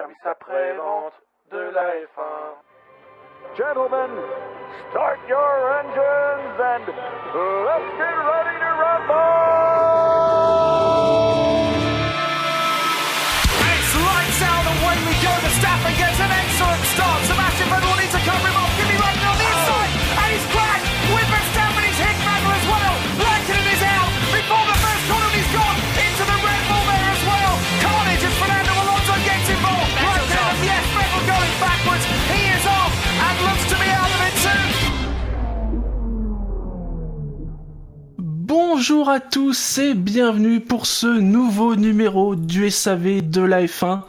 service après-vente de la F1. Gentlemen, start your engines and let's get ready to rumble! It's lights out away we go. Verstappen gets an excellent start. Sebastian Vettel needs to cover him Bonjour à tous et bienvenue pour ce nouveau numéro du SAV de la F1.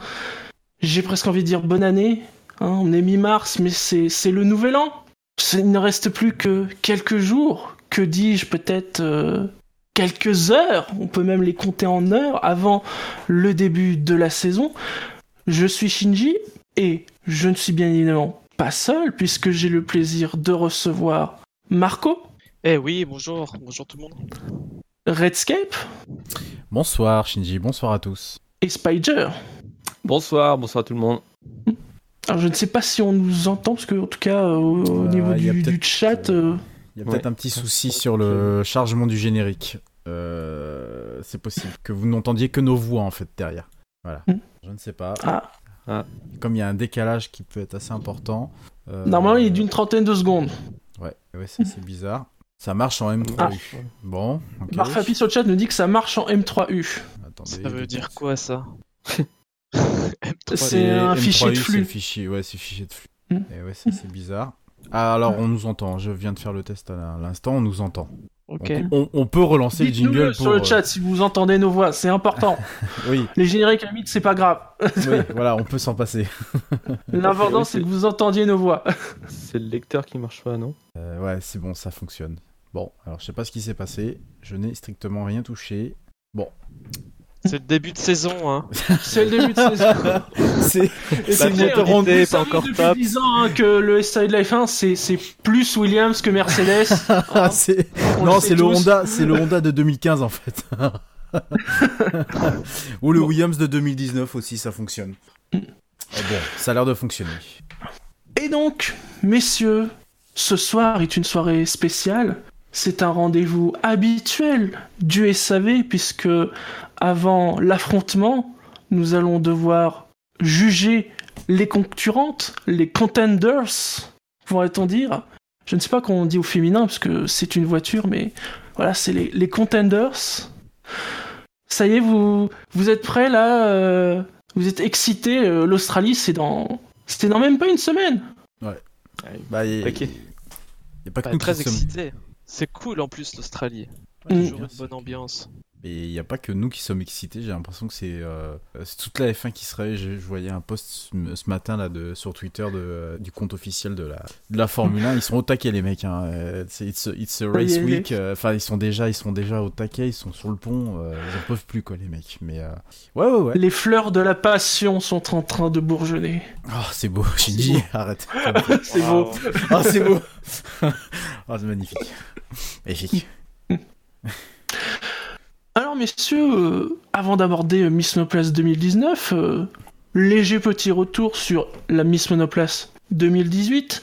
J'ai presque envie de dire bonne année. hein, on est mi-mars, mais c'est le nouvel an. Il ne reste plus que quelques jours. Que dis-je peut-être euh, quelques heures. On peut même les compter en heures avant le début de la saison. Je suis Shinji et je ne suis bien évidemment pas seul puisque j'ai le plaisir de recevoir Marco, Eh oui, bonjour, bonjour tout le monde. Redscape Bonsoir Shinji, bonsoir à tous. et Spider. Bonsoir, bonsoir tout le monde. Alors je ne sais pas si on nous entend, parce que en tout cas euh, au, au Euh, niveau du, chat, euh, Il y a peut-être Ouais. un petit souci sur le chargement du générique. Euh, c'est possible que vous n'entendiez que nos voix en fait derrière. Voilà. Hmm. Je ne sais pas. ah, Comme il y a un décalage qui peut être assez important. euh, normalement il est d'une trentaine de secondes. Ouais, ouais ça c'est bizarre. Ça marche en M3U. Ah. Bon, ok. Marfapi sur le chat nous dit que ça marche en M3U. Attendez, Ça veut dire quoi ça C'est un M3U, fichier de c'est flux. fichier, ouais, c'est fichier de flux. Hmm. Et ouais, ça c'est bizarre. Ah, alors on nous entend. Je viens de faire le test à l'instant, on nous entend. Ok. Donc, on, on peut relancer le jingle sur pour. le chat si vous entendez nos voix, c'est important. Oui, Les génériques à limite, c'est pas grave. oui, voilà, on peut s'en passer. L'important c'est que vous entendiez nos voix. C'est le lecteur qui marche pas, non? Euh, ouais, c'est bon, ça fonctionne. Bon, alors je sais pas ce qui s'est passé. Je n'ai strictement rien touché. Bon, C'est le début de saison, hein. C'est le début de saison. c'est pas encore depuis top. 10 ans hein, que le SI de la F1 c'est plus Williams que Mercedes. Ah, On non, sait c'est le tous. Honda, c'est le Honda de 2015 en fait. Ou le Williams de 2019 aussi, ça fonctionne. Ah bon, ça a l'air de fonctionner. Et donc, messieurs, ce soir est une soirée spéciale. C'est un rendez-vous habituel du SAV puisque avant l'affrontement, nous allons devoir juger les concurrentes, les contenders, pourrait-on dire. Je ne sais pas comment on dit au féminin parce que c'est une voiture, mais voilà, c'est les, les contenders. Ça y est, vous, vous êtes prêts là euh, Vous êtes excités euh, L'Australie, c'est dans, c'était dans même pas une semaine. Bah, y, Ok. y a pas que Bah, nous très sommes... C'est cool en plus l'Australie. Mm. Toujours une bonne ambiance. Et il n'y a pas que nous qui sommes excités, j'ai l'impression que c'est euh, toute la F1 qui serait. Je, je voyais un post ce, matin là de, sur Twitter de, euh, du compte officiel de la, de la Formule 1. Ils sont au taquet les mecs. Hein. Euh, It's, a, it's a Oui, race oui. week. Enfin, ils sont déjà, ils sont déjà au taquet. Ils sont sur le pont. euh, ils en peuvent plus quoi les mecs. Mais euh, ouais ouais ouais. Les fleurs de la passion sont en train de bourgeonner. Oh c'est beau. Shinji, arrête. C'est beau. Oh c'est beau. oh c'est magnifique. Magnifique. Alors messieurs, euh, avant d'aborder euh, Miss Monoplace 2019, euh, léger petit retour sur la Miss Monoplace 2018.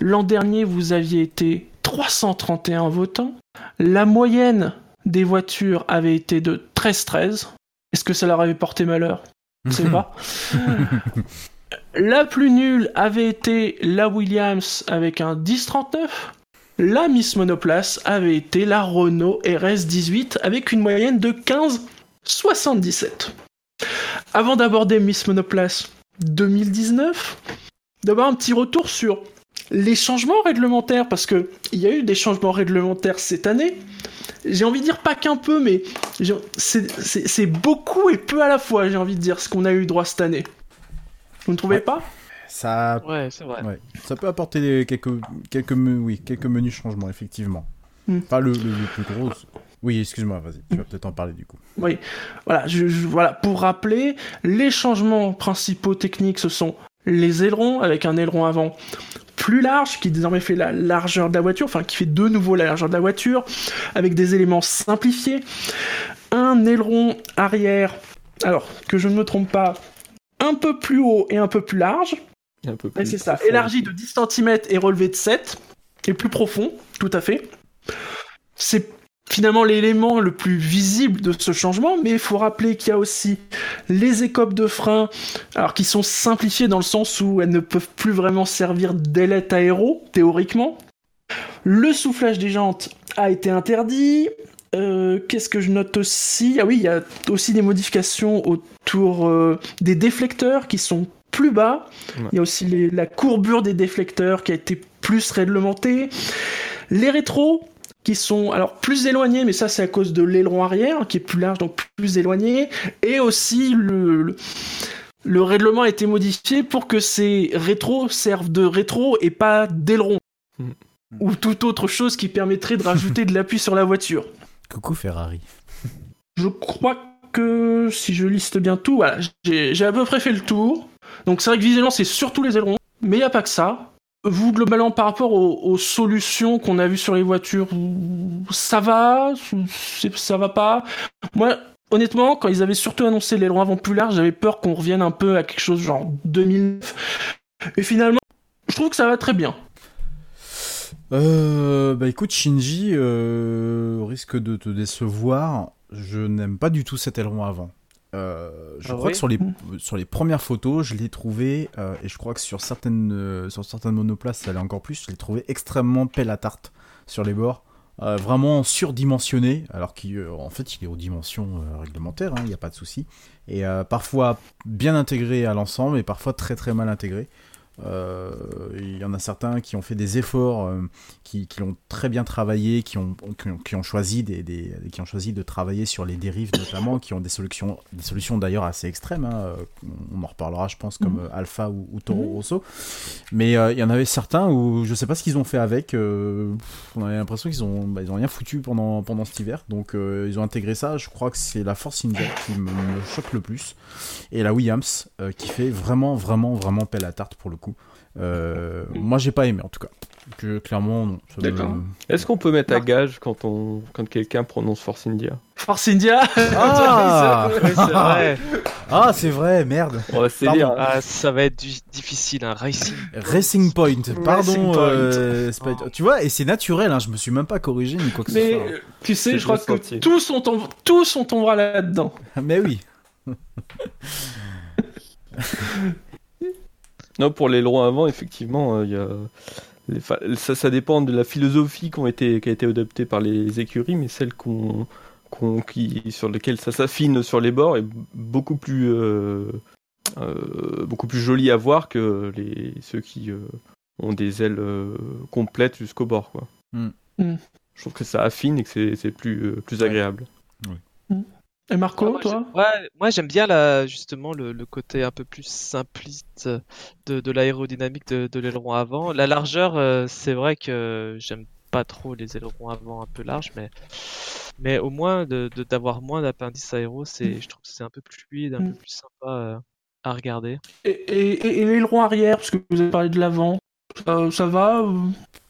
L'an dernier, vous aviez été 331 votants. La moyenne des voitures avait été de 13-13. Est-ce que ça leur avait porté malheur? Je sais pas. La plus nulle avait été la Williams avec un 10-39. La Miss Monoplace avait été la Renault RS18 avec une moyenne de 15,77. Avant d'aborder Miss Monoplace 2019, d'abord un petit retour sur les changements réglementaires parce que il y a eu des changements réglementaires cette année. J'ai envie de dire pas qu'un peu, mais c'est beaucoup et peu à la fois, j'ai envie de dire, ce qu'on a eu droit cette année. Vous ne trouvez Ouais. pas? Ça Ouais, c'est vrai. Ouais. Ça peut apporter des- quelques, quelques, me- oui, quelques menus changements, effectivement. Hmm. Pas le, le, le plus gros. Oui, excuse-moi, vas-y, tu vas peut-être en parler du coup. Oui, voilà, je, je- voilà, pour rappeler, les changements principaux techniques, ce sont les ailerons, avec un aileron avant plus large, qui désormais fait la largeur de la voiture, enfin qui fait de nouveau la largeur de la voiture, avec des éléments simplifiés, un aileron arrière, alors que je ne me trompe pas, un peu plus haut et un peu plus large. Un peu plus c'est ça, élargi de 10 cm et relevé de 7, et plus profond, tout à fait. C'est finalement l'élément le plus visible de ce changement, mais il faut rappeler qu'il y a aussi les écopes de frein, alors qui sont simplifiées dans le sens où elles ne peuvent plus vraiment servir d'ailettes aéro, théoriquement. Le soufflage des jantes a été interdit. Euh, Qu'est-ce que je note aussi? Ah oui, il y a aussi des modifications autour euh, des déflecteurs qui sont plus bas. Il y a aussi les- la courbure des déflecteurs qui a été plus réglementée. Les rétros qui sont alors plus éloignés, mais ça c'est à cause de l'aileron arrière qui est plus large, donc plus éloigné. Et aussi le, le, le règlement a été modifié pour que ces rétros servent de rétro et pas d'aileron. Mm. Ou toute autre chose qui permettrait de rajouter de l'appui sur la voiture. Coucou Ferrari. Je crois que si je liste bien tout, voilà, j'ai j'ai à peu près fait le tour. Donc c'est vrai que visuellement c'est surtout les ailerons, mais il n'y a pas que ça. Vous, globalement, par rapport aux, solutions qu'on a vues sur les voitures, ça va? Ça va pas? Moi, honnêtement, quand ils avaient surtout annoncé l'aileron avant plus large, j'avais peur qu'on revienne un peu à quelque chose genre 2009. Et finalement, je trouve que ça va très bien. Euh, bah écoute Shinji, euh, risque de te décevoir, je n'aime pas du tout cet aileron avant. Euh, je Ah crois que sur les, sur les premières photos, je l'ai trouvé, euh, et je crois que sur certaines, euh, sur certaines monoplaces, ça allait encore plus, je l'ai trouvé extrêmement pelle à tarte sur les bords. Vraiment surdimensionné, alors qu'en fait il est aux dimensions réglementaires, il n'y a pas de souci. Et parfois bien intégré à l'ensemble, et parfois très très mal intégré. Euh, Il y en a certains qui ont fait des efforts, euh, qui, qui l'ont très bien travaillé, qui ont, qui ont, qui ont choisi des, des- qui ont choisi de travailler sur les dérives notamment, qui ont des solutions, des solutions d'ailleurs assez extrêmes. hein, euh, On en reparlera, je pense, comme euh, Alpha ou, ou Toro Rosso. Mais il y en avait certains où je sais pas ce qu'ils ont fait avec. on avait l'impression qu'ils ont, bah, ils ont rien foutu pendant, pendant cet hiver. Donc ils ont intégré ça. Je crois que c'est la Force India qui me, me choque le plus. Et la Williams euh, qui fait vraiment, vraiment, vraiment pelle à tarte pour le coup. Euh, moi j'ai pas aimé en tout cas. Que, clairement, non. Me- D'accord. Est-ce qu'on peut mettre à gage quand, on... quand quelqu'un prononce Force India Force India Ah Oui, c'est vrai. Ah, c'est vrai, merde. On va se Pardon. lire. Ah, ça va être du- difficile, un racing. Racing Point, pardon. Racing Point. euh, pas- Tu vois, et c'est naturel, hein, je me suis même pas corrigé ni quoi que ce Mais soit. euh, tu sais, je crois que sentier. tous on, tombe- tous on tombera là-dedans. Mais oui. Non, pour l'aileron avant, effectivement, euh, il y a... les fa- ça, ça dépend de la philosophie qui, été, qui a été adoptée par les écuries, mais celle qu'on, qu'on- qui, sur lesquelles ça s'affine sur les bords est beaucoup plus, euh, euh, beaucoup plus joli à voir que les, ceux qui euh, ont des ailes euh, complètes jusqu'au bord. Quoi. Mm. Mm. Je trouve que ça affine et que c'est, c'est plus, euh, plus agréable. Et Marco, Ah, moi, toi ouais, moi j'aime bien la, justement le, le côté un peu plus simpliste de, de l'aérodynamique de, de l'aileron avant. La largeur, euh, c'est vrai que j'aime pas trop les ailerons avant un peu larges, mais, mais au moins de, de- d'avoir moins d'appendices aéro, c'est, je trouve que c'est un peu plus fluide, un Mm. peu plus sympa euh, à regarder. Et, et, l'aileron arrière, parce que vous avez parlé de l'avant, ça, ça va euh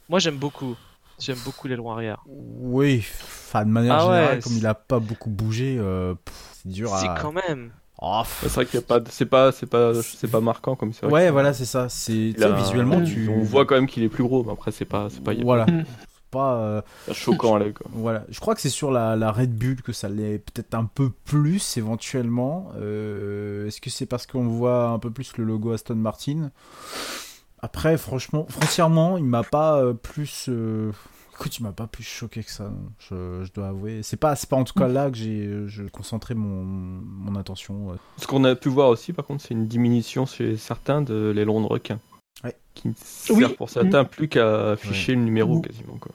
Moi j'aime beaucoup, j'aime beaucoup l'aileron arrière. Oui, enfin, de manière Ah ouais, générale, comme c'est- il a pas beaucoup bougé, euh, c'est dur C'est à. quand même. Oh, pff. C'est vrai qu'il y a pas, de- c'est pas, c'est pas, c'est pas marquant comme c'est vrai Ouais, voilà, c'est ça. C'est a- visuellement, tu. On voit quand même qu'il est plus gros, mais après c'est pas, c'est pas, Voilà. C'est Pas. euh, pas choquant à l'œil. quoi. Voilà, je crois que c'est sur la, la Red Bull que ça l'est peut-être un peu plus éventuellement. Euh, Est-ce que c'est parce qu'on voit un peu plus le logo Aston Martin? Après, franchement, foncièrement, il m'a pas euh, plus. euh, Écoute, il m'a pas plus choqué que ça. Je, je dois avouer. C'est pas, c'est pas en tout cas là que j'ai je concentré mon, mon attention. euh. Ce qu'on a pu voir aussi, par contre, c'est une diminution chez certains de l'aileron de requin. Ouais. Qui ne sert Oui. pour certains plus qu'à afficher le numéro Mm. quasiment. Quoi.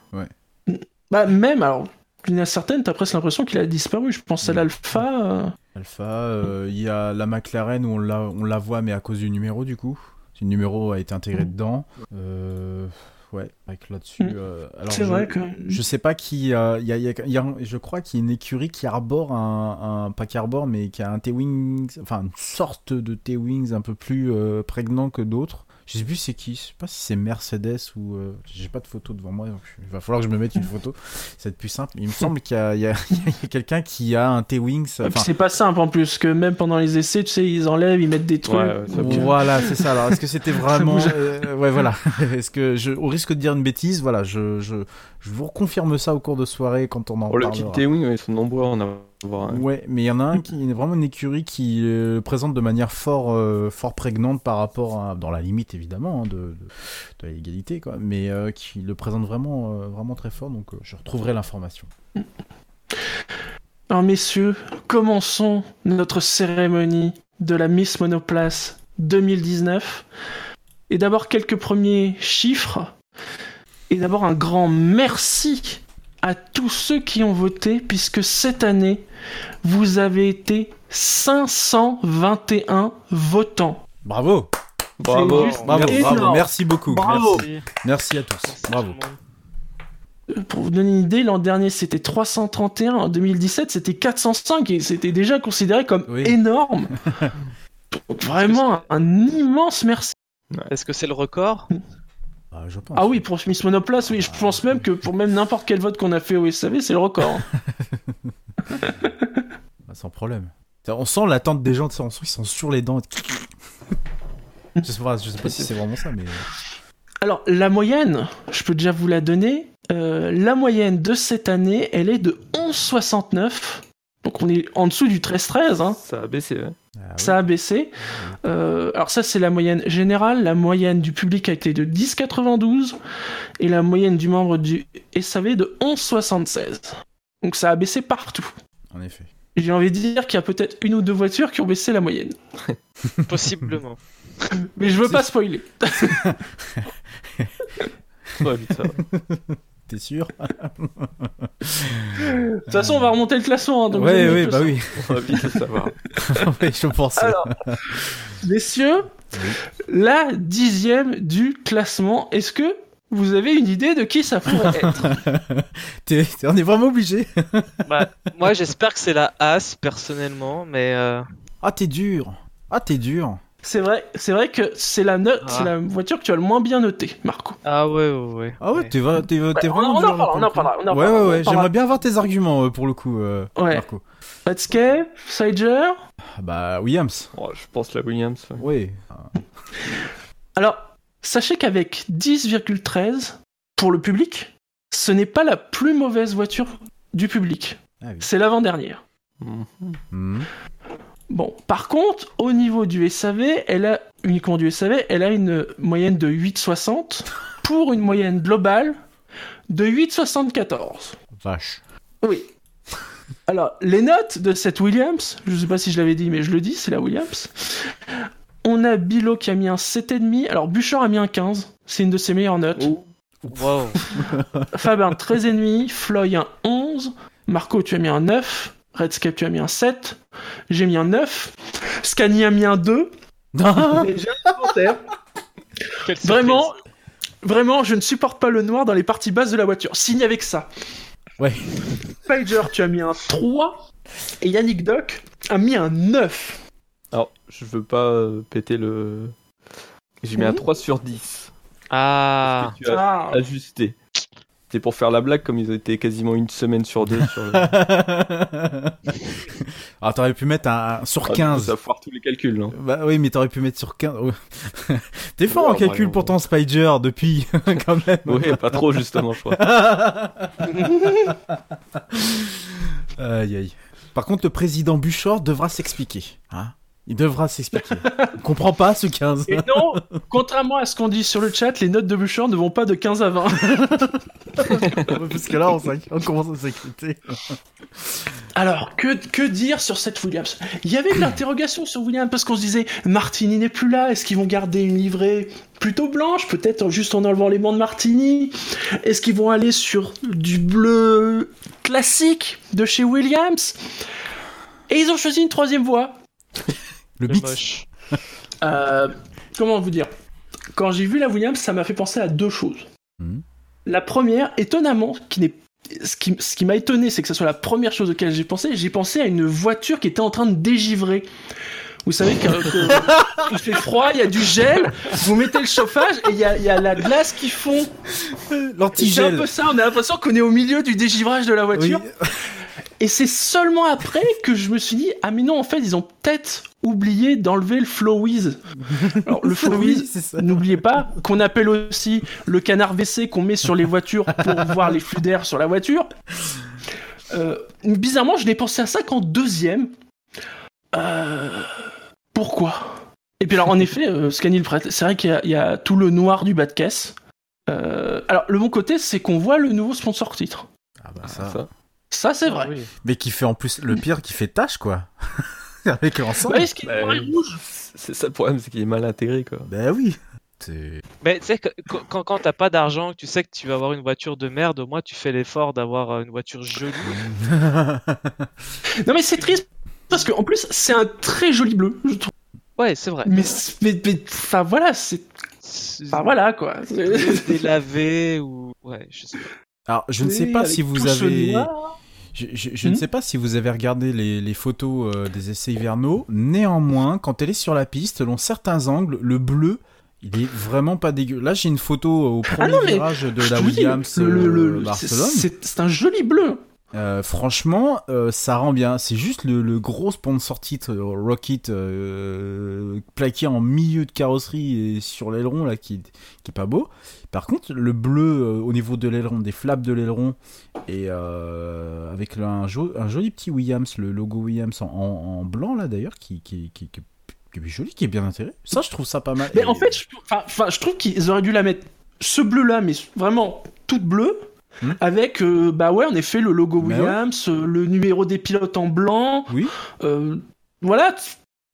Bah, même, alors, il y en a certaines, t'as presque l'impression qu'il a disparu. Je pense à Mm. l'Alpha. euh, Alpha, euh, il y a la McLaren où on la, on la voit, mais à cause du numéro du coup. Le numéro a été intégré Mm. dedans. Euh, ouais, avec là-dessus. Mm. euh, alors C'est je- vrai que. Je sais pas qui. euh, y a- il y a- il y a- je crois qu'il y a une écurie qui arbore un, un- pas qui arbore, mais qui a un T-Wings, enfin une sorte de T-Wings un peu plus prégnant que d'autres. Je sais plus c'est qui, je sais pas si c'est Mercedes ou. euh, J'ai pas de photo devant moi, donc il va falloir que je me mette une photo. Ça va être plus simple. Il me semble qu'il y a, quelqu'un qui a un T-Wings. Et puis enfin, c'est pas simple en plus, que même pendant les essais, tu sais, ils enlèvent, ils mettent des trucs. Ouais, Voilà, c'est ça. Alors, est-ce que c'était vraiment. euh, ouais, voilà. Est-ce que, je, au risque de dire une bêtise, voilà, je, je, je vous reconfirme ça au cours de soirée quand on en Oh, le parlera. kit T-Wing, ils sont nombreux en avoir. Ouais, mais il y en a un qui est vraiment une écurie qui euh, le présente de manière fort, euh, fort prégnante par rapport à, dans la limite évidemment hein, de, de, de l'égalité, quoi, mais euh, qui le présente vraiment, euh, vraiment très fort. Donc, euh, je retrouverai l'information. Alors messieurs, commençons notre cérémonie de la Miss Monoplace 2019. Et d'abord quelques premiers chiffres. Et d'abord un grand merci à tous ceux qui ont voté, puisque cette année, vous avez été 521 votants. Bravo, Bravo. bravo. Merci beaucoup. Bravo. Merci, merci à tous. Merci Bravo. Euh, Pour vous donner une idée, l'an dernier c'était 331, en 2017 c'était 405 et c'était déjà considéré comme Oui. énorme. Donc vraiment un, un immense merci. Est-ce que c'est le record? Ah, je pense. Ah oui, pour Miss Monoplace, oui, je pense même que pour même n'importe quel vote qu'on a fait au SAV, c'est le record. Ah, sans problème. On sent l'attente des gens, on sent qu'ils sont sur les dents. je, sais pas, je sais pas si c'est vraiment ça, mais. Alors la moyenne, je peux déjà vous la donner. euh, la moyenne de cette année, elle est de 11,69. Donc on est en dessous du 13-13, hein. Ça a baissé. hein. Ah, oui. ça a baissé. Euh, alors ça c'est la moyenne générale, la moyenne du public a été de 10,92 et la moyenne du membre du SAV de 11,76. Donc ça a baissé partout. En effet. J'ai envie de dire qu'il y a peut-être une ou deux voitures qui ont baissé la moyenne. Possiblement. Mais je veux pas spoiler. Ouais, vite, ça va. T'es sûr De toute façon, on va remonter le classement. hein, donc Ouais, ouais, avez bah oui. On va vite le savoir. Je pense. Alors, Messieurs, la dixième du classement. Est-ce que vous avez une idée de qui ça pourrait être? T'es- t'es- on est vraiment obligé. Bah, moi, j'espère que c'est la As, personnellement, mais euh, Ah, t'es dur. Ah, t'es dur. C'est vrai, c'est vrai que c'est la note, Ah. c'est la voiture que tu as le moins bien notée, Marco. ah ouais, ouais, ouais. Ah ouais, t'es va- t'es t'es Ouais, on vraiment on en parlera, on en Ouais, parlera, ouais, en ouais. parlera. J'aimerais bien avoir tes arguments euh, pour le coup, euh, Ouais. Marco. Redscape, Sager. Ah, Bah, Williams. Oh, je pense la Williams. ouais. Oui. Alors, sachez qu'avec 10,13 pour le public, ce n'est pas la plus mauvaise voiture du public. Ah oui. C'est l'avant-dernière. Mhm. Mhm. Bon, par contre, au niveau du SAV, elle a uniquement du SAV, elle a une moyenne de 8,60 pour une moyenne globale de 8,74. Vache. Oui. Alors, les notes de cette Williams, je sais pas si je l'avais dit, mais je le dis, c'est la Williams. On a Bilo qui a mis un 7,5. Alors, Bouchard a mis un 15. C'est une de ses meilleures notes. Wow. Fab un 13,5. Floyd un 11. Marco, tu as mis un 9. Redscape, tu as mis un 7. J'ai mis un 9. Scani a mis un 2. Et j'ai un. Vraiment, vraiment, je ne supporte pas le noir dans les parties basses de la voiture. Signe avec ça. Ouais. Spider, tu as mis un 3. Et Yannick Doc a mis un 9. Alors, je veux pas euh, péter le. J'ai mis un Mhm. 3 sur 10. Ah, Tu as Ah, ajusté? C'était pour faire la blague, comme ils étaient quasiment une semaine sur deux sur le. Ah, t'aurais pu mettre un, un sur Ah, du coup, 15. Ça foire tous les calculs, non Bah oui, mais t'aurais pu mettre sur 15. Ouais. T'es fort en Ouais, calcul ouais, pourtant, Spider, depuis, quand même. Oui, pas trop, justement, je crois. aïe, aïe. Par contre, le président Buchor devra s'expliquer. Hein Il devra s'expliquer. Il comprend pas ce 15. Et non, contrairement à ce qu'on dit sur le chat, les notes de Bouchard ne vont pas de 15 à 20. Parce que là, on, on commence à s'inquiéter. Alors, que, que dire sur cette Williams? Il y avait de l'interrogation sur Williams parce qu'on se disait Martini n'est plus là, est-ce qu'ils vont garder une livrée plutôt blanche, peut-être juste en enlevant les bancs de Martini? Est-ce qu'ils vont aller sur du bleu classique de chez Williams? Et ils ont choisi une troisième voie. Le beat. moche. Euh, comment vous dire? Quand j'ai vu la Williams, ça m'a fait penser à deux choses. Mhm. La première, étonnamment, qui n'est ce qui, ce qui m'a étonné, c'est que ce soit la première chose auquel j'ai pensé. J'ai pensé à une voiture qui était en train de dégivrer. Vous savez que, que- il fait froid, il y a du gel, vous mettez le chauffage et il y a, il y a la glace qui fond. C'est un L'antigel. peu ça, on a l'impression qu'on est au milieu du dégivrage de la Oui. Et c'est seulement après que je me suis dit, ah mais non, en fait, ils ont peut-être oublié d'enlever le Flowwiz. Alors, le ça. n'oubliez pas, qu'on appelle aussi le canard WC qu'on met sur les voitures pour voir les flux d'air sur la voiture. Euh, bizarrement, je n'ai pensé à ça qu'en deuxième. Euh, pourquoi? Et puis alors, en effet, euh, c'est vrai qu'il y y, a tout le noir du bas de caisse. Euh, alors, le bon côté, c'est qu'on voit le nouveau sponsor titre. Ah bah Ça. ça. Ça, c'est vrai. Mais qui fait en plus le pire, qui fait tâche quoi. Avec l'ensemble. Ouais, ce Bah. C'est ça le problème, c'est qu'il est mal intégré quoi. Bah oui. Mais tu sais, que- quand, quand, t'as pas d'argent, que tu sais que tu vas avoir une voiture de merde, au moins tu fais l'effort d'avoir euh, une voiture jolie. Non, mais c'est triste parce qu'en plus, c'est un très joli bleu, je trouve. Ouais, c'est vrai. Mais, mais, mais- enfin voilà, c'est. Enfin voilà quoi. Délavé ou. Ouais, je sais pas. Alors, je ne sais pas si vous avez. noir. Je, je- je ne Hmm. sais pas si vous avez regardé les, les photos euh, des essais hivernaux. Néanmoins, quand elle est sur la piste, selon certains angles, le bleu, il est vraiment pas dégueu. Là, j'ai une photo au premier Ah non, mais virage de la Williams le- le- le- euh, Barcelone. C'est un joli bleu. Euh, franchement, euh, ça rend bien. C'est juste le, le gros sponsor titre euh, Rocket plaqué en milieu de carrosserie et sur l'aileron là qui, qui est pas beau. Par contre, le bleu au niveau de l'aileron, des flaps de l'aileron et avec un, jo- un joli petit Williams, le logo Williams en, blanc là d'ailleurs, qui, qui, qui, est joli, qui est bien intégré. Ça, je trouve ça pas mal. Mais en fait, je, je trouve qu'ils auraient dû la mettre ce bleu là, mais vraiment toute bleue. Hmm. Avec, euh, bah ouais, en effet, le logo Bah ouais. Williams, euh, le numéro des pilotes en blanc. oui. euh, voilà,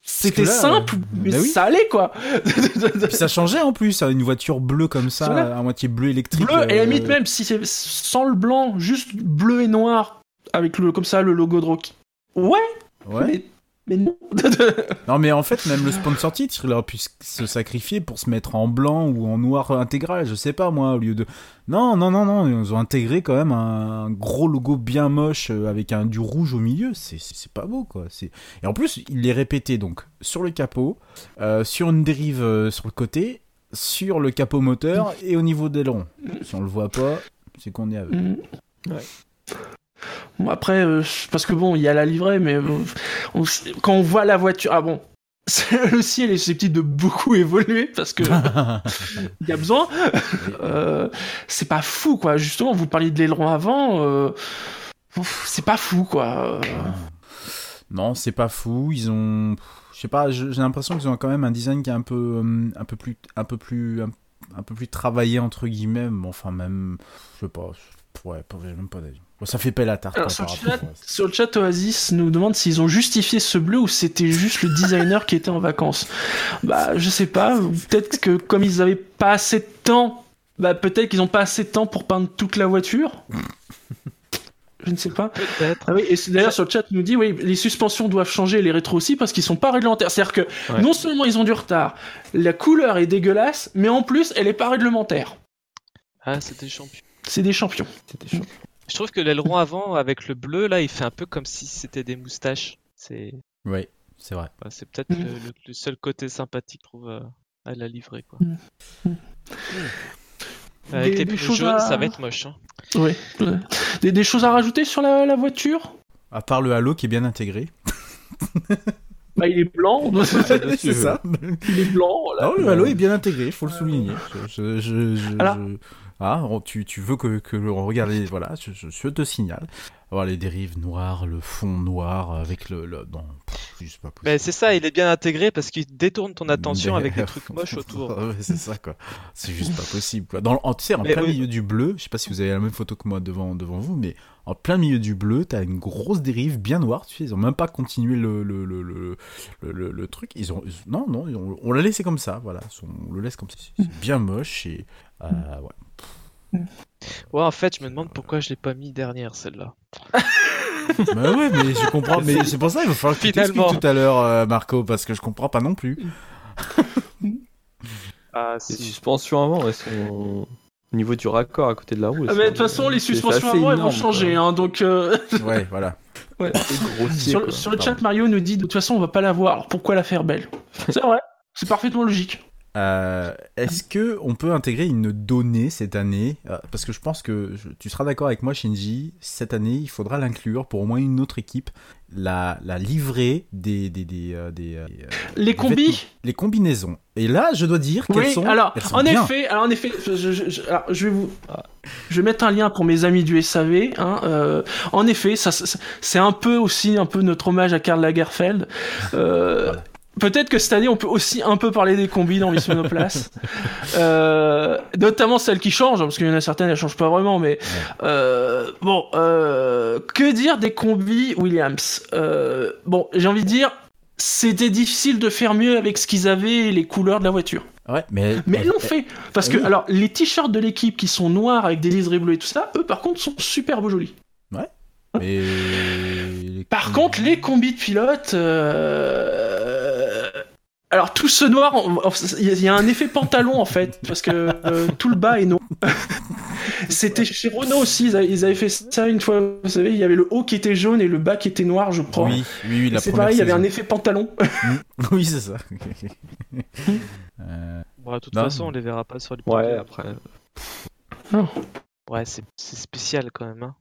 c'était simple, euh, mais bah oui. ça allait quoi. Puis ça changeait en plus, hein, une voiture bleue comme ça, Voilà. à moitié bleu électrique. bleu, et à la limite même si c'est sans le blanc, juste bleu et noir, avec le, comme ça le logo de Rocky. Ouais, Ouais. mais, mais non. Non, mais en fait, même le sponsor titre, il aurait pu se sacrifier pour se mettre en blanc ou en noir intégral, je sais pas moi, au lieu de. Non, non, non, non, ils ont intégré quand même un gros logo bien moche euh, avec un du rouge au milieu, c'est pas beau quoi. C'est Et en plus, il est répété donc sur le capot, euh, sur une dérive euh, sur le côté, sur le capot moteur et au niveau des longs. Si on le voit pas, c'est qu'on est avec. Mm. Ouais. Bon, après, euh, parce que bon, il y a la livrée, mais euh, on- quand on voit la voiture, ah bon, le ciel est susceptible de beaucoup évoluer parce que il y a besoin. Euh, c'est pas fou, quoi. Justement, vous parliez de l'aileron avant. euh, c'est pas fou, quoi. Non, c'est pas fou. Ils ont, je sais pas, j'ai l'impression qu'ils ont quand même un design qui est un peu, un peu plus, un peu plus, un, un peu plus travaillé entre guillemets. Enfin, même, je sais pas, ouais, j'ai même pas d'avis. Bon, ça fait paix la tarte. Alors, sur, chat, à- sur le chat, Oasis nous demande s'ils ont justifié ce bleu ou c'était juste le designer qui était en vacances. Bah, je sais pas. Peut-être que comme ils avaient pas assez de temps, bah peut-être qu'ils ont pas assez de temps pour peindre toute la voiture. Je ne sais pas. Peut-être. Ah oui, et c'est- d'ailleurs sur le chat il nous dit oui, les suspensions doivent changer, les rétros aussi parce qu'ils sont pas réglementaires. C'est-à-dire que Ouais. non seulement ils ont du retard, la couleur est dégueulasse, mais en plus elle est pas réglementaire. Ah, c'était champion. C'est des champions. C'était chaud. Je trouve que l'aileron avant, avec le bleu, là, il fait un peu comme si c'était des moustaches. C'est Ouais, c'est vrai. c'est peut-être Mhm. le, seul côté sympathique, je trouve, euh, à la livrée. Quoi. Mhm. Mhm. Avec Des- les des choses jaunes, à- ça va être moche. Hein. Oui. Des, des choses à rajouter sur la, la voiture? À part le halo qui est bien intégré. Bah il est blanc. c'est ça. il est blanc. Voilà. Non, le halo est bien intégré, il faut le souligner. Je, je, je- je- Alors- Ah, on- tu, tu veux que, que l'on regarde les... Voilà, je, je, je te signale. Les dérives noires, le fond noir avec le... le... Non, pff, c'est juste pas possible. Mais c'est ça, il est bien intégré parce qu'il détourne ton attention avec des trucs moches autour. Ouais, c'est ça quoi. C'est juste pas possible quoi. Dans, en, tu sais, en Mais plein oui. milieu du bleu, je sais pas si vous avez la même photo que moi devant, devant vous, mais en plein milieu du bleu, t'as une grosse dérive bien noire. Tu sais, ils ont même pas continué le, le, le, le, le, le- le truc. Ils ont, ils- non, non, ils ont- on l'a laissé comme ça. Voilà, on le laisse comme ça. C'est bien moche et euh, ouais. Ouais, en fait, je me demande pourquoi je l'ai pas mis dernière celle-là. bah ouais, mais je comprends. Mais c'est pour ça il va falloir que tu t'expliques Finalement. tout à l'heure, euh, Marco, parce que je comprends pas non plus. Ah, Les suspensions avant, elles sont au niveau du raccord à côté de la roue. Ah, mais de toute façon les suspensions avant elles vont changer, hein, donc. euh, Ouais, voilà. Ouais. C'est grossier. Sur, quoi. sur le chat, Mario nous dit de toute façon, on va pas la voir. Alors pourquoi la faire belle? C'est vrai. C'est parfaitement logique. Euh, Est-ce que on peut intégrer une donnée cette année? Euh, Parce que je pense que je- tu seras d'accord avec moi, Shinji. Cette année, il faudra l'inclure pour au moins une autre équipe. La, la livrée des des des, euh, des, Les combis? les combinaisons. Et là, je dois dire qu'elles Oui, sont. alors, elles sont en bien. effet, alors en effet, je, je- je- alors, je vais vous, je vais mettre un lien pour mes amis du SAV. Hein, euh, en effet, ça, ça- c'est un peu aussi un peu notre hommage à Karl Lagerfeld. Euh, Peut-être que cette année, on peut aussi un peu parler des combis dans Miss Monoplace, euh, notamment celles qui changent, parce qu'il y en a certaines, elles changent pas vraiment, mais euh, bon, euh, que dire des combis Williams? Euh, Bon, j'ai envie de dire, c'était difficile de faire mieux avec ce qu'ils avaient et les couleurs de la voiture. Ouais, mais. Mais ils l'ont fait Parce que, oui. alors, les t-shirts de l'équipe qui sont noirs avec des liserés bleus et tout ça, eux, par contre, sont superbe jolis. mais les Par contre, les combis de pilotes... euh, Alors, tout ce noir, il y a- un effet pantalon, en fait, parce que euh, tout le bas est noir. C'était chez Renault aussi, ils avaient, fait ça une fois, vous savez, il y avait le haut qui était jaune et le bas qui était noir, je crois. Oui, oui, oui, la C'est pareil, il y avait un effet pantalon. oui, c'est ça. Euh, Bon, de toute Non. façon, on les verra pas sur les Ouais, après. Ouais, c'est c'est spécial quand même. Hein.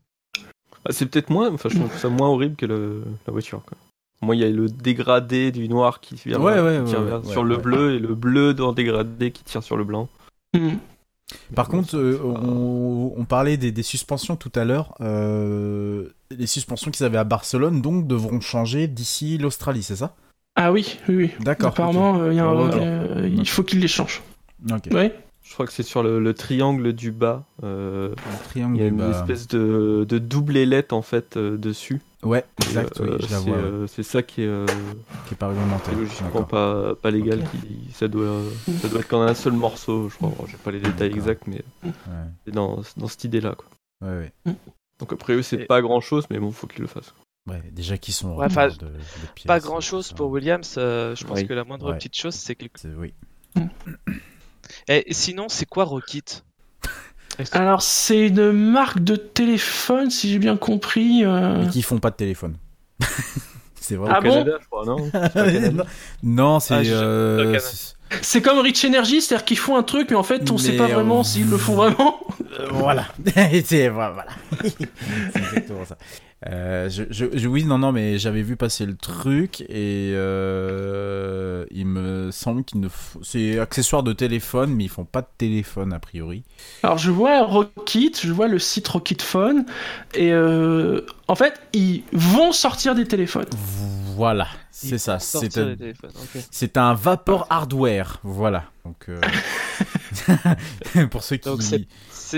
Ah, c'est peut-être moins, enfin, je trouve ça moins horrible que le, la voiture. Quoi. Moi, il y a le dégradé du noir qui vient Ouais, ouais, qui tire ouais, vers- ouais, sur ouais, le ouais. bleu et le bleu dans le dégradé qui tire sur le blanc. Hmm. Par contre, euh, on, on parlait des, des suspensions tout à l'heure. Euh, les suspensions qu'ils avaient à Barcelone, donc, devront changer d'ici l'Australie, c'est ça? Ah oui, oui, oui. D'accord. Apparemment, euh, il y a un- Ok. euh, il faut qu'ils les changent. Ok. Ouais. Je crois que c'est sur le, le triangle du bas. euh, Le triangle il y a du une bas. espèce de, de double ailette en fait euh, dessus. Ouais, Et, exact, oui, euh, je la c'est, vois. ouais, euh, c'est ça qui est, euh, Qui est pas réglementé. logiquement pas, pas légal. Qui, ça, doit, ça doit être qu'en un seul morceau, je crois. Bon, J'ai pas les détails D'accord. exacts, mais Ouais, c'est dans, dans cette idée-là. Quoi. ouais, ouais. Donc après eux, c'est Et- pas grand-chose, mais bon, faut qu'ils le fassent. Ouais, déjà qu'ils sont. en Ouais, de- de pièces, Pas grand chose pour Williams. euh, je pense Oui. que la moindre Ouais. petite chose, c'est que. c'est- Oui. Et sinon, c'est quoi Rocket? Alors, c'est une marque de téléphone, si j'ai bien compris. euh. Mais qui font pas de téléphone. c'est vrai. Ah Au bon? Canada, je crois, non? Non, non, c'est. Ah, je- euh, c'est- C'est comme Rich Energy, c'est-à-dire qu'ils font un truc, mais en fait, on sait Mais, pas vraiment s'ils le font vraiment. Euh, voilà. c'est voilà. c'est exactement ça. Euh, je, je, je- oui, non, non, mais j'avais vu passer le truc et euh, il me semble qu'ils ne font... c'est accessoire de téléphone, mais ils font pas de téléphone a priori. Alors, je vois Rocket, je vois le site Rocket Phone, et euh, en fait, ils vont sortir des téléphones. Voilà, c'est ça. C'est Sortir un, les téléphones, ok. c'est un vapor hardware. Voilà. Donc euh, pour ceux qui Donc,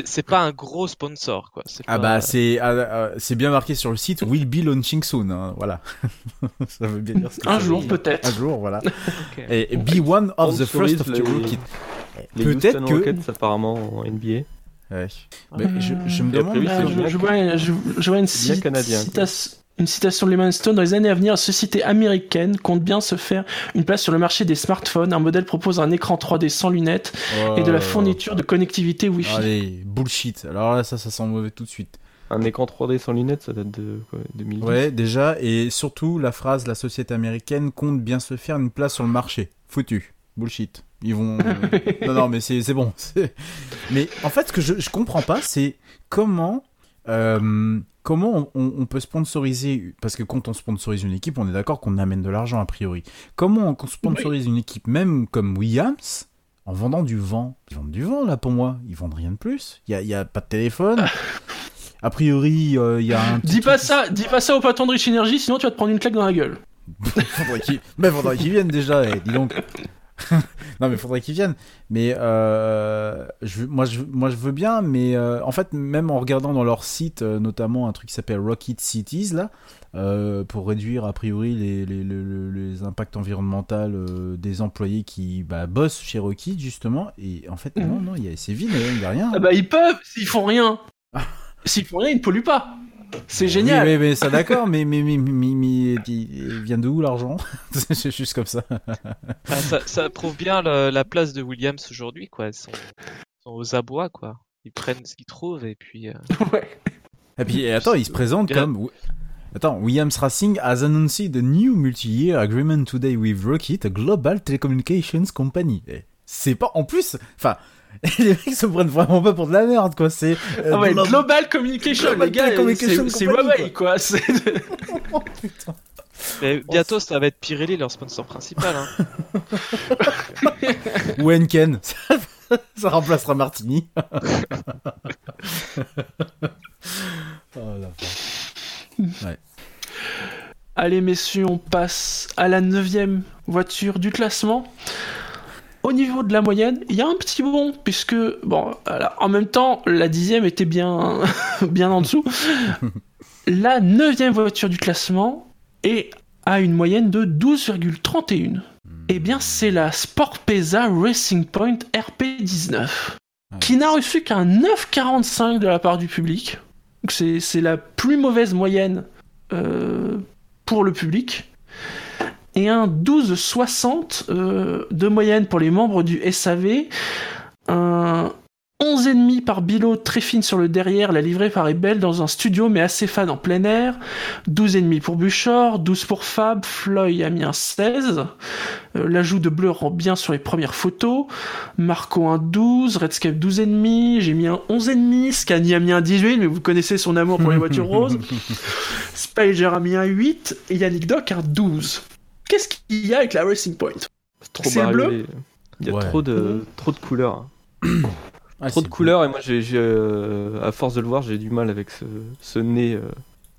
c'est- pas un gros sponsor, quoi. Ah pas- bah c'est ah, ah, c'est bien marqué sur le site will be launching soon hein, voilà ça veut bien dire ce que Un jour, peut-être. un jour voilà et, be one of the first of your Les peut-être que Rockets, apparemment, en NBA. Ouais. Mais je, je me demande après, Ah, c'est je, vois, je, je vois une, cite- canadien, citation- une citation de Lehman Stone. Dans les années à venir, la société américaine compte bien se faire une place sur le marché des smartphones. Un modèle propose un écran 3D sans lunettes et de la Oh. fourniture de connectivité Wi-Fi. allez bullshit alors là ça ça sent mauvais tout de suite Un écran 3D sans lunettes, ça date de quoi, 2010 ouais déjà et surtout la phrase la société américaine compte bien se faire une place sur le marché foutu bullshit ils vont non non mais c'est bon mais en fait ce que je, je comprends pas c'est comment euh, comment on, on peut sponsoriser parce que quand on sponsorise une équipe on est d'accord qu'on amène de l'argent a priori. Comment on sponsorise une équipe même comme Williams en vendant du vent? Ils vendent du vent là pour moi. Ils vendent rien de plus. Il y a, pas de téléphone. A priori euh, il y a un Dis pas ça, dis pas ça au patron de Rich Energy, sinon tu vas te prendre une claque dans la gueule. faudrait qu'ils viennent déjà eh, dis donc non mais faudrait qu'ils viennent mais euh, je, moi je moi je veux bien mais euh, en fait même en regardant dans leur site euh, notamment un truc qui s'appelle Rocket Cities là pour réduire a priori les, les, les, impacts environnementaux des employés qui bah, bossent chez Rocket justement et en fait non non il y a- c'est vide il y a rien Ah bah ils peuvent, s'ils font rien. S'ils font rien, ils ne polluent pas. C'est génial. Oui, mais, mais ça d'accord, mais, mais, mais, mais, mais- il vient d'où l'argent? C'est juste comme ça. Ah, ça, ça prouve bien le- la place de Williams aujourd'hui, quoi. Ils sont, ils sont aux abois, quoi. Ils prennent ce qu'ils trouvent et puis. euh, Ouais. Et puis attends, il se présente Bien. comme Attends, Williams Racing has announced a new multi-year agreement today with Rocket, a global telecommunications company. C'est pas, en plus, enfin, les mecs se prennent vraiment pas pour de la merde, quoi. C'est euh, Ah ouais, Glo- Global Communication, Global les gars, c'est Huawei, quoi. C'est- Oh, putain. Mais bientôt, ça va être Pirelli, leur sponsor principal. Hein. Ou Henken, ça, remplacera Martini. oh la vache. Allez, messieurs, on passe à la neuvième voiture du classement. Au niveau de la moyenne, il y a un petit bond, puisque, bon, alors, en même temps, la dixième était bien, bien en dessous. La neuvième voiture du classement est à une moyenne de 12,31. Eh bien, c'est la Sport Pesa Racing Point RP19, qui n'a reçu qu'un 9,45 de la part du public. C'est la plus mauvaise moyenne euh, pour le public. Et un 12,60 euh, de moyenne pour les membres du SAV. Un 11,5 par Bilo très fine sur le derrière, la livrée paraît belle dans un studio mais assez fade en plein air. 12,5 pour Buchor, 12 pour Fab, Floyd a mis un 16. Euh, L'ajout de bleu rend bien sur les premières photos. Marco un 12, Redscape 12,5, j'ai mis un 11,5, Scani a mis un 18, mais vous connaissez son amour pour les voitures roses. Spiger a mis un 8 et Yannick Doc un 12. Qu'est-ce qu'il y a avec la Racing Point? Trop C'est le bleu? Il y a Ouais. trop de trop de couleurs. Ah, trop c'est de couleurs et moi j'ai j'ai, euh, à force de le voir j'ai du mal avec ce, ce nez. euh.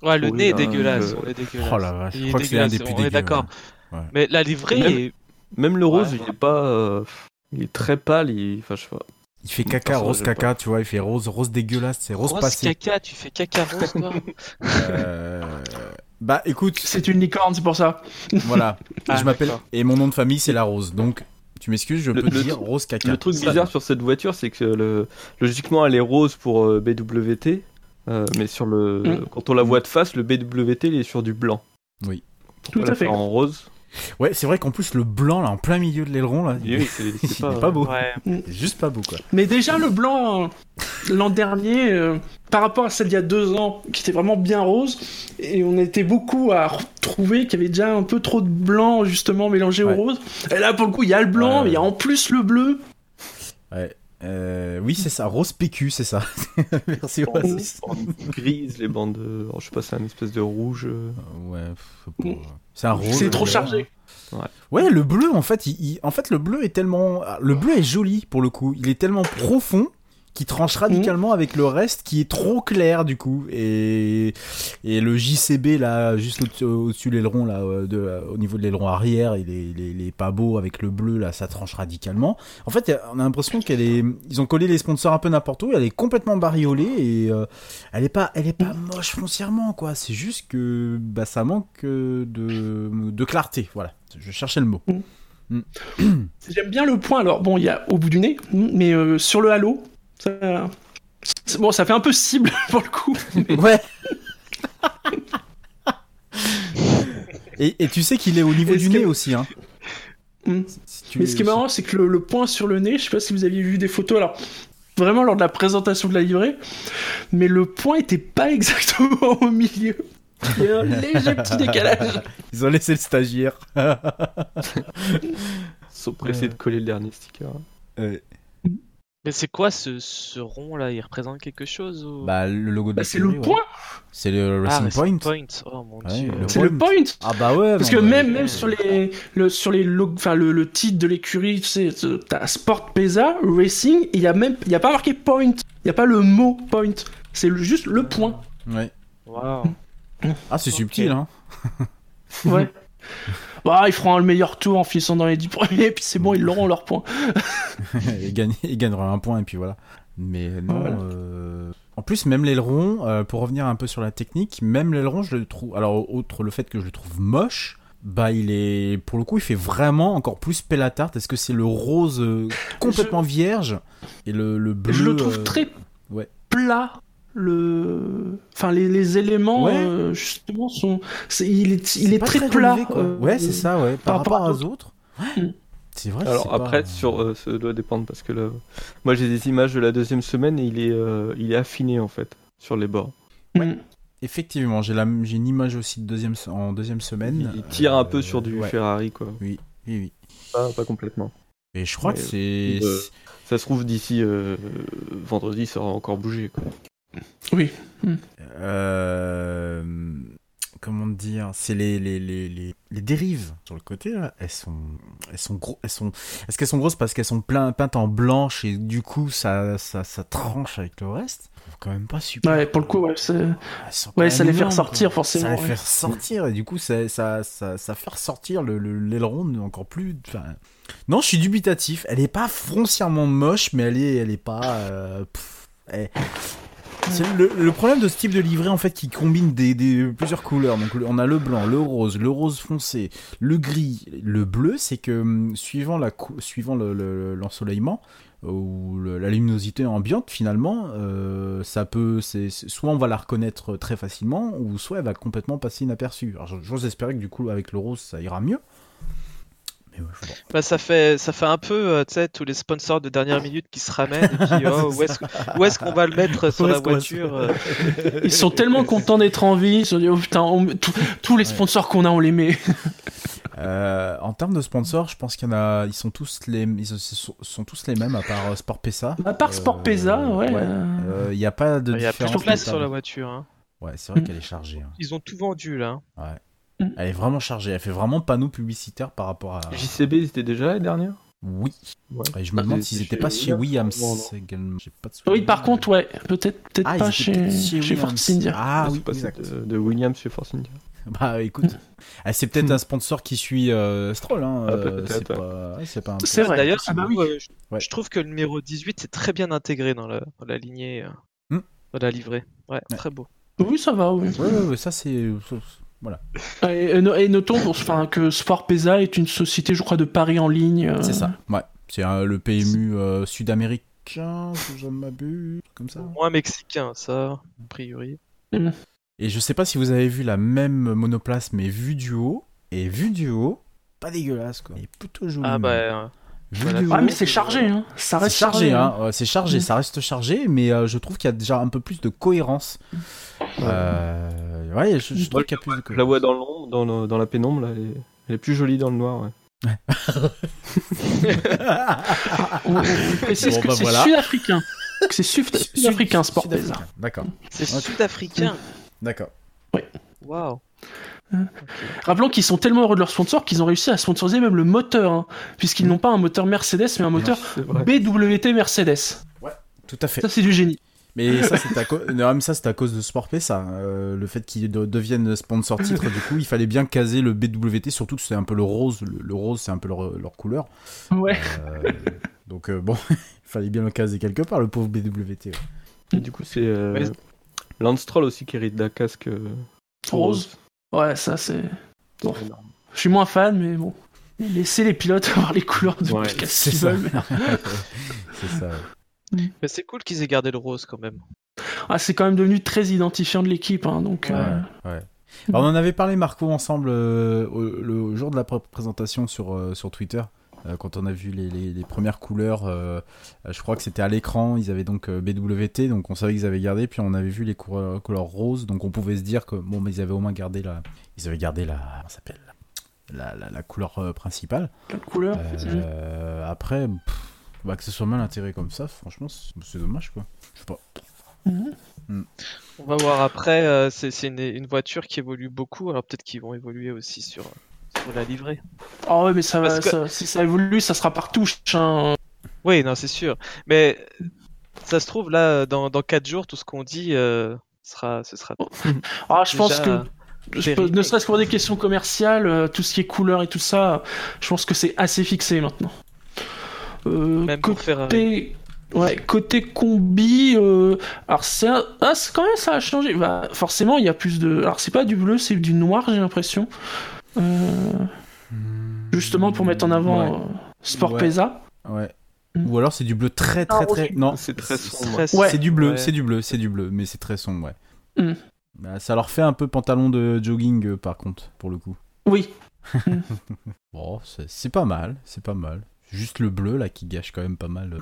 Ouais, le nez est dégueulasse. je- on est dégueulasse. Oh la vache, je crois que c'est un des plus On est dégueux, d'accord. ouais. Mais la livrée Même- est. Même le rose Ouais. il est pas. euh, il est très pâle. Il... Enfin je sais pas. Il fait caca, rose caca, tu vois, il fait rose, rose dégueulasse, c'est rose, Rose passé. caca, tu fais caca rose, toi Euh, Bah écoute, C'est une licorne, c'est pour ça. voilà, Ah, je m'appelle et mon nom de famille c'est la rose, donc tu m'excuses, je Le- peux le dire rose caca. Le truc Ça- bizarre sur cette voiture c'est que le... logiquement elle est rose pour euh, BWT. euh, mais sur le Mm. quand on la voit de face le BWT il est sur du blanc. Oui. Pourquoi Tout à fait. faire en rose. Ouais, c'est vrai qu'en plus le blanc là en plein milieu de l'aileron là, il Oui, est, c'est- pas- beau, Ouais. Il est juste pas beau quoi. Mais déjà, le blanc, euh, l'an dernier, euh, par rapport à celle d'il y a deux ans, qui était vraiment bien rose, et on était beaucoup à retrouver qu'il y avait déjà un peu trop de blanc, justement, mélangé Ouais. au rose. Et là, pour le coup, il y a le blanc, Ouais, mais il y a en plus le bleu. Ouais. Euh, oui, c'est ça, rose PQ, c'est ça. Merci Oasis. grises, les bandes de... alors, je sais pas, c'est un espèce de rouge. euh. Ouais, pff, c'est un rose. C'est trop ouais. chargé. Ouais, le bleu, en fait, il, il- en fait, le bleu est tellement, le bleu est joli pour le coup. Il est tellement profond qu'il tranche radicalement avec le reste, qui est trop clair du coup. Et et le JCB là, juste au- au-dessus de l'aileron là, euh, de, euh, au niveau de l'aileron arrière, il est, il est- il est pas beau avec le bleu là, ça tranche radicalement. En fait, on a l'impression qu'elle est, ils ont collé les sponsors un peu n'importe où. Elle est complètement bariolée et euh, elle est pas, elle est pas moche foncièrement quoi. C'est juste que bah ça manque de de clarté. Voilà, je cherchais le mot. J'aime bien le point. Alors, bon, il y a au bout du nez, mais euh, sur le halo, ça. Bon, ça fait un peu cible pour le coup. Ouais. et, et tu sais qu'il est au niveau du que- nez aussi, hein. Hmm. Si tu- Mais ce qui est marrant, c'est que le, le point sur le nez, je sais pas si vous aviez vu des photos, alors vraiment lors de la présentation de la livrée, mais le point était pas exactement au milieu. Il y a un léger petit décalage. Ils ont laissé le stagiaire. Ils sont pressés de coller le dernier sticker. Ouais. Mais c'est quoi ce, ce rond là Il représente quelque chose ou... Bah, le logo de Bah, la c'est le ouais. point, C'est le ah, Racing Racing Point. Oh mon Ouais, dieu. c'est le point. Ah bah ouais. Parce non, que mais- même, même sur les, le, sur les log- enfin le, le titre de l'écurie, tu sais, t'as Sport Pesa, Racing, et il y a même, il y a pas marqué point, il y a pas le mot point, c'est le- juste le point. Ouais. Waouh. Ah, c'est subtil, hein. Ouais. bah, ils feront le meilleur tour en finissant dans les 10 premiers, puis c'est bon, ils l'auront leur point. il, gagne, il gagnera un point et puis voilà. Mais non. Voilà. euh, En plus, même l'aileron, euh, pour revenir un peu sur la technique, même l'aileron, je le trouve. Alors, outre le fait que je le trouve moche, bah, il est. Pour le coup, il fait vraiment encore plus pelle à tarte. Est-ce que c'est le rose euh, complètement vierge et le, le bleu je le trouve euh, très ouais. plat. Le, enfin les, les éléments Ouais. euh, justement sont, il est, il est très, très plat. relevé, quoi. euh, ouais, c'est ça, ouais. Par, par rapport à aux autres. Ouais. C'est vrai. Alors après, pas- sur, euh, ça doit dépendre parce que là, moi j'ai des images de la deuxième semaine et il est, euh, il est affiné en fait sur les bords. mm. Effectivement, j'ai la- j'ai une image aussi de deuxième, en deuxième semaine. Il tire un peu Euh, sur du ouais. Ferrari, quoi. Oui, oui, oui. Pas, pas complètement. Et je crois Ouais, que c'est. euh, Ça se trouve, d'ici euh, vendredi, ça aura encore bougé, quoi. Oui. Euh, comment dire C'est les, les, les, les, les dérives sur le côté là. Elles sont, elles sont gros. Elles sont. Est-ce qu'elles sont grosses parce qu'elles sont plein, peintes en blanche et du coup ça, ça, ça tranche avec le reste? Quand même pas super. Ouais, pour le coup, ouais, ouais, ça les fait ressortir forcément. Ça les ouais. fait ressortir et du coup ça, ça, ça, ça fait ressortir le- le- l'aileron encore plus. Non, je suis dubitatif. Elle est pas foncièrement moche, mais elle est, elle est pas. euh, pff, elle- c'est le, le problème de ce type de livret en fait qui combine plusieurs couleurs. Donc on a le blanc, le rose, le rose foncé, le gris, le bleu, c'est que hum, suivant cou- suivant le- l'ensoleillement ou la luminosité ambiante finalement, euh, ça peut, c'est soit on va la reconnaître très facilement ou soit elle va complètement passer inaperçue. Alors j'ose espérer que du coup avec le rose ça ira mieux. Mais ouais, je vois. Bah, ça fait ça fait un peu euh, tu sais tous les sponsors de dernière minute qui se ramènent et puis oh, où est-ce que- où est-ce qu'on va le mettre sur la voiture euh, Ils sont tellement contents d'être en vie. Ils se dit, oh putain, on- tous- tous les sponsors qu'on a, on les met. Euh, en termes de sponsors, je pense qu'il y en a, ils sont tous les, ils sont, sont tous les mêmes à part euh, Sport Pesa. À part Sport Pesa, ouais. Euh, Il n'y a pas de Il y a plus de place sur la voiture. hein. Ouais, c'est vrai Mm. qu'elle est chargée. hein. Ils ont tout vendu là. Elle est vraiment chargée. Elle fait vraiment panneau publicitaire par rapport à. JCB, ils étaient déjà l'année dernière Oui. Ouais. Et je me demande Ah, s'ils c'est étaient chez pas chez Williams, également. J'ai pas de. Oui, par contre, ouais, peut-être peut-être Ah, pas chez, chez Williams. Force India. Ah oui, exact. de, de Williams chez Force India. Bah écoute, Ah, c'est peut-être Mm. un sponsor qui suit euh, Stroll. Hein. Ah, euh, c'est ouais. pas, ouais, c'est pas un. C'est vrai. D'ailleurs, Ah bah je, oui. euh, je, Ouais. je trouve que le numéro 18 c'est très bien intégré dans la, dans la lignée, euh, Hmm. dans la livrée. Ouais, Ouais. très beau. Oui, ça va, oui. Ouais, ouais, ouais, ça c'est. Voilà. Et, et no- et notons pour- enfin, que Sport Pesa est une société, je crois, de paris en ligne. euh, C'est ça. Ouais. C'est euh, le PMU euh, sud-américain, si je m'abuse, comme ça. Moins mexicain, ça, a priori. Et je sais pas si vous avez vu la même monoplace, mais vue du haut. Et vue du haut, pas dégueulasse quoi. Il est plutôt joli. Ah bah, euh, Vue voilà. Ah, mais c'est chargé, hein. Ça c'est reste chargé, hein. hein. Ouais, c'est chargé, Mm. ça reste chargé, mais euh, je trouve qu'il y a déjà un peu plus de cohérence. Euh, ouais, je, je trouve qu'il y a plus de la vois dans l'ombre, dans, le- dans la pénombre, là, elle est, elle est plus jolie dans le noir. Ouais. On, on précise Bon, que bah, c'est voilà. sud-africain. Que c'est sud- sud-africain, Sport Pesa. Sud-africain. D'accord, c'est Ok. sud-africain. d'accord. Waouh. Rappelons qu'ils sont tellement heureux de leur sponsor qu'ils ont réussi à sponsoriser même le moteur, hein, puisqu'ils n'ont pas un moteur Mercedes, mais un moteur C'est vrai. BWT Mercedes. Tout à fait. Ça, c'est du génie. Mais ça, c'est à, cause... non, mais ça, c'est à cause de Sport ça. Euh, le fait qu'ils de- deviennent sponsor titre, du coup, il fallait bien caser le BWT, surtout que c'est un peu le rose. Le, le rose, c'est un peu leur, leur couleur. Ouais. Euh, donc, euh, bon, il fallait bien le caser quelque part, le pauvre BWT. ouais. Et du coup, c'est euh, Ouais. Lance aussi qui hérite d'un casque euh, Rose. Ouais, ça, c'est. Bon. Je suis moins fan, mais bon. Laissez les pilotes avoir les couleurs de Ouais, casque qu'ils veulent. c'est ça. ouais. Mais c'est cool qu'ils aient gardé le rose quand même. Ah, c'est quand même devenu très identifiant de l'équipe, hein, donc. Ouais, euh, ouais. Alors, on en avait parlé, Marco, ensemble euh, au, le jour de la pr- présentation sur, euh, sur Twitter. euh, quand on a vu les, les- les premières couleurs, je crois que c'était à l'écran, ils avaient donc BWT, donc on savait qu'ils avaient gardé, puis on avait vu les couleurs, couleurs roses, donc on pouvait se dire que bon, mais ils avaient au moins gardé la, ils avaient gardé la, s'appelle, la, la, la couleur principale. la couleur. Euh, après, pff, bah, que ce soit mal intégré comme ça, franchement, c'est dommage quoi. Je sais pas. Mhm. On va voir après. euh, c'est une, une voiture qui évolue beaucoup. Alors peut-être qu'ils vont évoluer aussi sur, sur la livrée. Ah ouais, mais ça, va- Parce que- ça- si ça évolue, ça sera par touche. hein. Oui, non, c'est sûr. Mais ça se trouve là, dans, dans 4 jours, tout ce qu'on dit euh, sera, ce sera. Ah, je pense que. je peux- ne serait-ce que pour des questions commerciales, euh, tout ce qui est couleur et tout ça, je pense que c'est assez fixé maintenant. Euh, Même pour Ferrari. côté, ouais, côté combi, euh, alors c'est un- ah, quand même ça a changé. Bah, forcément, il y a plus de. Alors c'est pas du bleu, c'est du noir, j'ai l'impression. Euh, justement pour mettre en avant Ouais. euh, Sport Ouais. Pesa. Ouais. Mm. Ou alors c'est du bleu très très Ah, très. Non, C'est très sombre. C'est du bleu, Ouais. c'est du bleu, c'est du bleu, mais c'est très sombre, ouais. Mm. Bah, ça leur fait un peu pantalon de jogging euh, par contre, pour le coup. Oui. Bon, c'est pas mal, c'est pas mal. Juste le bleu là qui gâche quand même pas mal.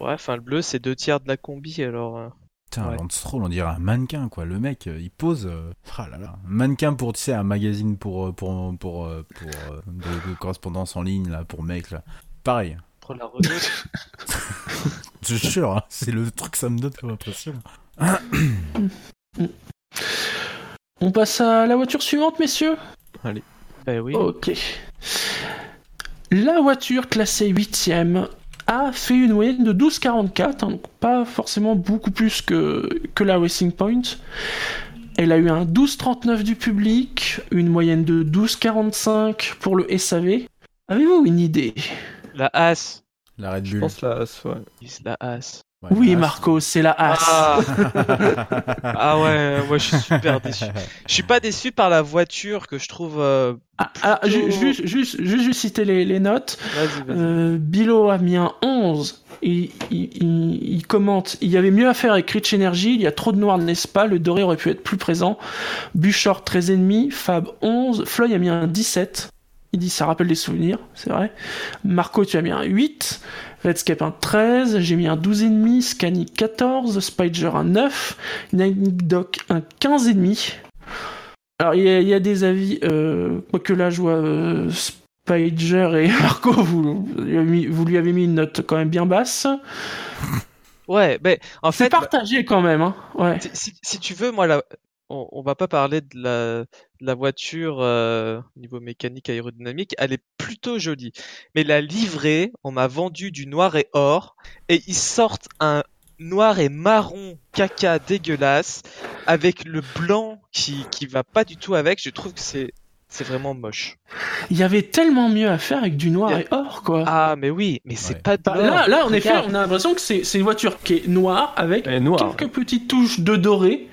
Ouais, enfin le bleu, c'est deux tiers de la combi. Alors, euh, Putain, Ouais. Lance Stroll, on dirait un mannequin, quoi. Le mec, euh, il pose. euh, ah là là. Un mannequin pour, tu sais, un magazine pour, pour, pour, pour, de, de correspondance en ligne, là, pour mecs, là. Pareil. Entre la Renault. Je te jure, hein, c'est le truc que ça me donne comme impression. On passe à la voiture suivante, messieurs? Ben oui. Ok. La voiture classée 8ème a fait une moyenne de 12,44, hein, donc pas forcément beaucoup plus que, que la Racing Point. Elle a eu un 12,39 du public, une moyenne de 12,45 pour le SAV. Avez-vous une idée? La As. La Red Je Bull. pense là, ouais. La As. Ouais, Oui, la- Marco, c'est la As. Ah. ah ouais, moi je suis super déçu. Je suis pas déçu par la voiture que je trouve. euh, Ah, ah, juste, juste, juste, juste citer les, les notes. Vas-y, vas-y. Euh, Bilo a mis un 11. Il, il, il- il commente Il y avait mieux à faire avec Rich Energy. Il y a trop de noir, n'est-ce pas Le doré aurait pu être plus présent. Buchor 13,5. Fab 11. Floyd a mis un 17. Il dit Ça rappelle des souvenirs, c'est vrai. Marco, tu as mis un 8. Redscape un 13. J'ai mis un 12,5. Scani 14. Spider un 9. Night Doc un 15,5. Alors, il y, a- il y a des avis, euh, quoique là, je vois euh, Spider et Marco, vous, vous lui avez mis- une note quand même bien basse. Ouais, mais en C'est fait, partagé quand même, hein. Ouais. si, tu veux, moi, la- on, on va pas parler de la, la voiture euh, niveau mécanique aérodynamique, elle est plutôt jolie. Mais la livrée, on m'a vendu du noir et or, et ils sortent un noir et marron caca dégueulasse avec le blanc qui qui va pas du tout avec. Je trouve que c'est c'est vraiment moche. Il y avait tellement mieux à faire avec du noir et or, quoi. Ah, mais oui, mais c'est Ouais. pas de Bah, l'or. là, là, en effet, on a l'impression que c'est c'est une voiture qui est noire avec quelques petites touches de doré.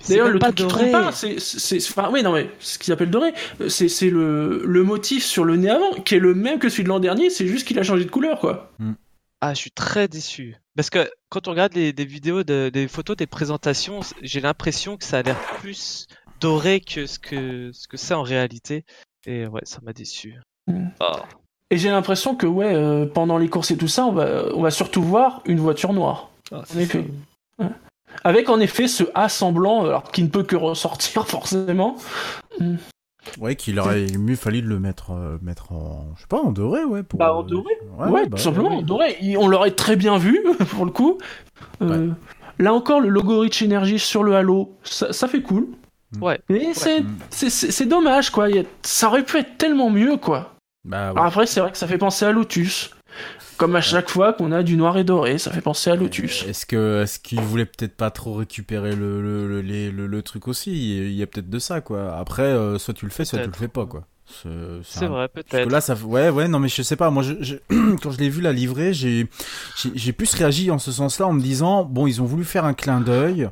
C'est D'ailleurs, le pas truc qui doré. trompe pas, c'est, c'est, c'est- enfin, oui, non, mais ce qu'ils appellent doré, c'est, c'est le, le motif sur le nez avant, qui est le même que celui de l'an dernier, c'est juste qu'il a changé de couleur, quoi. Ah, je suis très déçu. Parce que quand on regarde les, des vidéos, de- des photos, des présentations, j'ai l'impression que ça a l'air plus doré que ce que ce que c'est en réalité. Et ouais, ça m'a déçu. Mm. Oh. Et j'ai l'impression que, ouais, euh, pendant les courses et tout ça, on va, on va surtout voir une voiture noire. Ah, En effet. Avec en effet ce A semblant, alors qui ne peut que ressortir forcément. Ouais, qu'il aurait mieux fallu de le mettre, euh, mettre en, je sais pas, en doré, ouais. Pour, Bah, en euh, doré. Ouais, Ouais, bah, tout simplement, oui. doré. Et On l'aurait très bien vu, pour le coup. Euh, Là encore, le logo Rich Energy sur le halo, ça, ça fait cool. Ouais. Mais c'est, Mm. c'est, dommage, quoi. Il y a- Ça aurait pu être tellement mieux, quoi. Bah, ouais. Alors après, c'est vrai que ça fait penser à Lotus. Comme à chaque fois qu'on a du noir et doré, ça fait penser à Lotus. Est-ce que est-ce qu'il voulait peut-être pas trop récupérer le le, le, les- le- le truc aussi? Il y a peut-être de ça quoi. Après euh, soit tu le fais soit tu le fais pas quoi. C'est un- vrai, peut-être. là ça ouais ouais non mais je sais pas moi je, je- quand je l'ai vu la j'ai j'ai j'ai plus réagi en ce sens-là en me disant bon ils ont voulu faire un clin d'œil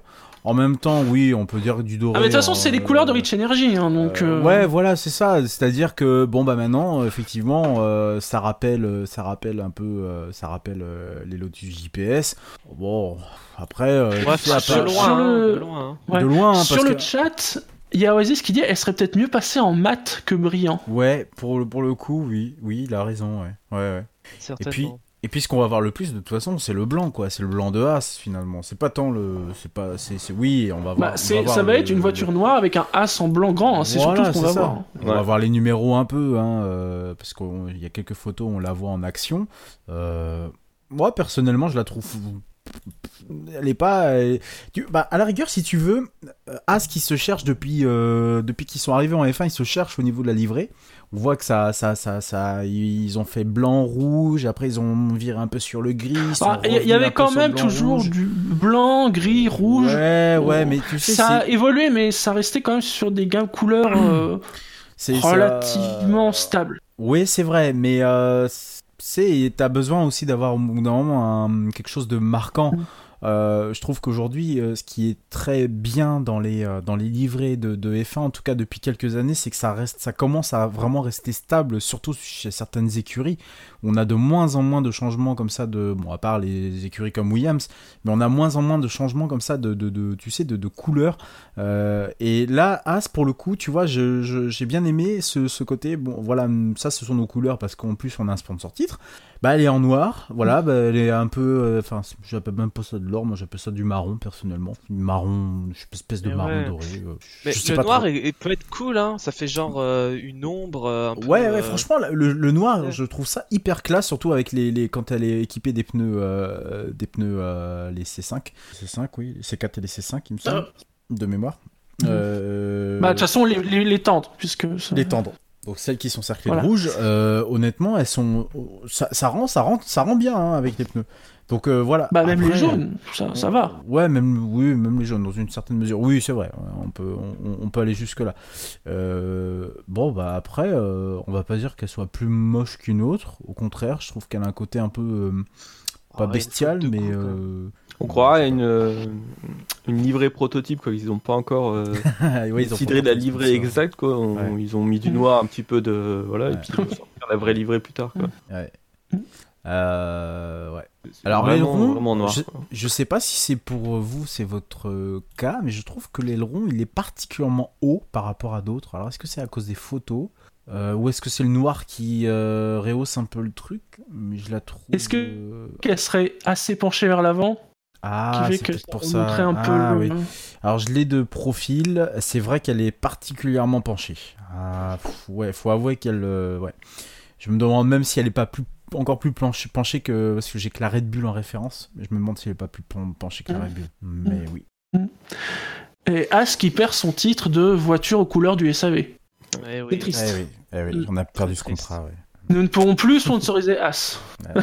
en même temps oui on peut dire du doré. Ah mais de toute façon, euh, c'est les couleurs de Rich Energy, hein, donc... euh, euh, Ouais, voilà, c'est ça. C'est-à-dire que bon bah maintenant, euh, effectivement, euh, ça rappelle, euh, ça rappelle un peu, euh, ça rappelle euh, les Lotus JPS. Bon, après, euh, Ouais, sur hein, le- de loin. hein. ouais. de loin, hein, Sur le que- chat, il y a Oasis qui dit elle serait peut-être mieux passée en mat que brillant. Ouais, pour le pour le coup, oui, oui, il a raison, ouais, ouais, ouais. Certainement. Et puis ce qu'on va voir le plus de toute façon, c'est le blanc, quoi. C'est le blanc de As finalement. C'est pas tant le, c'est pas, c'est, c'est- oui, on va voir. Bah, on c'est, voir ça va le- être une voiture noire avec un as en blanc grand, hein, c'est Voilà, surtout ce qu'on va ça. voir. hein. On Ouais. va voir les numéros un peu, hein, euh, parce qu'il y a quelques photos, on la voit en action. Euh, moi, personnellement, je la trouve. Elle est pas. elle- tu- bah, à la rigueur, si tu veux, euh, As qui se cherche depuis, euh, depuis qu'ils sont arrivés en F1, ils se cherchent au niveau de la livrée. On voit que ça, ça, ça, ça, ils ont fait blanc, rouge. Après, ils ont viré un peu sur le gris. sont Ah, Il y, il avait quand même blanc, toujours rouge. du blanc, gris, rouge. Ouais, ouais, mais tu sais, ça a évolué, mais ça restait quand même sur des gammes couleurs euh, ça- relativement stables. Oui, c'est vrai, mais euh, c'est t'as besoin aussi d'avoir au bout d'un moment un- quelque chose de marquant. Euh, je trouve qu'aujourd'hui, euh, ce qui est très bien dans les euh, livrets de, de F1, en tout cas depuis quelques années, c'est que ça reste, ça commence à vraiment rester stable, surtout chez certaines écuries. On a de moins en moins de changements comme ça de, bon, à part les écuries comme Williams, mais on a moins en moins de changements comme ça de, de, de tu sais, de, de couleurs. Euh, et là, As, pour le coup, tu vois, je- je- j'ai bien aimé ce, ce côté. Bon, voilà, ça, ce sont nos couleurs parce qu'en plus, on a un sponsor titre. Bah, elle est en noir, voilà, bah, elle est un peu. euh, Enfin, j'appelle même pas ça de l'or, moi j'appelle ça du marron personnellement. Du marron, une espèce de Mais marron ouais. doré. euh, Mais je sais le pas noir est- peut être cool, hein. Ça fait genre euh, une ombre. euh, un peu, Ouais, ouais, euh, franchement, le, le noir, ouais. je trouve ça hyper classe, surtout avec les, les quand elle est équipée des pneus, euh, des pneus euh, les C5, C5, oui, les C4 et les C5, il me semble, de mémoire. Mhm. Euh, Bah, de toute façon, les, les, les tendres, puisque. ça- les tendres. Donc celles qui sont cerclées Voilà. de rouge, euh, honnêtement, elles sont, ça, ça rend, ça rend, ça rend bien hein, avec les pneus. Donc euh, voilà. Bah, même Après, les jaunes, ça, ça va. Ouais, même oui, même les jaunes dans une certaine mesure. Oui, c'est vrai. On peut, on, on peut aller jusque là. bon, bah après, euh, on va pas dire qu'elle soit plus moche qu'une autre. Au contraire, je trouve qu'elle a un côté un peu euh, pas Ah, bestial, mais coupe, euh, On croirait à une, euh, une livrée prototype, quoi. Ils n'ont pas encore euh, ouais, ils ont la livrée exacte, quoi. On- Ouais. Ils ont mis du noir, un petit peu de. Voilà, Ouais. et puis ils vont sortir la vraie livrée plus tard, quoi. Ouais. Euh, ouais. Alors vraiment, noir. je, je sais pas si c'est pour vous, c'est votre euh, cas, mais je trouve que l'aileron il est particulièrement haut par rapport à d'autres. Alors est-ce que c'est à cause des photos euh, ou est-ce que c'est le noir qui euh, rehausse un peu le truc? Mais je la trouve. Est-ce que- euh, Qu'elle serait assez penchée vers l'avant, ah, qui fait c'est que pour ça. montrer un peu. Ah, le- oui. Alors je l'ai de profil. C'est vrai qu'elle est particulièrement penchée. Ah, pff, ouais, faut avouer qu'elle. euh, ouais. Je me demande même si elle est pas plus encore plus penchée que parce que j'ai que la Red Bull en référence. Mais je me demande si elle est pas plus pen- penchée que la Mm. Red Bull. Mais oui. Et As qui perd son titre de voiture aux couleurs du SAV. Ouais, C'est triste. Eh oui, eh oui, on a perdu ce contrat. Ouais. Nous ne pourrons plus sponsoriser As.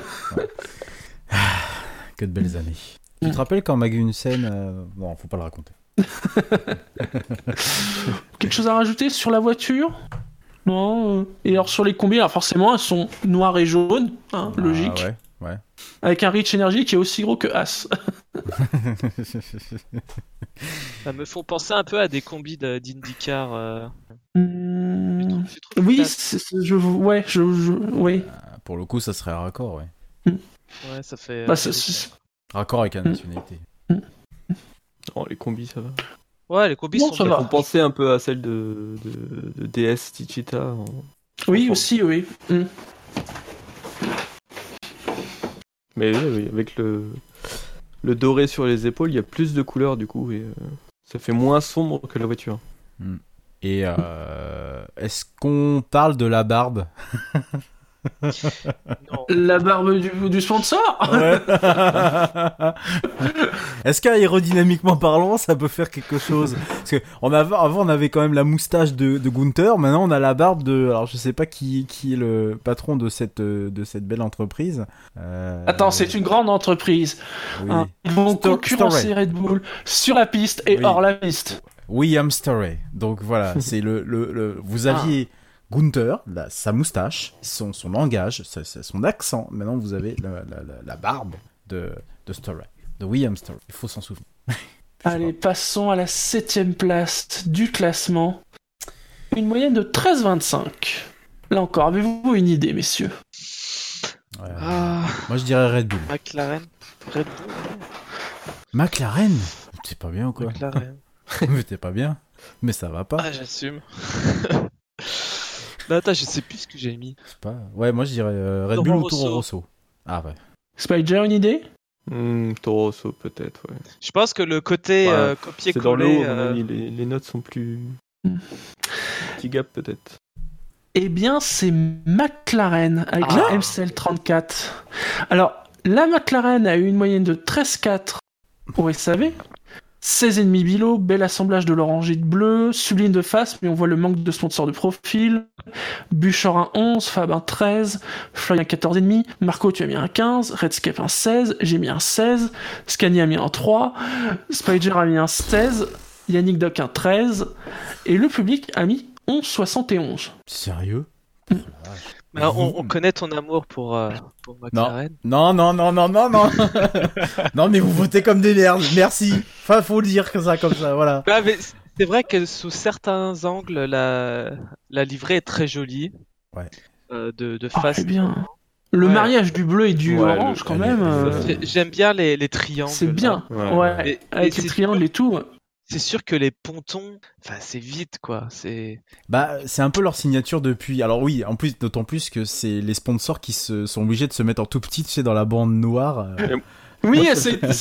Que de belles années. Tu Mm. te rappelles quand Magnussen euh... Bon, faut pas le raconter. Quelque chose à rajouter sur la voiture? Non. euh, Et alors sur les combis, alors forcément, elles sont noires et jaunes, hein, Ah, logique. ouais, ouais. Avec un Rich Energy qui est aussi gros que As. Ça me font penser un peu à des combis d'IndyCar. euh. Hmm, Oui, je, ouais, je, je- oui. Pour le coup, ça serait un raccord, ouais. ça- Ouais, ça fait. Bah, euh, c'est- Raccord avec la Mm. nationalité. Oh, les combis, ça va. Ouais, les combis Bon, sont ça va. Penser un peu à celle de, de, de DS Tichita. en- oui, aussi, oui. Hmm. Mais oui, oui, avec le, le doré sur les épaules, il y a plus de couleurs du coup, et euh, ça fait moins sombre que la voiture. Et euh, est-ce qu'on parle de la barbe? Non. La barbe du, du sponsor Est-ce qu'aérodynamiquement parlant, ça peut faire quelque chose Parce que on avait, avant, on avait quand même la moustache de, de Gunther. Maintenant, on a la barbe de. Alors, je sais pas qui, qui est le patron de cette, de cette belle entreprise. Euh, Attends, c'est une grande entreprise. oui. hein. Ils vont concurrencer. Red Bull sur la piste et Oui. hors la piste. William Storey. Donc voilà, c'est le, le, le- Vous aviez Gunther, la- sa moustache, son, son langage, sa- sa- son accent. Maintenant, vous avez la, la- la- la barbe de, de Storey, de William Storey. Il faut s'en souvenir. Allez, passons à la septième place du classement. Une moyenne de 13,25. Là encore, avez-vous une idée, messieurs? Ouais. Ah, Moi, je dirais Red Bull. McLaren. Red Bull. McLaren? C'est pas bien ou quoi McLaren. Mais t'es pas bien. Mais ça va pas. Ah, j'assume. non, attends, je sais plus ce que j'ai mis. C'est pas... Ouais, moi je dirais euh, Red Toro Bull ou. Toro Rosso. Ah ouais. Spider, une idée? Hmm, Toro Rosso peut-être, ouais. Je pense que le côté Ouais, euh, copier-coller. euh, les, les notes sont plus... Petit gap peut-être. Eh bien, c'est McLaren avec Ah. la MCL34. Alors, la McLaren a eu une moyenne de 13,4 au SAV. 16,5 bilo, bel assemblage de l'orange et de bleu, sublime de face, mais on voit le manque de sponsors de profil. Buchor un 11, Fab un 13, Floyd un 14,5, Marco tu as mis un 15, Redscape un 16, j'ai mis un 16, Scania a mis un 3, Spider a mis un 16, Yannick Doc un 13, et le public a mis 11,71. Sérieux? Bah, on, on connaît ton amour pour, euh, pour McLaren. Non, non, non, non, non, non. non, mais vous votez comme des merdes. Merci. Enfin, faut le dire que ça, comme ça, voilà. Ah, mais c'est vrai que sous certains angles, la, la livrée est très jolie. Ouais. Euh, de, de Ah, face. c'est bien. Le Ouais. mariage du bleu et du Ouais, orange, le- quand même, euh, J'ai- J'aime bien les, les triangles. c'est là. bien. Ouais, Ouais, Et- avec et les triangles et tout. C'est sûr que les pontons, enfin, c'est vite, quoi. C'est. Bah, c'est un peu leur signature depuis. Alors oui, en plus, d'autant plus que c'est les sponsors qui se, sont obligés de se mettre en tout petit, tu sais, dans la bande noire. euh. Oui, c'est bien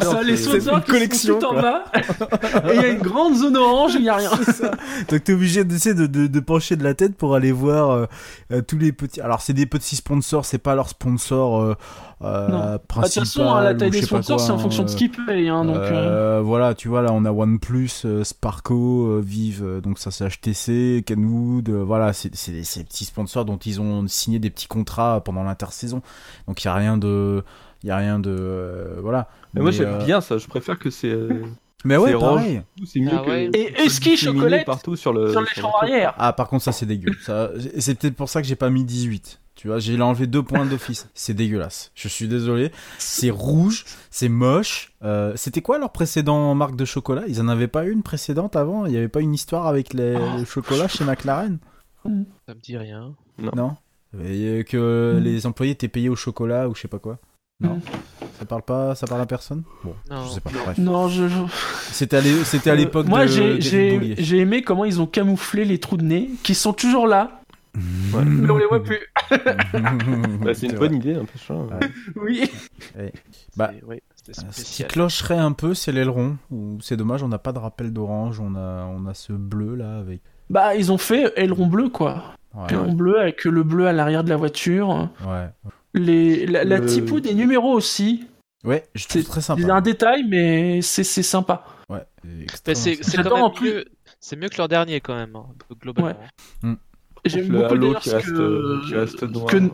ça, les qui collection, sont tout en bas. Et il y a une grande zone orange il n'y a rien. Ça. Donc t'es obligé de, tu sais, de, de, de pencher de la tête pour aller voir euh, euh, tous les petits. Alors c'est des petits sponsors, c'est pas leur sponsor euh, euh, Non. Ah, De toute principal. façon, hein, la taille des sponsors, c'est en fonction de hein, ce qu'ils payent. Hein, donc, euh, euh, voilà, tu vois là, on a OnePlus, euh, Sparco, euh, Vive, euh, donc ça c'est HTC, Kenwood, euh, voilà, c'est ces petits sponsors dont ils ont signé des petits contrats pendant l'intersaison. Donc il y a rien de, il y a rien de, euh, voilà. Mais moi j'aime euh, bien ça, je préfère que c'est euh, Mais ouais, pareil. c'est mieux Ah que ouais. Et que disséminé chocolate partout sur le sur le l'écran truc. arrière. Ah, par contre, ça c'est dégueu. Ça, c'est peut-être pour ça que j'ai pas mis 18. Tu vois, j'ai enlevé deux points d'office. C'est dégueulasse. Je suis désolé. C'est rouge, c'est moche. Euh, C'était quoi leur précédent marque de chocolat? Ils en avaient pas une précédente avant? Il y avait pas une histoire avec les, Oh. le chocolat chez McLaren? Ça me dit rien. Non Et que Mm. les employés étaient payés au chocolat ou je sais pas quoi Non Mm. Ça parle pas, ça parle à personne? Bon, Non. je sais pas. Bref. Non, je. je- C'était à Euh, l'époque Moi, j'ai- aimé comment ils ont camouflé les trous de nez, qui sont toujours là, Ouais. mais on les voit plus. Bah, c'est une vrai. bonne idée, un peu ça. Ouais. Oui. Bah, ouais, Euh, Ce qui clocherait un peu, c'est l'aileron. C'est dommage, on n'a pas de rappel d'orange, on a, on a ce bleu là avec. Bah, ils ont fait aileron bleu, quoi. Ouais, Aileron bleu avec le bleu à l'arrière de la voiture. ouais. Les, la, la Le- typo des numéros aussi. Ouais, je trouve C'est très C'est un sympa. détail, mais c'est c'est sympa. Ouais, c'est sympa. quand en même plus- mieux. C'est mieux que leur dernier quand même, hein, globalement. J'aime Le beaucoup halo d'ailleurs qui ce reste, que, qui reste ce noir. que-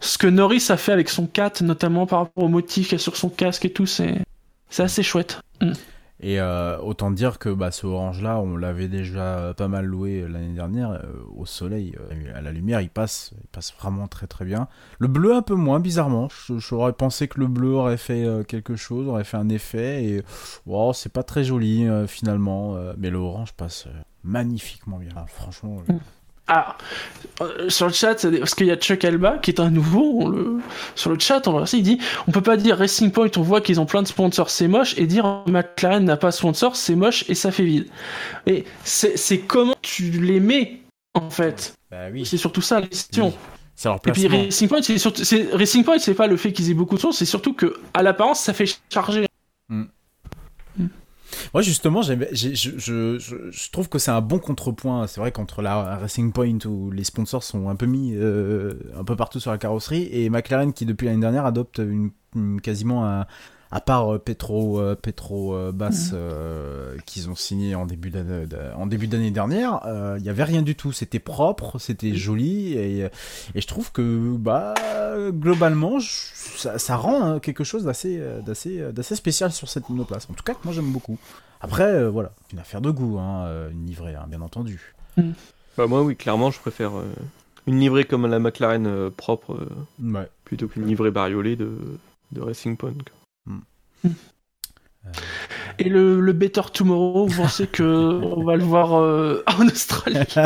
ce que Norris a fait avec son 4, notamment par rapport au motif qu'il y a sur son casque et tout, c'est c'est assez chouette. Mm. Et euh, autant dire que bah, ce orange là, on l'avait déjà pas mal loué euh, l'année dernière. euh, au soleil, à la lumière, il passe, il passe vraiment très très bien. Le bleu un peu moins, bizarrement. J'aurais pensé que le bleu aurait fait quelque chose, aurait fait un effet. Et wow, c'est pas très joli finalement. mais le orange passe magnifiquement bien. Franchement. Ah, euh, sur le chat, parce qu'il y a Chuck Alba qui est un nouveau, on le... sur le chat, on va voir ça, il dit on peut pas dire Racing Point, on voit qu'ils ont plein de sponsors, c'est moche, et dire McLaren n'a pas de sponsor, c'est moche et ça fait vide. Et c'est comment tu les mets, en fait? Bah oui. C'est surtout ça la question. C'est leur Et puis. Racing Point, c'est surtout, Racing Point, c'est pas le fait qu'ils aient beaucoup de choses, c'est surtout que à l'apparence, ça fait charger. Moi justement, j'ai- je, je, je, je trouve que c'est un bon contrepoint. C'est vrai qu'entre la Racing Point où les sponsors sont un peu mis euh, un peu partout sur la carrosserie et McLaren qui depuis l'année dernière adopte une, une- quasiment un à part euh, Petro euh, Petro euh, Bass euh, qu'ils ont signé en début d'année en début d'année dernière, euh, il y avait rien du tout. C'était propre, c'était joli et, et je trouve que bah globalement je- ça, ça rend hein, quelque chose d'assez d'assez d'assez spécial sur cette monoplace. En tout cas, que moi j'aime beaucoup. Après, euh, voilà, une affaire de goût, hein, une livrée, hein, bien entendu. Bah, moi, oui, clairement, je préfère euh, une livrée comme la McLaren euh, propre euh, Ouais. plutôt qu'une livrée bariolée de, de Racing Point. quoi. Et le, le Better Tomorrow, vous pensez que on va le voir euh, en Australie?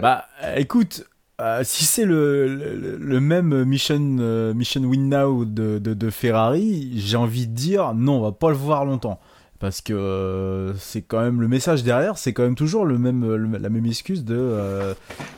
Bah, euh, écoute, euh, si c'est le, le, le même Mission, euh, Mission Win Now de, de, de Ferrari, j'ai envie de dire non, on va pas le voir longtemps. Parce que euh, c'est quand même le message derrière, c'est quand même toujours le même, le- la même excuse de euh,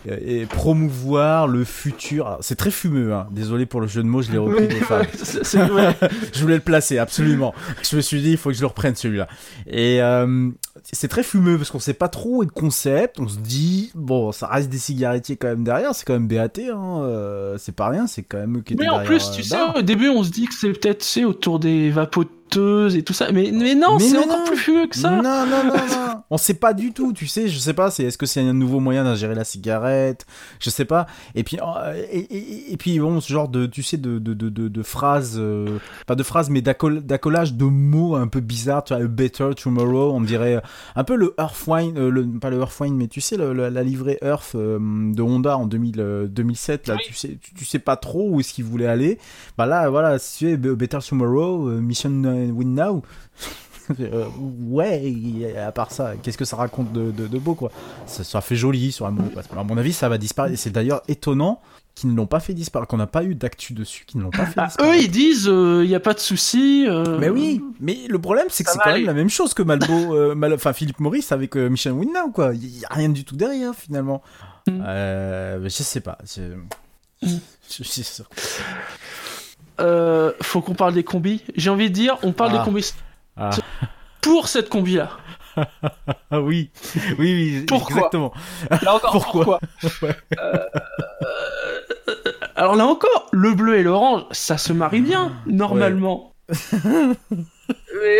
et promouvoir le futur. C'est très fumeux, hein. désolé pour le jeu de mots, je l'ai repris ouais. je voulais le placer, absolument. Je me suis dit, il faut que je le reprenne celui-là. Et euh, c'est très fumeux parce qu'on sait pas trop où est le concept. On se dit, bon, ça reste des cigarettiers quand même derrière. C'est quand même BAT, hein. euh, c'est pas rien. C'est quand même Mais en plus, tu euh, sais, au début, on se dit que c'est peut-être autour des et tout ça. Mais, mais non, c'est encore non. plus fumeux que ça. Non, non, non, non. On sait pas du tout, tu sais. Je sais pas. C'est est-ce que c'est un nouveau moyen d'ingérer la cigarette? Je sais pas. Et puis, euh, et, et- et puis bon, ce genre de, tu sais, de de de phrases, euh, pas de phrases, mais d'accol- d'accolage de mots un peu bizarres. Tu vois, a better tomorrow. On dirait euh, un peu le Earthwine, euh, le, pas le Earthwine, mais tu sais, le- le- la livrée Earth euh, de Honda en 2000, euh, 2007. Là, Oui. tu sais, tu, tu sais pas trop où est-ce qu'il voulait aller. Bah là, voilà, si tu es Better Tomorrow, Mission Win Now. Euh, ouais, à part ça, qu'est-ce que ça raconte de, de- de beau, quoi ça, ça fait joli sur un mot. À mon avis, ça va disparaître. Et c'est d'ailleurs étonnant qu'ils ne l'ont pas fait disparaître, qu'on n'a pas eu d'actu dessus, qu'ils ne l'ont pas fait Ah, disparaître. eux, ils disent, il n'y a pas de souci. euh, Mais oui, mais le problème c'est que c'est quand aller. même la même chose que Malbo, euh, Mal- enfin Philippe Maurice avec euh, Michel Winnow quoi. Il y a rien du tout derrière finalement. Mm. Euh, je sais pas. Je... Mm. je- je- je- euh, faut qu'on parle des combis. J'ai envie de dire, on parle Ah. des combis Ah. pour cette combi-là. Ah oui, oui, oui, Pourquoi exactement. Là encore, Pourquoi pourquoi Euh, Alors là encore, le bleu et l'orange, ça se marie bien, normalement. Mais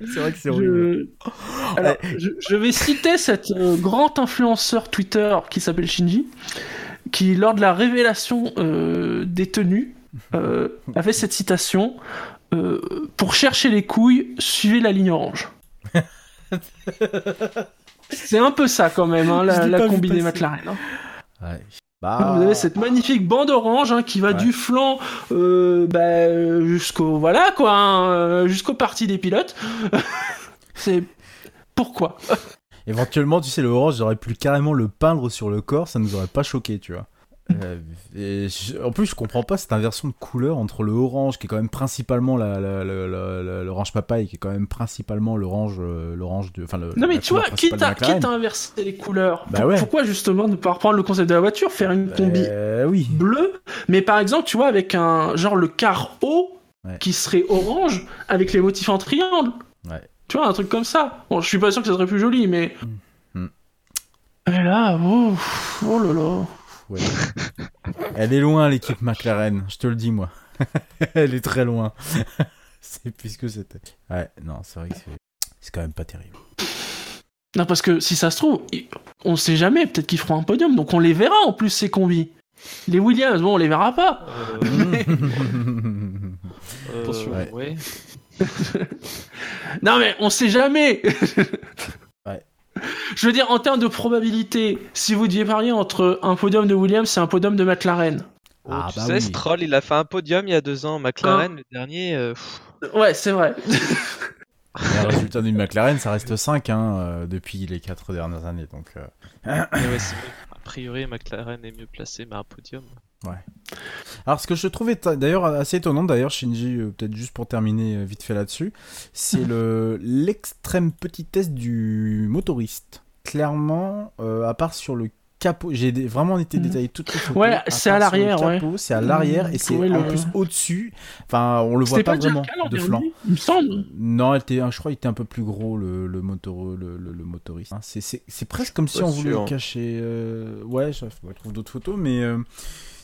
C'est vrai que c'est horrible. je... Alors, je, je vais citer cet euh, grand influenceur Twitter qui s'appelle Shinji, qui, lors de la révélation euh, des tenues, euh, avait cette citation euh, Pour chercher les couilles, suivez la ligne orange. C'est un peu ça quand même, hein, la, la pas vu combi des passer. McLaren. hein. Ouais. Bah, Vous avez cette magnifique bande orange hein, qui va Ouais. du flanc euh, bah, jusqu'au voilà quoi, hein, euh, jusqu'au parti des pilotes. C'est pourquoi? Éventuellement, tu sais, le orange, j'aurais pu carrément le peindre sur le corps, ça nous aurait pas choqué, tu vois. Euh, et je- en plus, je comprends pas cette inversion de couleur entre le orange, qui est quand même principalement la, la- la- l'orange papaye, qui est quand même principalement l'orange, euh, l'orange de, enfin le. Non mais tu vois, quitte à, quitte à inverser les couleurs, Bah pour- ouais. pourquoi justement ne pas reprendre le concept de la voiture, faire une combi Euh, oui. bleue, mais par exemple, tu vois, avec un genre le quart haut Ouais. qui serait orange avec les motifs en triangle. Ouais. Tu vois, un truc comme ça. Bon, je suis pas sûr que ça serait plus joli, mais. Mm. Et là, oh, oh là là. Ouais. Elle est loin, l'équipe McLaren, je te le dis, moi. Elle est très loin. c'est plus ce que c'était. Ouais, non, c'est vrai que c'est, c'est quand même pas terrible. Non, parce que si ça se trouve, on sait jamais, peut-être qu'ils feront un podium, donc on les verra en plus, ces combis. Les Williams, bon, on les verra pas. Euh, euh, Attention. Ouais. ouais. Non, mais on sait jamais. Je veux dire, en termes de probabilité, si vous deviez parier entre un podium de Williams et un podium de McLaren. Oh, Ah, tu bah sais, oui. Stroll, il a fait un podium il y a deux ans. McLaren, le dernier. euh, Ouais, c'est vrai. Le résultat d'une McLaren, ça reste 5 hein, euh, depuis les 4 dernières années. Donc, euh, ouais, a priori, McLaren est mieux placé, mais un podium. Alors, ce que je trouvais d'ailleurs assez étonnant, d'ailleurs, Shinji, euh, peut-être juste pour terminer euh, vite fait là-dessus, c'est le l'extrême petitesse du motoriste. Clairement, euh, à part sur le capot, j'ai vraiment été Mhm. détaillé toutes les photos. Ouais, c'est à l'arrière, ouais. capot, C'est à l'arrière et c'est ouais, en le- plus au-dessus. Enfin, on le voit pas, pas vraiment de flanc. Il me semble. Non, elle était, je crois qu'il était un peu plus gros le, le, moteur, le, le, le motoriste. Hein, c'est- C'est c'est presque comme si on voulait sûr. le cacher. euh, Ouais, je trouver d'autres photos, mais euh,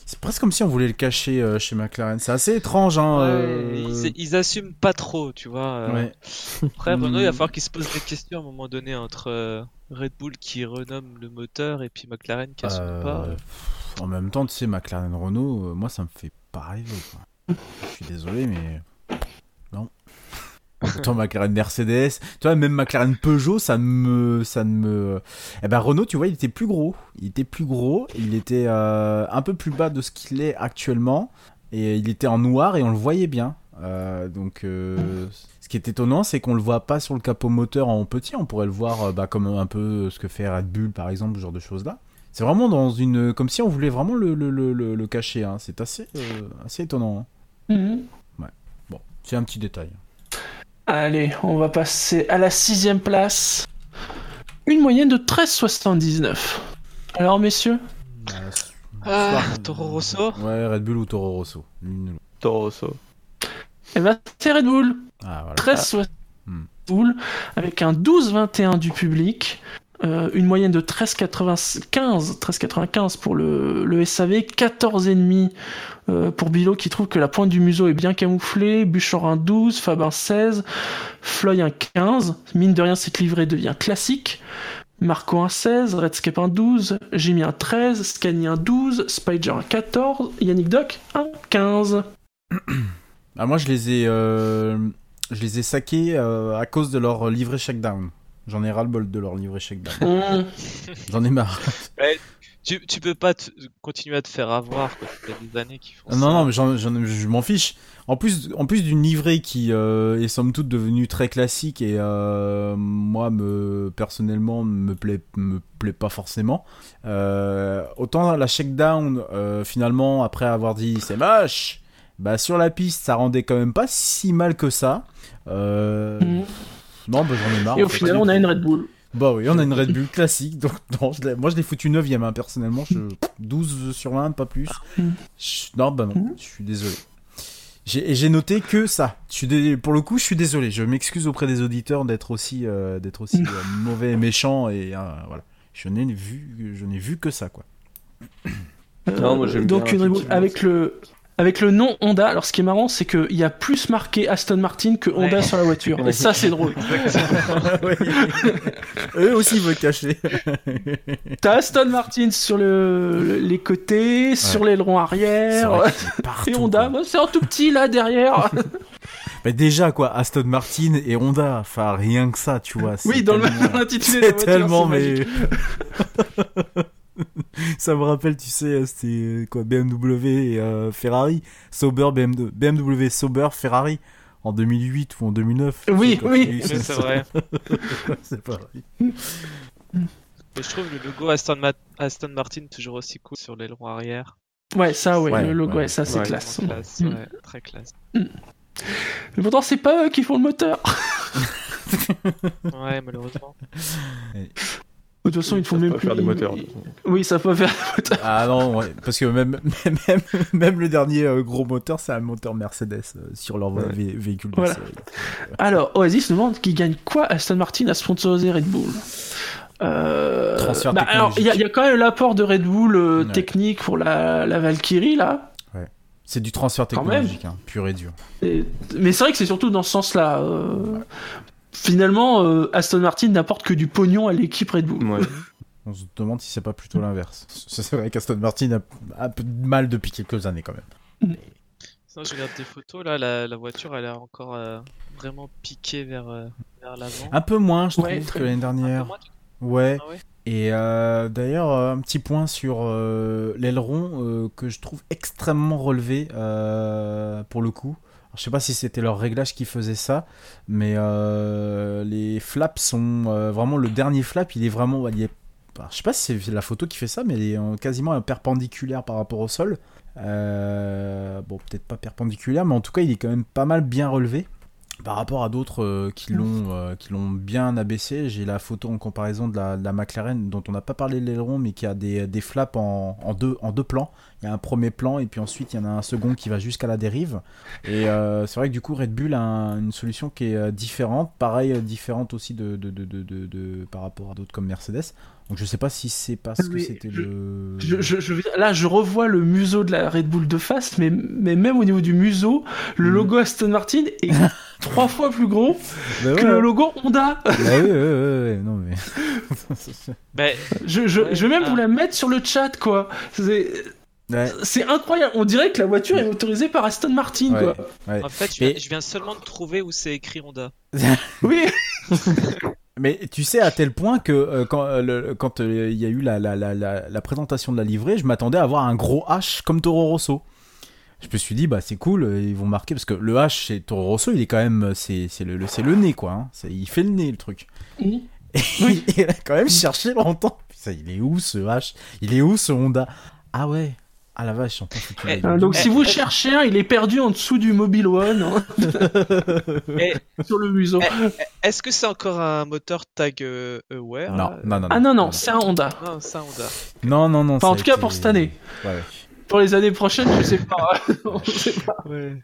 c'est presque comme si on voulait le cacher euh, chez McLaren. C'est assez étrange. Hein, Ouais, euh, ils, ils assument pas trop, tu vois. euh. ouais. Après, Renault, il va Mm. falloir qu'ils se posent des questions à un moment donné entre euh, Red Bull qui renomme le moteur et puis McLaren qui assume Euh, pas. En même temps, tu sais, McLaren Renault, euh, moi ça me fait pas rêver. quoi. Je suis désolé, mais. Autant McLaren Mercedes, tu vois, même McLaren Peugeot, ça ne me, ça me. Eh ben Renault, tu vois, il était plus gros. Il était plus gros. Il était euh, un peu plus bas de ce qu'il est actuellement, et il était en noir et on le voyait bien. Euh, donc, euh, ce qui est étonnant, c'est qu'on le voit pas sur le capot moteur en petit. On pourrait le voir bah, comme un peu ce que fait Red Bull, par exemple, ce genre de choses là. C'est vraiment dans une, comme si on voulait vraiment le, le, le, cacher. hein. C'est assez, assez étonnant. hein. Mhm. Bon, c'est un petit détail. Allez, on va passer à la sixième place. Une moyenne de 13,79. Alors, messieurs Ah, Toro Rosso Ouais, Red Bull ou Toro Rosso. Toro Rosso. Eh ben, c'est Red Bull. Ah, voilà. 13,60 Hmm. Bull, avec un 12,21 du public. Euh, une moyenne de 13,95 13,95 pour le, SAV, 14,5 euh, pour Bilo qui trouve que la pointe du museau est bien camouflée, Buchorin 12, Fabin 16, Floy un 15, mine de rien cette livrée devient classique, Marco un 16, Redscape un 12, Jimmy un 13, Scani un 12, Spider un 14, Yannick Doc un 15. Ah, moi, je les ai, euh, saqués euh, à cause de leur livret shakedown. J'en ai ras le bol de leur livrer chèque down. Hum. J'en ai marre. Tu, tu peux pas te- continuer à te faire avoir, quoi. Ça fait des années qu'ils font Ah, ça. Non, non, mais j'en- j'en- je m'en fiche. En plus, en plus d'une livrée qui euh, est somme toute devenue très classique et euh, moi, me, personnellement, me plaît, me plaît pas forcément. Euh, autant la shakedown, euh, finalement, après avoir dit c'est moche, bah sur la piste, ça rendait quand même pas si mal que ça. Euh, Hum. Non, bah j'en ai marre. Et au final, on a une Red Bull. Bah oui, on a une Red Bull classique, donc non, je moi je l'ai foutu 9ème, hein, personnellement, je... 12 sur 20, pas plus. Je- Non, bah non, Mm. je suis désolé. J'ai et j'ai noté que ça. Je suis dé- Pour le coup, je suis désolé. Je m'excuse auprès des auditeurs d'être aussi, euh, d'être aussi euh, mauvais et méchant, et euh, voilà. Je n'ai vu, je n'ai vu que ça, quoi. Non, moi, j'aime Donc bien, une Red Bull effectivement, avec le avec le nom Honda. Alors ce qui est marrant, c'est qu'il y a plus marqué Aston Martin que Honda Ouais. sur la voiture. Et ça, c'est drôle. Ouais. Eux aussi veulent cacher. T'as Aston Martin sur le, le- les côtés, sur l'aileron arrière. partout, Et Honda, bah, c'est un tout petit là derrière. Mais déjà, quoi, Aston Martin et Honda, enfin rien que ça, tu vois. oui, dans le tellement- l'intitulé de la C'est voiture, tellement, mais. ça me rappelle, tu sais, c'était quoi, BMW et euh, Ferrari. Sauber, BMW, BMW, Sauber, Ferrari. En 2008 ou en 2009. Oui, oui. c'est vrai. c'est pareil. Et je trouve le logo Aston, Ma- Aston Martin toujours aussi cool sur l'aileron arrière. Ouais, ça, ouais, Ouais, le logo, ouais. ouais, ça, c'est Ouais, classe. Vraiment classe, Mm. ouais, très classe. Mais pourtant, c'est pas eux qui font le moteur. Ouais, malheureusement. De toute façon, ils Ils font même pas plus. faire des moteurs. Oui, ça peut faire des moteurs. Ah non, ouais, parce que même, même, même, le dernier euh, gros moteur, c'est un moteur Mercedes euh, sur leur Ouais. vé- véhicule de Voilà. série. Alors, Oasis nous demande qui gagne quoi Aston Martin à sponsoriser Red Bull euh... Transfert bah, alors, il y, a- il y a quand même l'apport de Red Bull euh, Ouais. technique pour la, la Valkyrie là. C'est du transfert technologique, hein, pur et dur. Et- Mais c'est vrai que c'est surtout dans ce sens-là. euh, Finalement, euh, Aston Martin n'apporte que du pognon à l'équipe Red Bull. Ouais. On se demande si c'est pas plutôt l'inverse. C'est vrai qu'Aston Martin a un peu de mal depuis quelques années quand même. Sinon, je regarde des photos, là, la, la voiture, elle a encore euh, vraiment piqué vers, euh, vers l'avant. Un peu moins, je trouve, Ouais, que l'année Un peu dernière. moins, tu- Ouais. Ah ouais Et euh, d'ailleurs, un petit point sur euh, l'aileron euh, que je trouve extrêmement relevé euh, pour le coup. Alors, je sais pas si c'était leur réglage qui faisait ça, mais euh, les flaps sont euh, vraiment le dernier flap, il est vraiment, il est, je sais pas si c'est la photo qui fait ça, mais il est quasiment perpendiculaire par rapport au sol. Euh, bon, peut-être pas perpendiculaire, mais en tout cas, il est quand même pas mal bien relevé par rapport à d'autres euh, qui l'ont euh, qui l'ont bien abaissé. J'ai la photo en comparaison de la, de la McLaren dont on n'a pas parlé de l'aileron, mais qui a des, des flaps en, en deux en deux plans. Il y a un premier plan et puis ensuite il y en a un second qui va jusqu'à la dérive. Et euh, c'est vrai que du coup Red Bull a un- une solution qui est différente, pareil différente aussi de, de, de, de, de- de- par rapport à d'autres comme Mercedes. Donc je sais pas si c'est parce que c'était le Je, je- je veux dire, là, je revois le museau de la Red Bull de face, mais, mais même au niveau du museau, le Mm. logo Aston Martin est trois fois plus gros Bah que ouais. le logo Honda. Bah oui, ouais, ouais, ouais, non mais Ben, Je, je, Ouais, je vais même ah. vous la mettre sur le chat, quoi. C'est ouais, c'est incroyable. On dirait que la voiture est motorisée par Aston Martin, ouais, quoi. ouais. en fait, je viens seulement de trouver où c'est écrit Honda. Oui. Mais tu sais à tel point que euh, quand euh, le- quand euh, il y a eu la, la, la, la, la présentation de la livrée, je m'attendais à avoir un gros H comme Toro Rosso. Je me suis dit bah c'est cool, ils vont marquer parce que le H chez Toro Rosso, il est quand même c'est le, le- c'est le nez quoi, hein. Il fait le nez le truc. Oui. Et il a quand même cherché longtemps. Putain, il est où ce H? Il est où ce Honda? Ah ouais. Ah la vache, peux foutre. Eh, Euh, donc, Eh, si vous eh, cherchez un, il est perdu en dessous du Mobile One, hein, sur le museau. est-ce que c'est encore un moteur tag euh, aware? Non, non, non, Ah non, non, c'est un Honda. Non, c'est un Honda. Non, non, non. Enfin, en tout cas, pour cette année. Ouais, ouais. Pour les années prochaines, je sais pas. On sait pas. Ouais.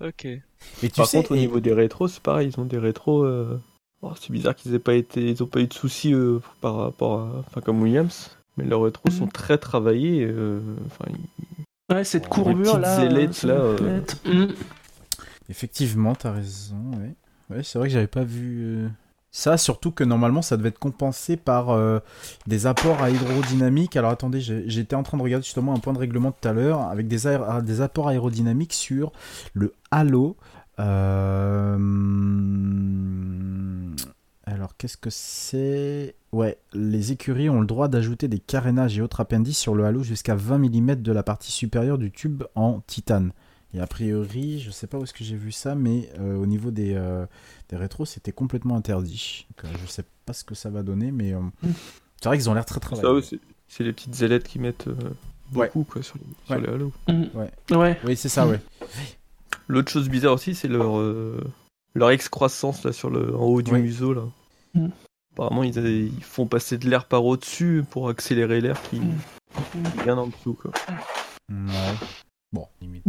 Ok. Et tu Par sais, contre, au niveau des rétros, c'est pareil, ils ont des rétros. euh, oh, c'est bizarre qu'ils aient pas été, ils ont pas eu de soucis euh, par rapport à, enfin comme Williams, mais leurs rétros sont très travaillés. euh, Ouais, cette courbure là. ailettes, ça là, euh. Mm. Effectivement, t'as raison, ouais. Ouais, c'est vrai que j'avais pas vu euh, ça, surtout que normalement ça devait être compensé par euh, des apports aérodynamiques. Alors attendez, j'étais en train de regarder justement un point de règlement tout à l'heure avec des, aér- des apports aérodynamiques sur le halo. Euh, Alors qu'est-ce que c'est? Ouais, les écuries ont le droit d'ajouter des carénages et autres appendices sur le halo jusqu'à 20 mm de la partie supérieure du tube en titane. Et a priori, je sais pas où est-ce que j'ai vu ça, mais euh, au niveau des, euh, des rétros, c'était complètement interdit. Donc, euh, je sais pas ce que ça va donner, mais euh, c'est vrai qu'ils ont l'air très Ça, ouais, c'est les petites ailettes qui mettent euh, Ouais. beaucoup quoi, sur, les, sur Ouais. les halos. Ouais. Oui, c'est ça, ouais. L'autre chose bizarre aussi, c'est leur, euh, leur excroissance là, sur le, en haut du museau. Là. Mm. Apparemment, ils, ils font passer de l'air par au-dessus pour accélérer l'air qui Mm. est bien en dessous. Quoi. Ouais. Bon, limite.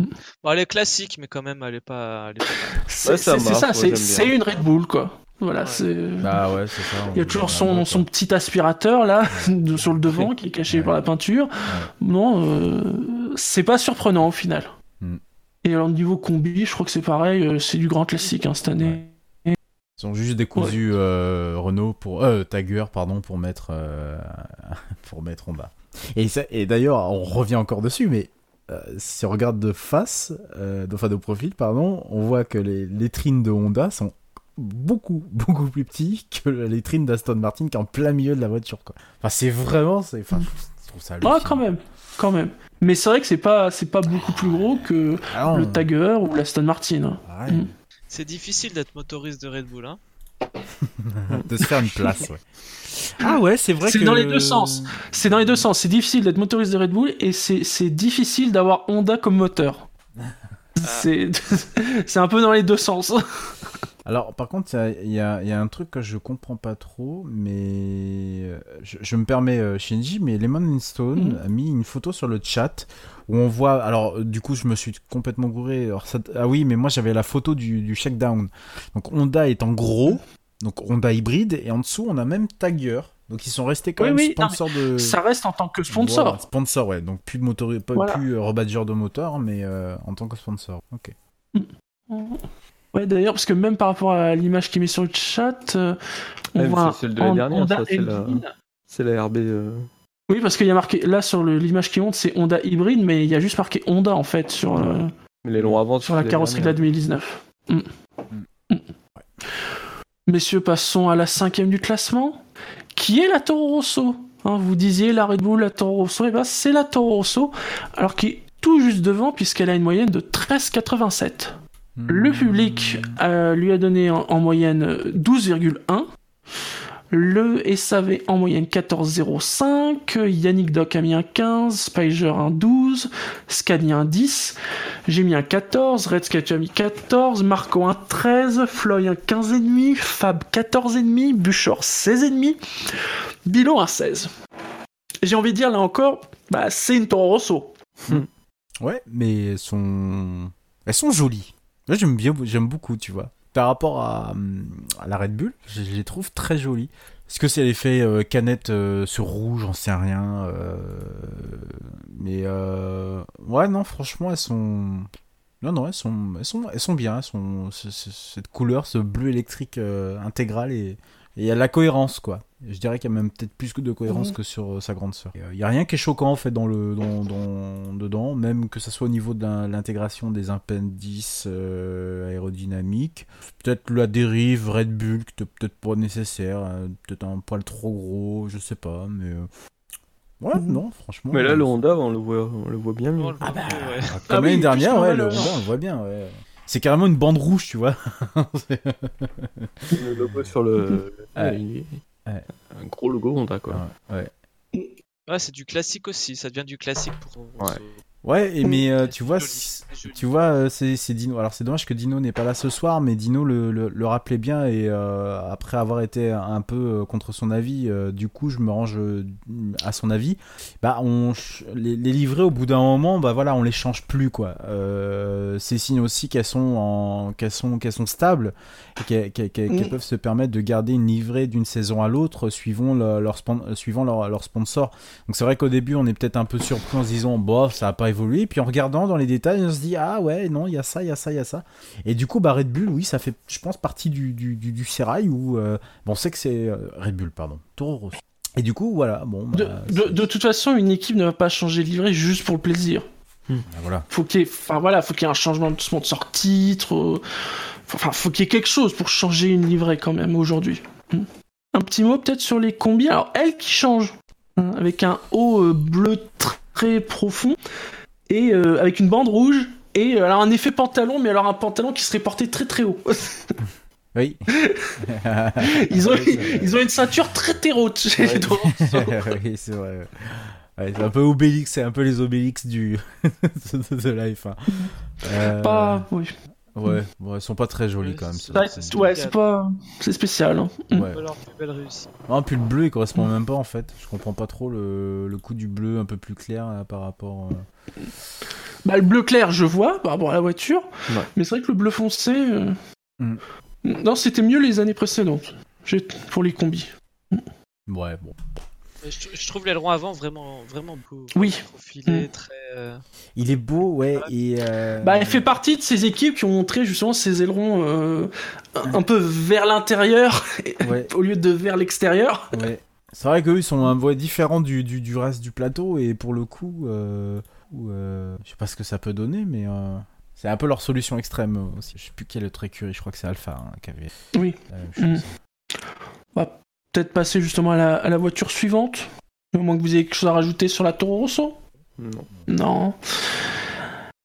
euh, Bon, elle est classique, mais quand même, elle est pas. Elle est pas mal. C'est Ouais, ça c'est- une Red Bull, quoi. Voilà, Ouais. c'est. Bah ouais, c'est ça. Il y a toujours son, son petit aspirateur là sur le devant qui est caché Ouais. par la peinture. Non, euh, c'est pas surprenant au final. Mm. Et alors niveau combi, je crois que c'est pareil, euh, c'est du grand classique hein, cette année. Ils ont juste décousu euh, Renault pour euh, Tiger pardon pour mettre euh, pour mettre Honda. Et, ça- et d'ailleurs on revient encore dessus mais euh, si on regarde de face, de- enfin de profil pardon, on voit que les lettrines de Honda sont beaucoup beaucoup plus petits que les lettrines d'Aston Martin qui est en plein milieu de la voiture quoi. Enfin c'est vraiment c'est enfin je trouve ça Ah quand même, quand même. Mais c'est vrai que c'est pas c'est pas beaucoup plus gros que Ah le Tiger ou l'Aston Martin. hein. ouais, Mm. C'est difficile d'être motoriste de Red Bull, hein. de se faire une place ouais. Ah ouais, c'est vrai C'est que dans les deux sens. C'est dans les deux sens. C'est difficile d'être motoriste de Red Bull et c'est c'est difficile d'avoir Honda comme moteur. C'est c'est un peu dans les deux sens. Alors, par contre, il y a- y, un truc que je comprends pas trop, mais euh, je, je me permets, euh, Shinji, mais Lemon Stone Mhm. a mis une photo sur le chat où on voit. Alors, euh, du coup, je me suis complètement gouré. Alors, ça- ah oui, mais moi j'avais la photo du, du shakedown. Donc, Honda est en gros, donc Honda hybride, et en dessous, on a même Tiger. Donc, ils sont restés quand Oui, même oui, non, sponsors de. Ça reste en tant que sponsor. Voilà, sponsor, ouais. Donc, plus pas Voilà. plus rebadgeur de moteur, mais euh, en tant que sponsor. Ok. Ouais, d'ailleurs, parce que même par rapport à l'image qui est mise sur le chat, euh, on Ouais, mais voit c'est celle de l'année en- dernière, Honda ça, c'est la- hybride. C'est la RB. euh, Oui, parce qu'il y a marqué là sur le- l'image qui monte, c'est Honda hybride, mais il y a juste marqué Honda en fait sur, euh, Mais les longs avant sur la carrosserie de la 2019. Mm. Mm. Messieurs, passons à la cinquième du classement, qui est la Toro Rosso? Hein, vous disiez la Red Bull, la Toro Rosso, et ben c'est la Toro Rosso, alors qui est tout juste devant puisqu'elle a une moyenne de 13,87. Le public euh, lui a donné en, en moyenne euh, 12,1. Le SAV en moyenne 14,05. Yannick Doc a mis un 15. Spiger un 12. Scania un 10. J'ai un 14. Red Sketch a mis 14. Marco un 13. Floy un 15,5. Fab 14,5. Buchor 16,5. Bilo un 16. J'ai envie de dire là encore, bah, c'est une Toro Rosso. Ouais, mais elles sont, elles sont jolies. Là, j'aime bien, j'aime beaucoup, tu vois. Par rapport à, hum, la Red Bull, je, les trouve très jolies. Est-ce que c'est l'effet euh, canette euh, sur rouge, j'en sais rien. euh, Mais euh, ouais, non, franchement, elles sont. Non, non, elles sont, elles sont, elles sont bien. Cette couleur, ce bleu électrique intégral et et il y a de la cohérence, quoi. Je dirais qu'il y a même peut-être plus que de cohérence Mhm. que sur euh, sa grande sœur. Il y a rien qui est choquant en fait dans le dans, dans- dedans, même que ça soit au niveau de l'intégration des appendices euh, aérodynamiques. Peut-être la dérive Red Bull qui peut-être pas nécessaire, euh, peut-être un poil trop gros, je sais pas, mais euh, ouais, Mhm. non, franchement. Mais là, euh, le Honda, on le voit, on le voit bien mieux. Ah bah, ouais. Comme Ah l'année oui, dernière, ouais, le. Honda, on le voit bien, ouais. C'est carrément une bande rouge, tu vois. Le logo sur le. Ouais. Ouais. Un gros logo Honda, quoi. ouais. Ouais, c'est du classique aussi. Ça devient du classique pour. Ouais. Ouais, et mais euh, tu vois, si-. Tu vois, euh, c'est c'est Dino. Alors c'est dommage que Dino n'est pas là ce soir, mais Dino le, le, le rappelait bien et euh, après avoir été un peu euh, contre son avis, euh, du coup je me range à son avis. Bah on les, les livrets au bout d'un moment, bah voilà, on les change plus quoi. Euh, c'est signe aussi qu'elles sont en qu'elles sont qu'elles sont stables et qu'elles peuvent se permettre de garder une livrée d'une saison à l'autre suivant le- leur suivant leur, leur sponsor. Donc c'est vrai qu'au début on est peut-être un peu surpris en se disant bof ça a pas évolué puis en regardant dans les détails on se dit ah ouais non il y a ça il y a ça il y a ça et du coup bah Red Bull oui ça fait je pense partie du du, du, du sérail où euh, bon on sait que c'est euh, Red Bull pardon Toro Rosso et du coup voilà bon bah, De, de, c'est- de toute façon, une équipe ne va pas changer de livret juste pour le plaisir. bah, voilà Faut qu'il y ait, enfin voilà, faut qu'il y ait un changement de sponsor titre. euh, Enfin, faut qu'il y ait quelque chose pour changer une livrée quand même aujourd'hui. Hmm. Un petit mot peut-être sur les combis. Alors, elle qui change, hein, avec un haut bleu très profond et euh, avec une bande rouge. Et euh, alors un effet pantalon, mais alors un pantalon qui serait porté très très haut. Oui. ils, ont, ils ont une ceinture très terreau. Ouais. oui, c'est vrai. Ouais, c'est un peu Obélix, c'est un peu les Obélix du de, de la F1. Euh, Pas, oui. Ouais, bon, elles sont pas très jolies quand même. Ouais, C'est- c'est- ouais, c'est pas, c'est spécial. hein. Ouais. Non, puis le bleu il correspond même pas en fait. Je comprends pas trop le, le coup du bleu un peu plus clair là, par rapport. euh, Bah, le bleu clair, je vois par rapport à la voiture, Ouais. mais c'est vrai que le bleu foncé, euh, Mm. non, c'était mieux les années précédentes. J'ai pour les combis. Ouais, bon. Mais Je, je trouve l'aileron avant vraiment, vraiment beau. Oui. Profilé, Mm. très. euh, Il est beau, ouais, et. euh, Bah, elle fait partie de ces équipes qui ont montré justement ces ailerons euh, un un peu vers l'intérieur Ouais, au lieu de vers l'extérieur. ouais. C'est vrai qu'eux ils sont un voie différent du, du, du reste du plateau, et pour le coup, euh, ou, euh, je sais pas ce que ça peut donner, mais. euh, C'est un peu leur solution extrême euh, aussi. Je sais plus quelle autre écurie, je crois que c'est Alpha hein, qui avait Oui. la même chose. Peut-être passer justement à la, à la voiture suivante. Au moins que vous ayez quelque chose à rajouter sur la Toro Rosso? Non. Non.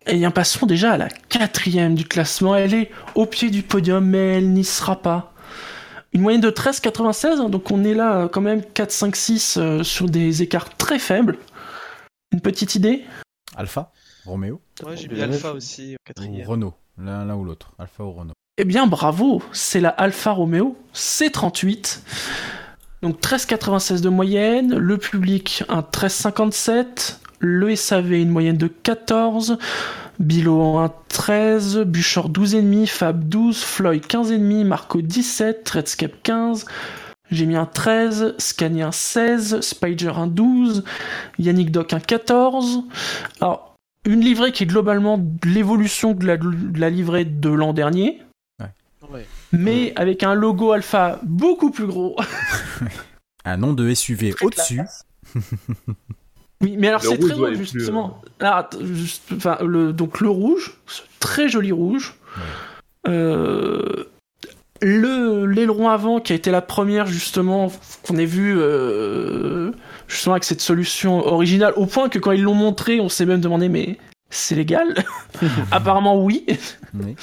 Et bien passons déjà à la quatrième du classement. Elle est au pied du podium, mais elle n'y sera pas. Une moyenne de 13,96, hein, donc on est là euh, quand même 4, 5, 6 euh, sur des écarts très faibles. Une petite idée? Alpha Roméo Moi j'ai mis Alpha aussi, Ou quatrième. Renault l'un ou l'autre. Alpha ou Renault Eh bien bravo, c'est la Alfa Romeo C38. Donc 13,96 de moyenne, le public un 13,57, le SAV une moyenne de 14, Bilo un 13, Buchor 12,5, Fab 12, Floyd 15,5, Marco 17, Redscape 15, j'ai mis un 13, Scania un 16, Spider un 12, Yannick Doc un 14. Alors, une livrée qui est globalement l'évolution de la livrée de l'an dernier, Ouais. mais avec un logo alpha beaucoup plus gros. Un nom de SUV au-dessus. Oui, mais alors c'est très plus, justement. Alors, att- juste- enfin, le, donc le rouge, ce très joli rouge. Euh, le l'aileron avant qui a été la première justement qu'on ait vu euh, justement avec cette solution originale au point que quand ils l'ont montré on s'est même demandé mais c'est légal? Apparemment oui Oui.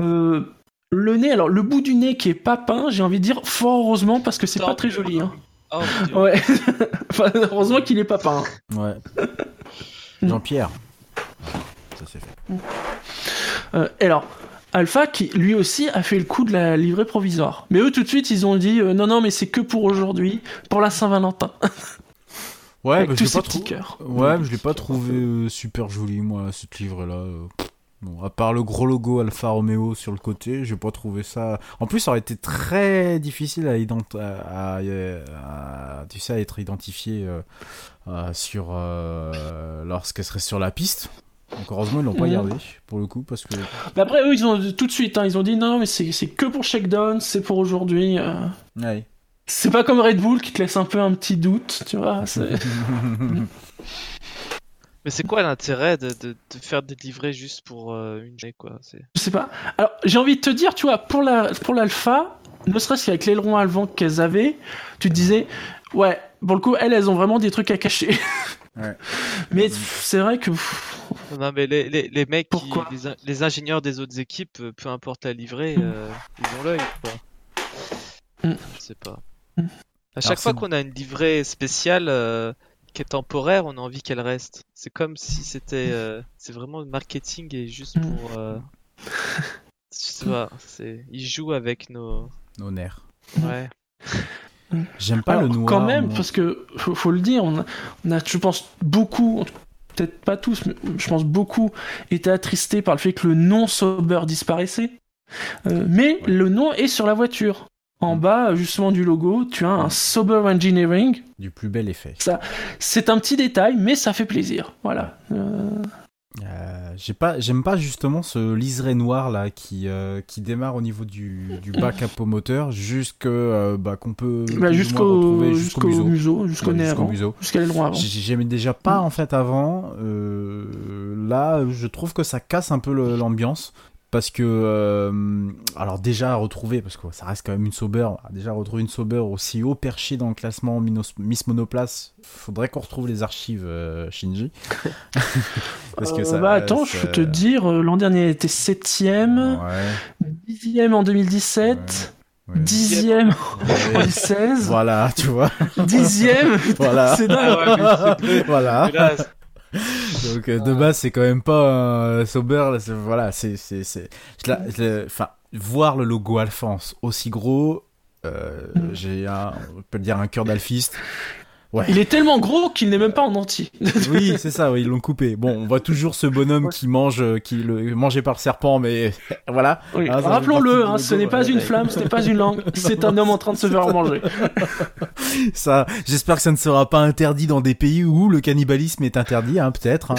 Euh, le nez alors le bout du nez qui est pas peint j'ai envie de dire fort heureusement parce que c'est pas très joli hein. Oh ouais Enfin, heureusement qu'il est pas peint Ouais. Jean-Pierre. Ça c'est fait. Euh, et alors, Alpha qui lui aussi a fait le coup de la livrée provisoire. Mais eux tout de suite ils ont dit euh, non non mais c'est que pour aujourd'hui, pour la Saint-Valentin. Ouais, avec bah, je tous l'ai ces pas petits trou- cœurs. Ouais, mais je l'ai pas trouvé euh, super joli, moi, cette livre-là. euh. Bon, à part le gros logo Alfa Romeo sur le côté, j'ai pas trouvé ça. En plus, ça aurait été très difficile à, ident... à, à- à- tu sais, à être identifié euh, euh, sur euh, lorsqu'elle serait sur la piste. Donc heureusement, ils l'ont pas Mhm. gardé pour le coup parce que. Mais après eux ils ont tout de suite hein, ils ont dit non mais c'est que pour Shakedown, c'est pour aujourd'hui. Ouais. C'est pas comme Red Bull qui te laisse un peu un petit doute, tu vois. Mais c'est quoi l'intérêt de, de, de faire des livrets juste pour euh, une journée quoi. Je sais pas. Alors, j'ai envie de te dire, tu vois, pour la pour l'alpha, ne serait-ce qu'avec l'aileron avant qu'elles avaient, tu te disais, ouais, pour le coup, elles, elles ont vraiment des trucs à cacher. Ouais. Mais c'est vrai que Non mais les, les, les mecs, qui- les, les ingénieurs des autres équipes, euh, peu importe la livrée, euh, ils ont l'œil quoi. Mm. Je sais pas. Mm. À chaque Alors, fois c'est- qu'on a une livrée spéciale euh, est temporaire, on a envie qu'elle reste. C'est comme si c'était, euh, c'est vraiment le marketing et juste Mm. pour. euh, Je sais pas, c'est, ils jouent avec nos. Nos nerfs. Ouais. J'aime pas Alors, le noir. quand même, moi. parce que faut, faut le dire, on a, on a, je pense, beaucoup, peut-être pas tous, mais je pense beaucoup, été attristés par le fait que le nom Sober disparaissait. Euh, mais le nom est sur la voiture. En Mm. bas, justement, du logo, tu as un Sober Engineering. Du plus bel effet. C'est un petit détail, mais ça fait plaisir. Voilà. Euh, Euh, j'ai pas, j'aime pas justement ce liseré noir là qui, euh, qui démarre au niveau du, du bas capot moteur jusque bah, qu'on peut bah, jusqu'au jusqu'au museau. jusqu'au nez avant, museau. jusqu'à l'aileron avant. J'ai- J'aimais déjà pas en fait avant. là, je trouve que ça casse un peu l'ambiance. Parce que euh, alors déjà à retrouver parce que ça reste quand même une Sauber déjà retrouver une Sauber aussi haut perché dans le classement Minos- Miss Monoplace faudrait qu'on retrouve les archives euh, Shinji. Parce que Euh, ça bah attends, ça- je peux te dire, euh, l'an dernier elle était 7ème, ouais, 10ème en 2017, ouais. 10ème en Ouais. 2016, voilà tu vois. 10ème, voilà. C'est dingue. Ah ouais, voilà Donc euh, de base c'est quand même pas un Sauber, là, voilà, c'est enfin voir le logo Alphonse aussi gros, euh, Mm. j'ai un on peut dire un cœur d'alphiste. Ouais. Il est tellement gros qu'il n'est même pas en entier. Oui, c'est ça, oui, ils l'ont coupé. Bon, on voit toujours ce bonhomme qui mange euh, qui le mangé par le serpent mais voilà. Oui, Ah, Rappelons-le, hein, ce n'est pas une flamme, ce n'est pas une langue, c'est un homme en train de se faire manger. Ça, j'espère que ça ne sera pas interdit dans des pays où le cannibalisme est interdit, hein, peut-être. hein.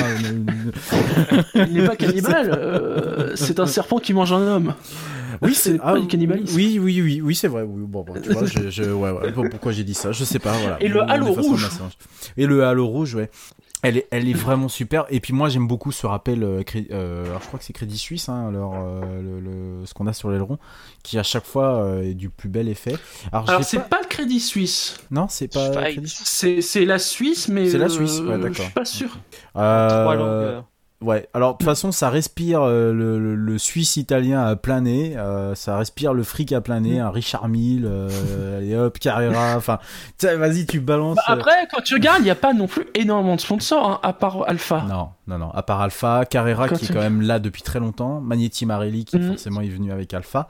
Il n'est pas cannibale, euh, c'est un serpent qui mange un homme. Oui, c'est pas du cannibalisme. Oui, oui, oui, oui, c'est vrai. Oui, bon, bon, tu vois, je, je- ouais, ouais, bon, pourquoi j'ai dit ça, je sais pas. Voilà. Et le halo rouge. Et le halo rouge, ouais. Elle est, elle est vraiment super. Et puis moi, j'aime beaucoup ce rappel. euh, euh, alors, je crois que c'est Crédit Suisse, hein, alors, euh, le, le- ce qu'on a sur l'aileron, qui à chaque fois euh, est du plus bel effet. Alors, c'est pas... pas... le Crédit Suisse, non, c'est pas c'est c'est la Suisse, mais C'est la Suisse, ouais, je d'accord. suis pas sûr. Euh, Trois langues. Ouais, alors de toute façon, ça respire euh, le, le- le suisse italien à plein nez, euh, ça respire le fric à plein nez, un Richard Mille, euh, et hop, Carrera, enfin, vas-y, tu balances. Bah, euh, après, quand tu regardes, il n'y a pas non plus énormément de sponsors, hein, à part Alpha. Non, non, non, à part Alpha, Carrera Quand qui est quand même là depuis très longtemps, Magnetti Marelli qui Mhm. forcément est venu avec Alpha.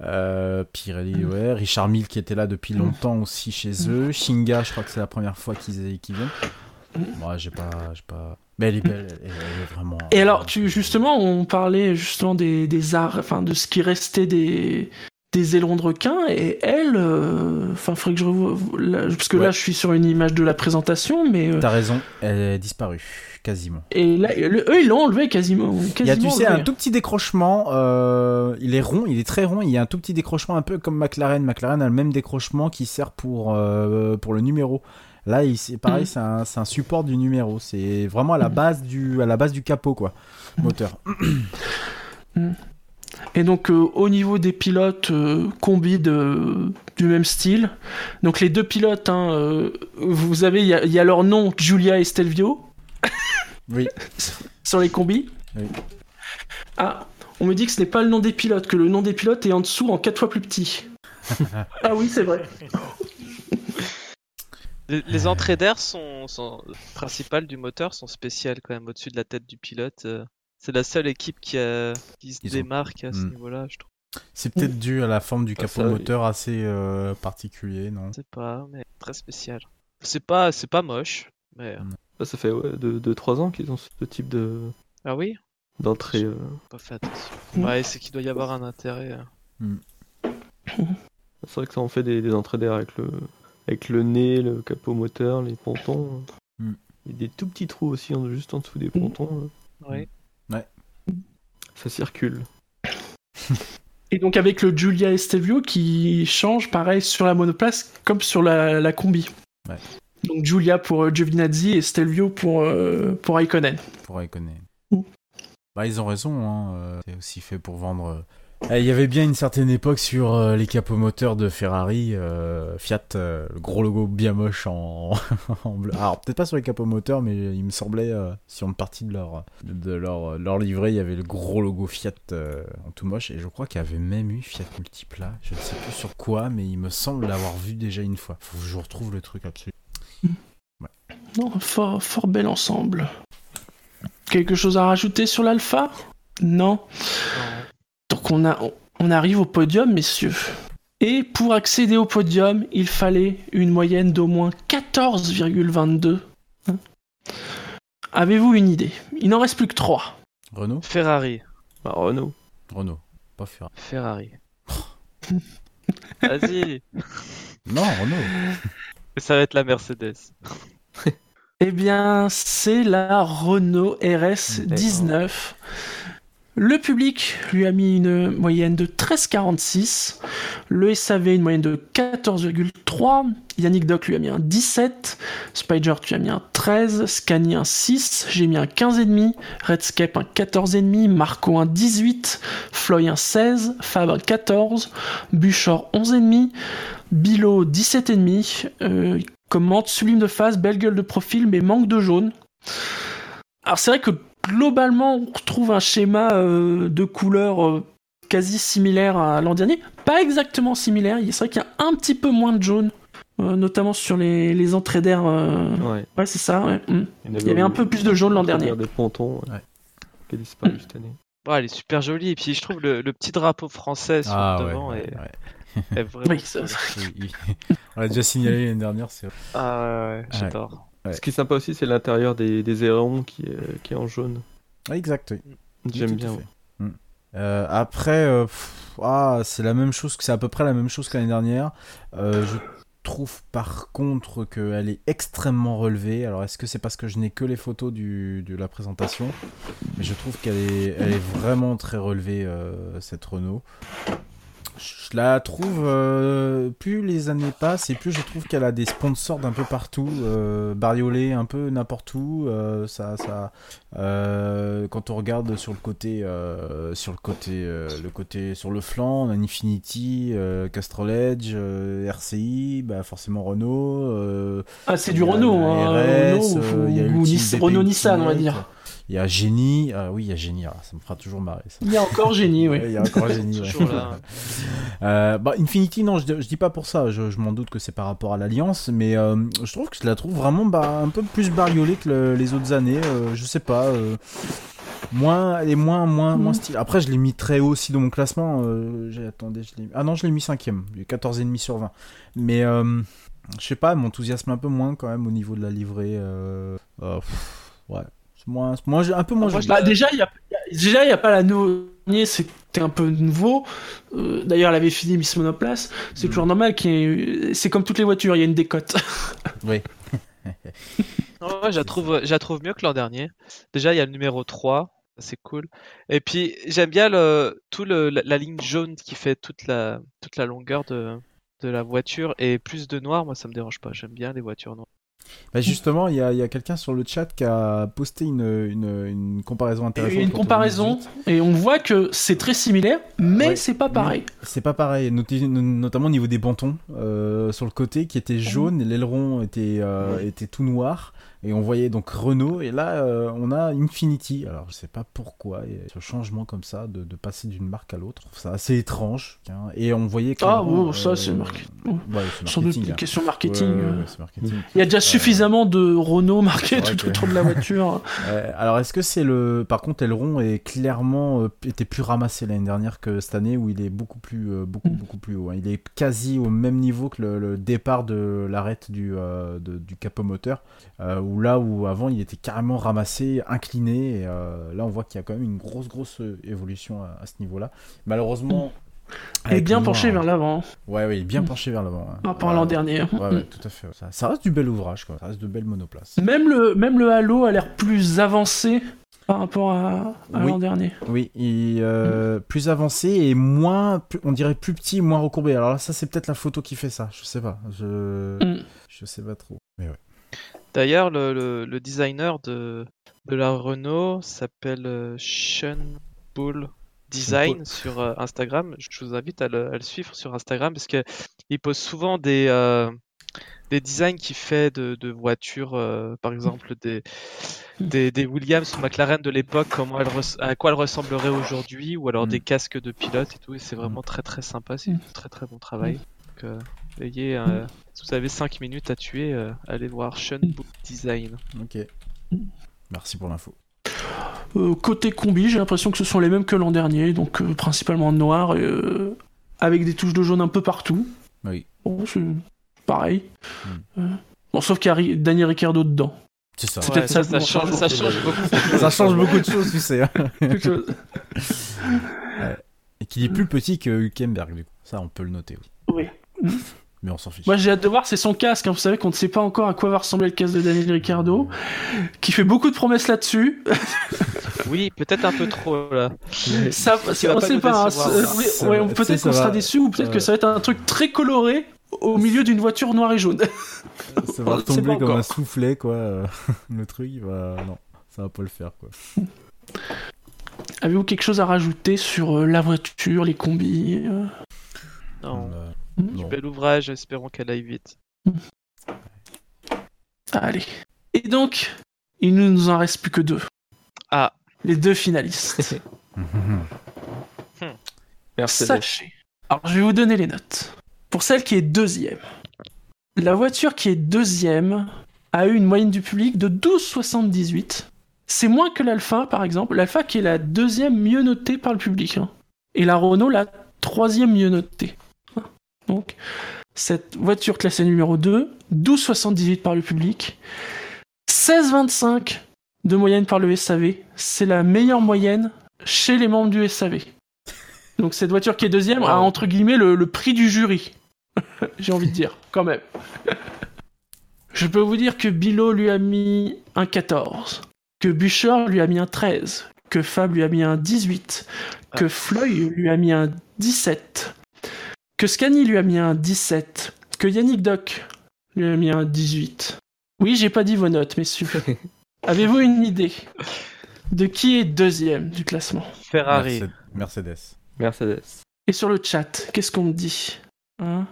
Euh, Pirelli, Mhm. ouais, Richard Mille qui était là depuis longtemps aussi chez eux, Shinga, je crois que c'est la première fois qu'ils qu'ils viennent. Moi, j'ai pas, j'ai pas. Mais elle est belle, elle, est vraiment. Et alors, tu, justement, on parlait justement des, des arts, enfin, de ce qui restait des, des ailerons de requin, et elle, euh, enfin, faudrait que je revoie, là, parce que Ouais. là, je suis sur une image de la présentation, mais, euh, T'as raison, elle est disparue, quasiment. et là, le- eux, ils l'ont enlevé quasiment, Il y a, tu sais, un tout petit décrochement. euh, il est rond, il est très rond. Il y a un tout petit décrochement, un peu comme McLaren. McLaren a le même décrochement qui sert pour, euh, pour le numéro. Là, il- c'est pareil, c'est un, support du numéro. C'est vraiment à la Mhm. base du, à la base du capot, quoi. Moteur. Et donc, euh, au niveau des pilotes, euh, combi de, du même style. Donc, les deux pilotes, hein, euh, vous avez, il y, a- il y a leur nom, Giulia et Stelvio, Oui. sur les combis. Oui. Ah, on me dit que ce n'est pas le nom des pilotes, que le nom des pilotes est en dessous en quatre fois plus petit. ah oui, c'est vrai. Les, les entrées d'air sont, sont principales du moteur sont spéciales quand même au-dessus de la tête du pilote. euh. C'est la seule équipe qui, a, qui se Ils ont- démarque à ce Mm. niveau-là, je trouve. C'est peut-être dû à la forme du Ah, capot ça, oui. moteur assez euh, particulier, non? Je sais pas, mais très spécial. C'est pas, c'est pas moche, mais Bah, ça fait 2-3 ans qu'ils ont ce type de ah oui, d'entrée. euh. pas fait attention. Ouais, c'est qu'il doit y avoir un intérêt. euh. C'est vrai que ça en fait des, des entrées d'air avec le, avec le nez, le capot moteur, les pontons. Mm. Il y a des tout petits trous aussi juste en dessous des pontons. là. Ouais. Ça circule. Et donc, avec le Giulia et Stelvio qui change, pareil, sur la monoplace comme sur la, la combi. Ouais. Donc, Giulia pour euh, Giovinazzi et Stelvio pour, euh, pour Raikkonen. pour Raikkonen. Mm. Bah, ils ont raison, hein, euh, c'est aussi fait pour vendre. Eh, Il y avait bien une certaine époque sur euh, les capots moteurs de Ferrari, euh, Fiat, euh, le gros logo bien moche en, en bleu. Alors peut-être pas sur les capots moteurs, mais il me semblait euh, sur une partie de leur de leur, leur livret, il y avait le gros logo Fiat euh, en tout moche, et je crois qu'il y avait même eu Fiat Multipla. Je ne sais plus sur quoi, mais il me semble l'avoir vu déjà une fois. Faut que je retrouve le truc absolument. Non, fort, fort bel ensemble. Quelque chose à rajouter sur l'Alpha? Non? Non. Donc on, a, on arrive au podium, messieurs. Et pour accéder au podium, il fallait une moyenne d'au moins 14,22. Hein Avez-vous une idée? Il n'en reste plus que 3. Renault, Ferrari, Bah, Renault. Renault, pas Ferrari. Ferrari. Vas-y, Non, Renault. ça va être la Mercedes. Eh bien, c'est la Renault RS 19. Le public lui a mis une moyenne de 13,46. Le SAV une moyenne de 14,3. Yannick Doc lui a mis un 17. Spider tu as mis un 13. Scani un 6. J'ai mis un 15,5. Redscape un 14,5. Marco un 18. Floy un 16. Fab un 14. Buchor 11,5. Bilo 17,5. Euh, commente sublime de face, belle gueule de profil, mais manque de jaune. Alors c'est vrai que globalement, on retrouve un schéma euh, de couleurs euh, quasi similaire à l'an dernier. Pas exactement similaire, c'est vrai qu'il y a un petit peu moins de jaune, euh, notamment sur les, les entrées d'air. euh, Ouais. Ouais, c'est ça. ouais. Mm. Il y avait un peu plus de jaune l'an dernier. Des pontons ouais, qui a disparu cette année. Ouais, elle est super jolie. Et puis je trouve le, le petit drapeau français sur Ah le devant ouais, est, ouais. est vraiment. Oui, ça-. On l'a déjà signalé l'année dernière, c'est Ah ouais, ouais, j'adore. Ouais. Ce qui est sympa aussi, c'est l'intérieur des, des ailerons qui est, qui est en jaune. Exact, oui. J'aime bien. ouais. Mm. Euh, après, euh, pff, ah, c'est la même chose, c'est à peu près la même chose que l'année dernière. Euh, je trouve par contre qu'elle est extrêmement relevée. Alors, est-ce que c'est parce que je n'ai que les photos du, de la présentation? Mais je trouve qu'elle est, elle est vraiment très relevée, euh, cette Renault. Je la trouve, euh, plus les années passent et plus je trouve qu'elle a des sponsors d'un peu partout, euh, bariolés un peu n'importe où. euh, ça, ça, euh, quand on regarde sur le côté, euh, sur le côté, euh, le côté sur le flanc, on a Infinity, euh, Castrol Edge, euh, RCI, bah forcément Renault. euh, Ah, c'est du Renault, hein, RS, Renault ou, ou Nissan, on va dire. Il y a Génie, ah oui, il y a Génie, ah, ça me fera toujours marrer ça. Il y a encore génie, oui. Il y a encore Génie, ouais. Toujours là. Euh, bah, Infinity, non, je, je dis pas pour ça. Je, je m'en doute que c'est par rapport à l'Alliance, mais euh, je trouve que je la trouve vraiment bah, un peu plus bariolée que le- les autres années. euh, je sais pas. euh, moins, elle est moins, moins, moins Mm. style. Après, je l'ai mis très haut aussi dans mon classement. euh, j'ai attendez, je l'ai. Ah non, je l'ai mis cinquième. J'ai 14,5 sur 20. Mais euh, je sais pas, elle m'enthousiasme un peu moins quand même au niveau de la livrée. euh, euh, pff, ouais. Moins, moins, un peu moins. Moi, joli. Bah, déjà, il y a, déjà, il y a pas la nouveau. C'était un peu nouveau. Euh, D'ailleurs, elle avait fini Miss Monoplace. C'est Mm. toujours normal qu'il y ait- C'est comme toutes les voitures, il y a une décote. Oui. Ouais, je la trouve, je la trouve mieux que l'an dernier. Déjà, il y a le numéro 3, c'est cool. Et puis, j'aime bien le, tout le, la, la ligne jaune qui fait toute la, toute la longueur de, de la voiture et plus de noir, moi ça me dérange pas. J'aime bien les voitures noires. Bah justement, il y a, y a quelqu'un sur le chat qui a posté une, une, une comparaison Il y intéressante. une comparaison 2018. et on voit que c'est très similaire, mais Ouais. c'est pas pareil. C'est pas pareil, notamment au niveau des bantons euh, sur le côté qui était jaune et l'aileron était, euh, était tout noir. Et on voyait donc Renault et là euh, on a Infinity. Alors je sais pas pourquoi ce changement comme ça de, de passer d'une marque à l'autre, c'est assez étrange. tiens. Et on voyait Ah, bon, ça, c'est marqué. Ouais, c'est Sans doute marketing, une hein. question marketing. ouais, euh. marketing. Il y a déjà suffisamment de Renault marqué c'est vrai tout que- autour de la voiture. Alors est-ce que c'est le par contre l'aileron est clairement euh, était plus ramassé l'année dernière que cette année où il est beaucoup plus euh, beaucoup Mm. beaucoup plus haut hein. il est quasi au même niveau que le, le départ de l'arête du euh, de- du capot moteur euh, où là où avant il était carrément ramassé incliné et euh, là on voit qu'il y a quand même une grosse grosse euh, évolution à, à ce niveau là malheureusement Il est bien penché vers l'avant, ouais ouais il est bien Mm. penché vers l'avant hein. par rapport à l'an dernier. ouais, ouais, tout à fait ça, ça reste du bel ouvrage quoi. ça reste de belles monoplaces Même le, même le Halo a l'air plus avancé par rapport à, à Oui. l'an dernier. Oui, et euh, plus avancé et moins, on dirait plus petit, moins recourbé. Alors là, ça c'est peut-être la photo qui fait ça. Je sais pas. Je, Mm. je sais pas trop. Mais ouais. D'ailleurs, le, le, le designer de, de la Renault s'appelle euh, Sean Bull Design sur euh, Instagram. Je vous invite à le, à le suivre sur Instagram parce que il pose souvent des, euh, des designs qu'il fait de, de voitures, euh, par exemple des, des, des Williams ou McLaren de l'époque, comment à quoi elles ressembleraient aujourd'hui, ou alors Mm. des casques de pilote et tout. Et c'est vraiment très très sympa, c'est Mm. du très très bon travail. Donc, euh, ayez, si vous avez 5 minutes à tuer, euh, allez voir Sean Bull Design. Ok. Merci pour l'info. Euh, côté combi, j'ai l'impression que ce sont les mêmes que l'an dernier, donc euh, principalement en noir, et, euh, avec des touches de jaune un peu partout. Oui. Bon, c'est pareil. Mm. Euh, bon, sauf qu'il y a Daniel Ricciardo dedans. C'est ça. C'est peut-être ça ça, change, ça change beaucoup. ça change beaucoup de choses, tu sais. hein. Et qu'il est plus petit que Hülkenberg, du coup. Ça, on peut le noter. Oui. Oui. Mais on s'en fiche. Moi, j'ai hâte de voir, c'est son casque. hein. Vous savez qu'on ne sait pas encore à quoi va ressembler le casque de Daniel Ricciardo, qui fait beaucoup de promesses là-dessus. Oui, peut-être un peu trop là. Ça, on pas sait pas. hein, ouais, sais, peut-être qu'on sera déçu ou peut-être que ça va être un truc très coloré au milieu d'une voiture noire et jaune. Ça va retomber comme encore. un soufflet, quoi. Le truc, il va... Non, ça va pas le faire, quoi. Avez-vous quelque chose à rajouter sur euh, la voiture, les combis euh? Non. Euh, Hmm non. Bel ouvrage, espérons qu'elle aille vite. Allez. Et donc, il ne nous en reste plus que deux. Ah. Les deux finalistes. Mercedes. Sachez. Alors, je vais vous donner les notes. Pour celle qui est deuxième, la voiture qui est deuxième a eu une moyenne du public de 12,78. C'est moins que l'Alpha, par exemple. L'Alpha qui est la deuxième mieux notée par le public. hein. Et la Renault, la troisième mieux notée. Donc, cette voiture classée numéro 2, 12,78 par le public. 16,25 de moyenne par le SAV. C'est la meilleure moyenne chez les membres du SAV. Donc cette voiture qui est deuxième a entre guillemets le, le prix du jury. J'ai envie de dire, quand même. Je peux vous dire que Bilo lui a mis un 14, que Bûcher lui a mis un 13, que Fab lui a mis un 18, que Floy lui a mis un 17, que Scani lui a mis un 17, que Yannick Doc lui a mis un 18. Oui, j'ai pas dit vos notes, messieurs. Avez-vous une idée de qui est deuxième du classement? Ferrari. Merce- Mercedes. Mercedes. Et sur le chat, qu'est-ce qu'on me dit? Hein?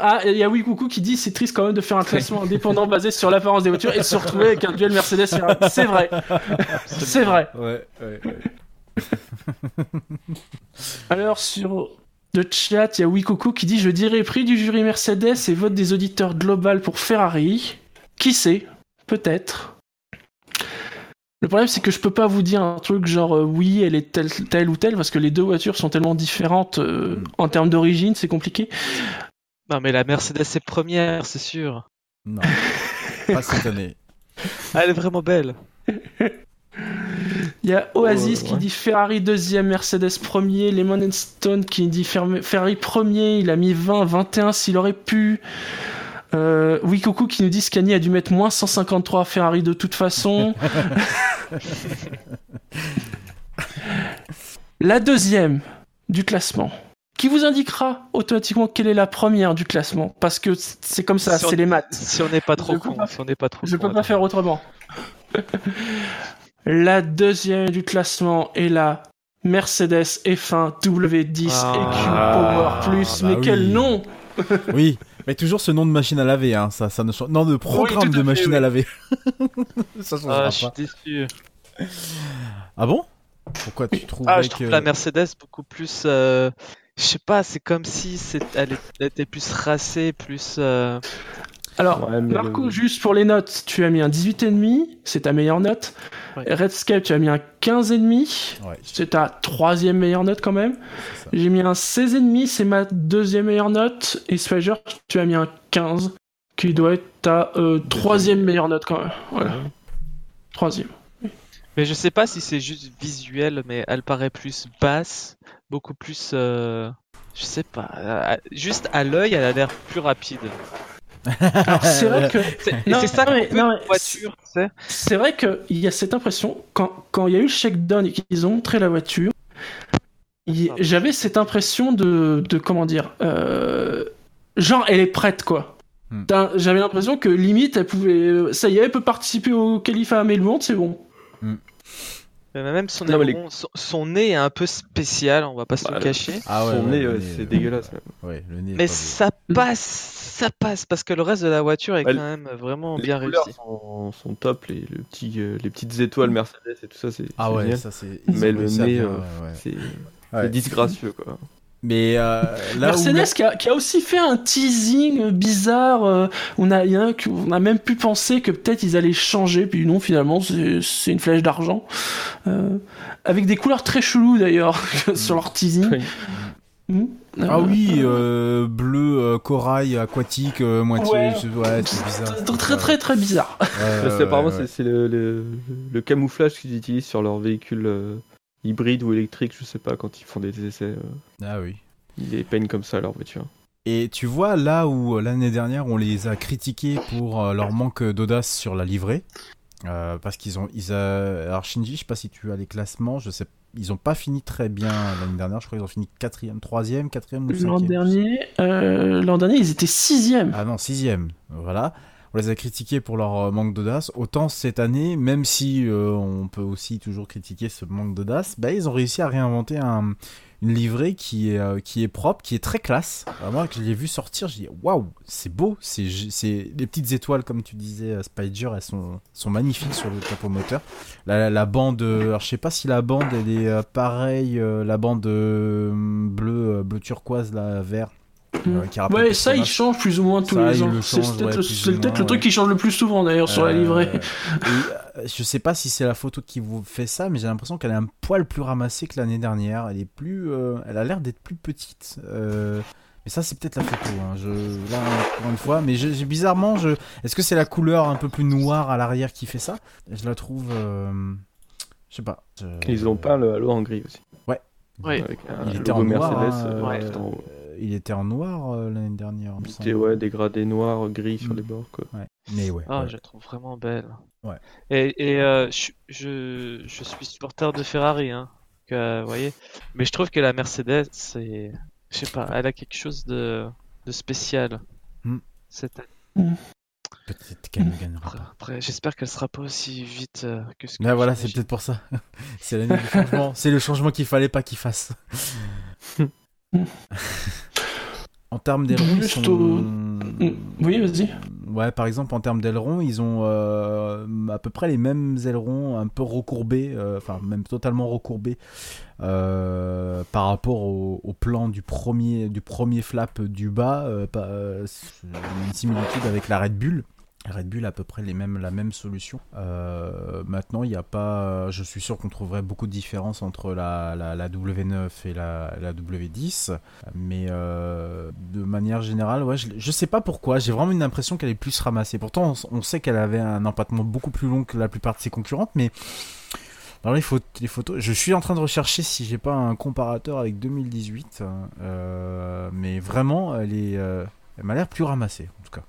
Ah, il y a Oui Coucou qui dit c'est triste quand même de faire un classement indépendant basé sur l'apparence des voitures et de se retrouver avec un duel Mercedes. C'est vrai, c'est vrai. Ouais, ouais, ouais. Alors sur le chat, il y a Oui Coucou qui dit je dirais prix du jury Mercedes et vote des auditeurs global pour Ferrari. Qui sait? Peut-être. Le problème, c'est que je peux pas vous dire un truc genre euh, oui, elle est telle, telle ou telle, parce que les deux voitures sont tellement différentes euh, en termes d'origine, c'est compliqué. Non, mais la Mercedes est première, c'est sûr. Non, pas cette année. Elle est vraiment belle. Il y a Oasis Oh, qui ouais. dit Ferrari deuxième, Mercedes premier, Lemon Stone qui dit Ferrari premier, il a mis 20, 21 s'il aurait pu. Euh, oui, coucou qui nous dit Scani a dû mettre moins 153 à Ferrari de toute façon. la deuxième du classement, qui vous indiquera automatiquement quelle est la première du classement, parce que c'est comme ça, c'est les maths. Si on n'est pas trop Je con, pas- si on n'est pas trop Je con, peux pas attends. faire autrement. la deuxième du classement est la Mercedes F1 W10 Ah, EQ Power Plus. bah mais quel oui. nom Oui, mais toujours ce nom de machine à laver, hein. Ça, ça ne change- Non, de programme de fait, machine oui. à laver. ça changera Ah, je suis déçu. Ah bon? Pourquoi tu trouves Ah, je que... trouve la Mercedes beaucoup plus. euh, Je sais pas, c'est comme si c'est... Elle, est- elle était plus racée, plus. euh, Alors, Ouais, Marco, le- juste pour les notes, tu as mis un 18,5, c'est ta meilleure note. Ouais. Redscape, tu as mis un 15,5, Ouais, c'est ta troisième meilleure note quand même. J'ai mis un 16,5, c'est ma deuxième meilleure note. Et Spager, tu as mis un 15, qui doit être ta euh, troisième meilleure note quand même. Voilà. Troisième. Mais je sais pas si c'est juste visuel, mais elle paraît plus basse, beaucoup plus. euh, Je sais pas. euh, Juste à l'œil, elle a l'air plus rapide. C'est vrai que C'est ça mais- non, mais voiture, c'est vrai qu'il y a cette impression quand quand il y a eu le shakedown et qu'ils ont montré la voiture, il- Pardon. j'avais cette impression de de comment dire, euh, genre elle est prête quoi. Hmm. J'avais l'impression que limite elle pouvait, ça y est, elle peut participer au califat à le monde, c'est bon. Mais même son, Non, les- son, son nez est un peu spécial, on va pas se Bah, le cacher. Ah ouais, Son ouais, nez, le ouais, nez, c'est euh, dégueulasse. Ouais, le nez. est Mais pas beau. ça passe, ça passe, parce que le reste de la voiture est Bah, quand même vraiment Les bien réussi. sont, sont top, les, le petit, euh, les petites étoiles Mercedes et tout ça, c'est Ah ouais, génial. ça c'est. Mais le nez, bien, euh, ouais, ouais. C'est Ouais. c'est disgracieux quoi. Mais euh, là où Mercedes qui, a, qui a aussi fait un teasing bizarre. euh, on a, y a on a même pu penser que peut-être ils allaient changer, puis non, finalement, c'est une flèche d'argent. Euh, avec des couleurs très cheloues d'ailleurs sur leur teasing. Oui. Hmm. Ah Euh, oui, euh, bleu, euh, corail, aquatique, euh, moitié. Ouais. je- Ouais, c'est bizarre. Très, très très très bizarre. Parce ouais, c'est- le, le, le camouflage qu'ils utilisent sur leurs véhicules euh, hybrides ou électriques, je sais pas, quand ils font des essais. euh, Ah oui. ils les peignent comme ça leur voiture. Et tu vois, là où euh, l'année dernière on les a critiqués pour euh, leur manque d'audace sur la livrée, Euh, parce qu'ils ont. Ils, euh, Alors, Shinji, je sais pas si tu as les classements, je sais Ils ont pas fini très bien l'année dernière, je crois qu'ils ont fini 4ème, 3ème, 4ème ou 5ème. L'an dernier, euh, l'an dernier, ils étaient sixième. Ah non, 6ème. Voilà. On les a critiqués pour leur euh, manque d'audace. Autant cette année, même si euh, on peut aussi toujours critiquer ce manque d'audace, bah, ils ont réussi à réinventer un, une livrée qui est, euh, qui est propre, qui est très classe. Vraiment, que je l'ai vu sortir, j'ai dit waouh, c'est beau. C'est, les petites étoiles, comme tu disais, Spider, elles sont, sont magnifiques sur le capot moteur. La, la, la bande, alors je sais pas si la bande elle est pareille, la bande euh, bleu, turquoise, là, vert. Euh, qui rappelle Ouais, ça, il change plus ou moins tous Ça, les ans. le C'est peut-être ouais, le, truc ouais. qui change le plus souvent d'ailleurs sur la Euh, livrée. et, euh, je sais pas si c'est la photo qui vous fait ça, mais j'ai l'impression qu'elle est un poil plus ramassée que l'année dernière. Elle est plus, euh, elle a l'air d'être plus petite. Euh, mais ça, c'est peut-être la photo. Hein. Je, là, encore une fois, mais je- bizarrement, je, est-ce que c'est la couleur un peu plus noire à l'arrière qui fait ça? Je la trouve, euh, je sais pas. Je- Ils ont peint le halo en gris aussi. Oui. Avec un Il était logo en noir. Mercedes. hein, euh, ouais. tout en haut. Euh, il était en noir euh, l'année dernière. il semble. ouais, dégradé noir, gris sur Mm. les bords. Quoi. Ouais. Mais ouais. Ah, ouais. je la trouve vraiment belle. Ouais. Et, et euh, je, je, je suis supporter de Ferrari, hein, que, vous voyez. Mais je trouve que la Mercedes, c'est, je sais pas, elle a quelque chose de, de spécial. Hmm. Cette Peut-être qu'elle ne gagnera après, pas. après, j'espère qu'elle sera pas aussi vite euh, que ce que Là, voilà, c'est peut-être pour ça. c'est l'année du changement. C'est le changement qu'il fallait pas qu'il fasse. en termes d'ailerons, ils sont... au- Oui, vas-y. Ouais, par exemple, en termes d'ailerons, ils ont euh, à peu près les mêmes ailerons, un peu recourbés, euh, enfin même totalement recourbés euh, par rapport au, au plan du premier, du premier flap du bas. une similitude avec la Red Bull. Red Bull a à peu près les mêmes, la même solution. Euh, maintenant, il n'y a pas. Je suis sûr qu'on trouverait beaucoup de différences entre la, la, la W9 et la, la W10. Mais euh, de manière générale, ouais, je, je sais pas pourquoi. J'ai vraiment une impression qu'elle est plus ramassée. Pourtant, on, sait qu'elle avait un empattement beaucoup plus long que la plupart de ses concurrentes, mais. Dans les, photos, les photos, je suis en train de rechercher si j'ai pas un comparateur avec 2018, euh, mais vraiment, elle est, elle m'a l'air plus ramassée en tout cas.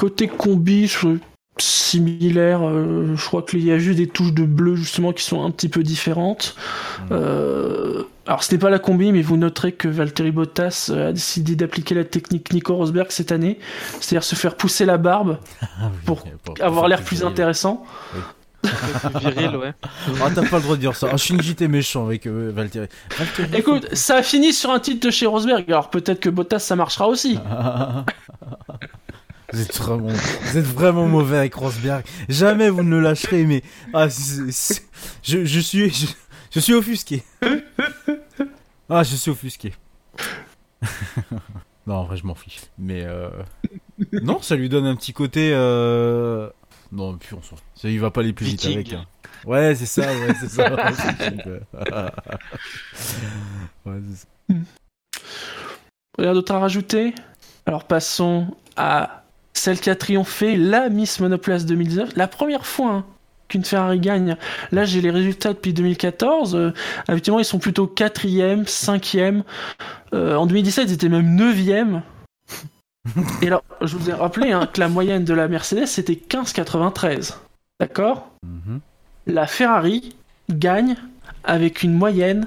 Côté combi, je... similaire. euh, je crois qu'il y a juste des touches de bleu justement qui sont un petit peu différentes. Euh, alors ce n'est pas la combi, mais vous noterez que Valtteri Bottas euh, a décidé d'appliquer la technique Nico Rosberg cette année, c'est-à-dire se faire pousser la barbe Ah oui, Pour pour avoir l'air plus intéressant. Un peu plus viril, ouais. Ah, t'as pas le droit de dire ça. Ah, Shinji, t'es méchant avec euh, Valtteri. Valtteri, Écoute, ça a fini sur un titre de chez Rosberg, alors peut-être que Bottas ça marchera aussi. Vous êtes vraiment, vous êtes vraiment mauvais avec Rosberg. Jamais vous ne le lâcherez, mais ah, je, je suis, je, je suis offusqué. Ah, je suis offusqué. non, en vrai, je m'en fiche. Mais euh... non, ça lui donne un petit côté. Euh... Non, puis on s'en. il va pas aller plus vite Viking. avec. hein. Ouais, c'est ça, ouais, c'est ça. ouais, c'est ça. Rien d'autre à rajouter Alors passons à celle qui a triomphé, la Miss Monoplace 2019. La première fois hein, qu'une Ferrari gagne. Là, j'ai les résultats depuis 2014. Euh, habituellement, ils sont plutôt 4e, 5e. Euh, en 2017, ils étaient même 9e. Et alors, je vous ai rappelé hein, que la moyenne de la Mercedes, c'était 15,93. D'accord? Mhm. La Ferrari gagne avec une moyenne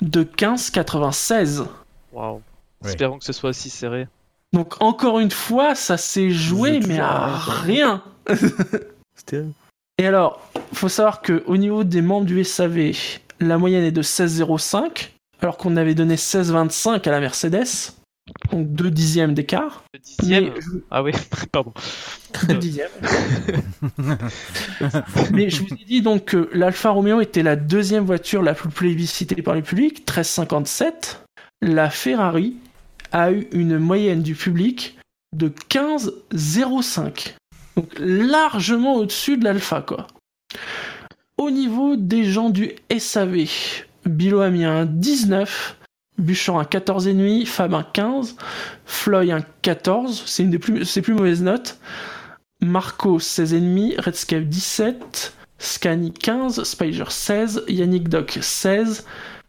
de 15,96. Waouh. Espérons que ce soit aussi serré. Donc encore une fois, ça s'est joué, mais à rien. C'était Et alors, faut savoir que au niveau des membres du SAV, la moyenne est de 16,05, alors qu'on avait donné 16,25 à la Mercedes, donc deux dixièmes d'écart. Dixième. Je- Ah oui, pardon. Deux dixièmes. Mais je vous ai dit donc que l'Alfa Romeo était la deuxième voiture la plus plébiscitée par le public, 1357. La Ferrari a eu une moyenne du public de 15,05. Donc largement au-dessus de l'Alpha, quoi. Au niveau des gens du SAV, Bilo a mis un 19, Bouchon un 14,5, Fab un 15, Floyd un 14, c'est une des plus, ses plus mauvaises notes. Marco 16,5, Redscape 17, Scani 15, Spider 16, Yannick Doc 16,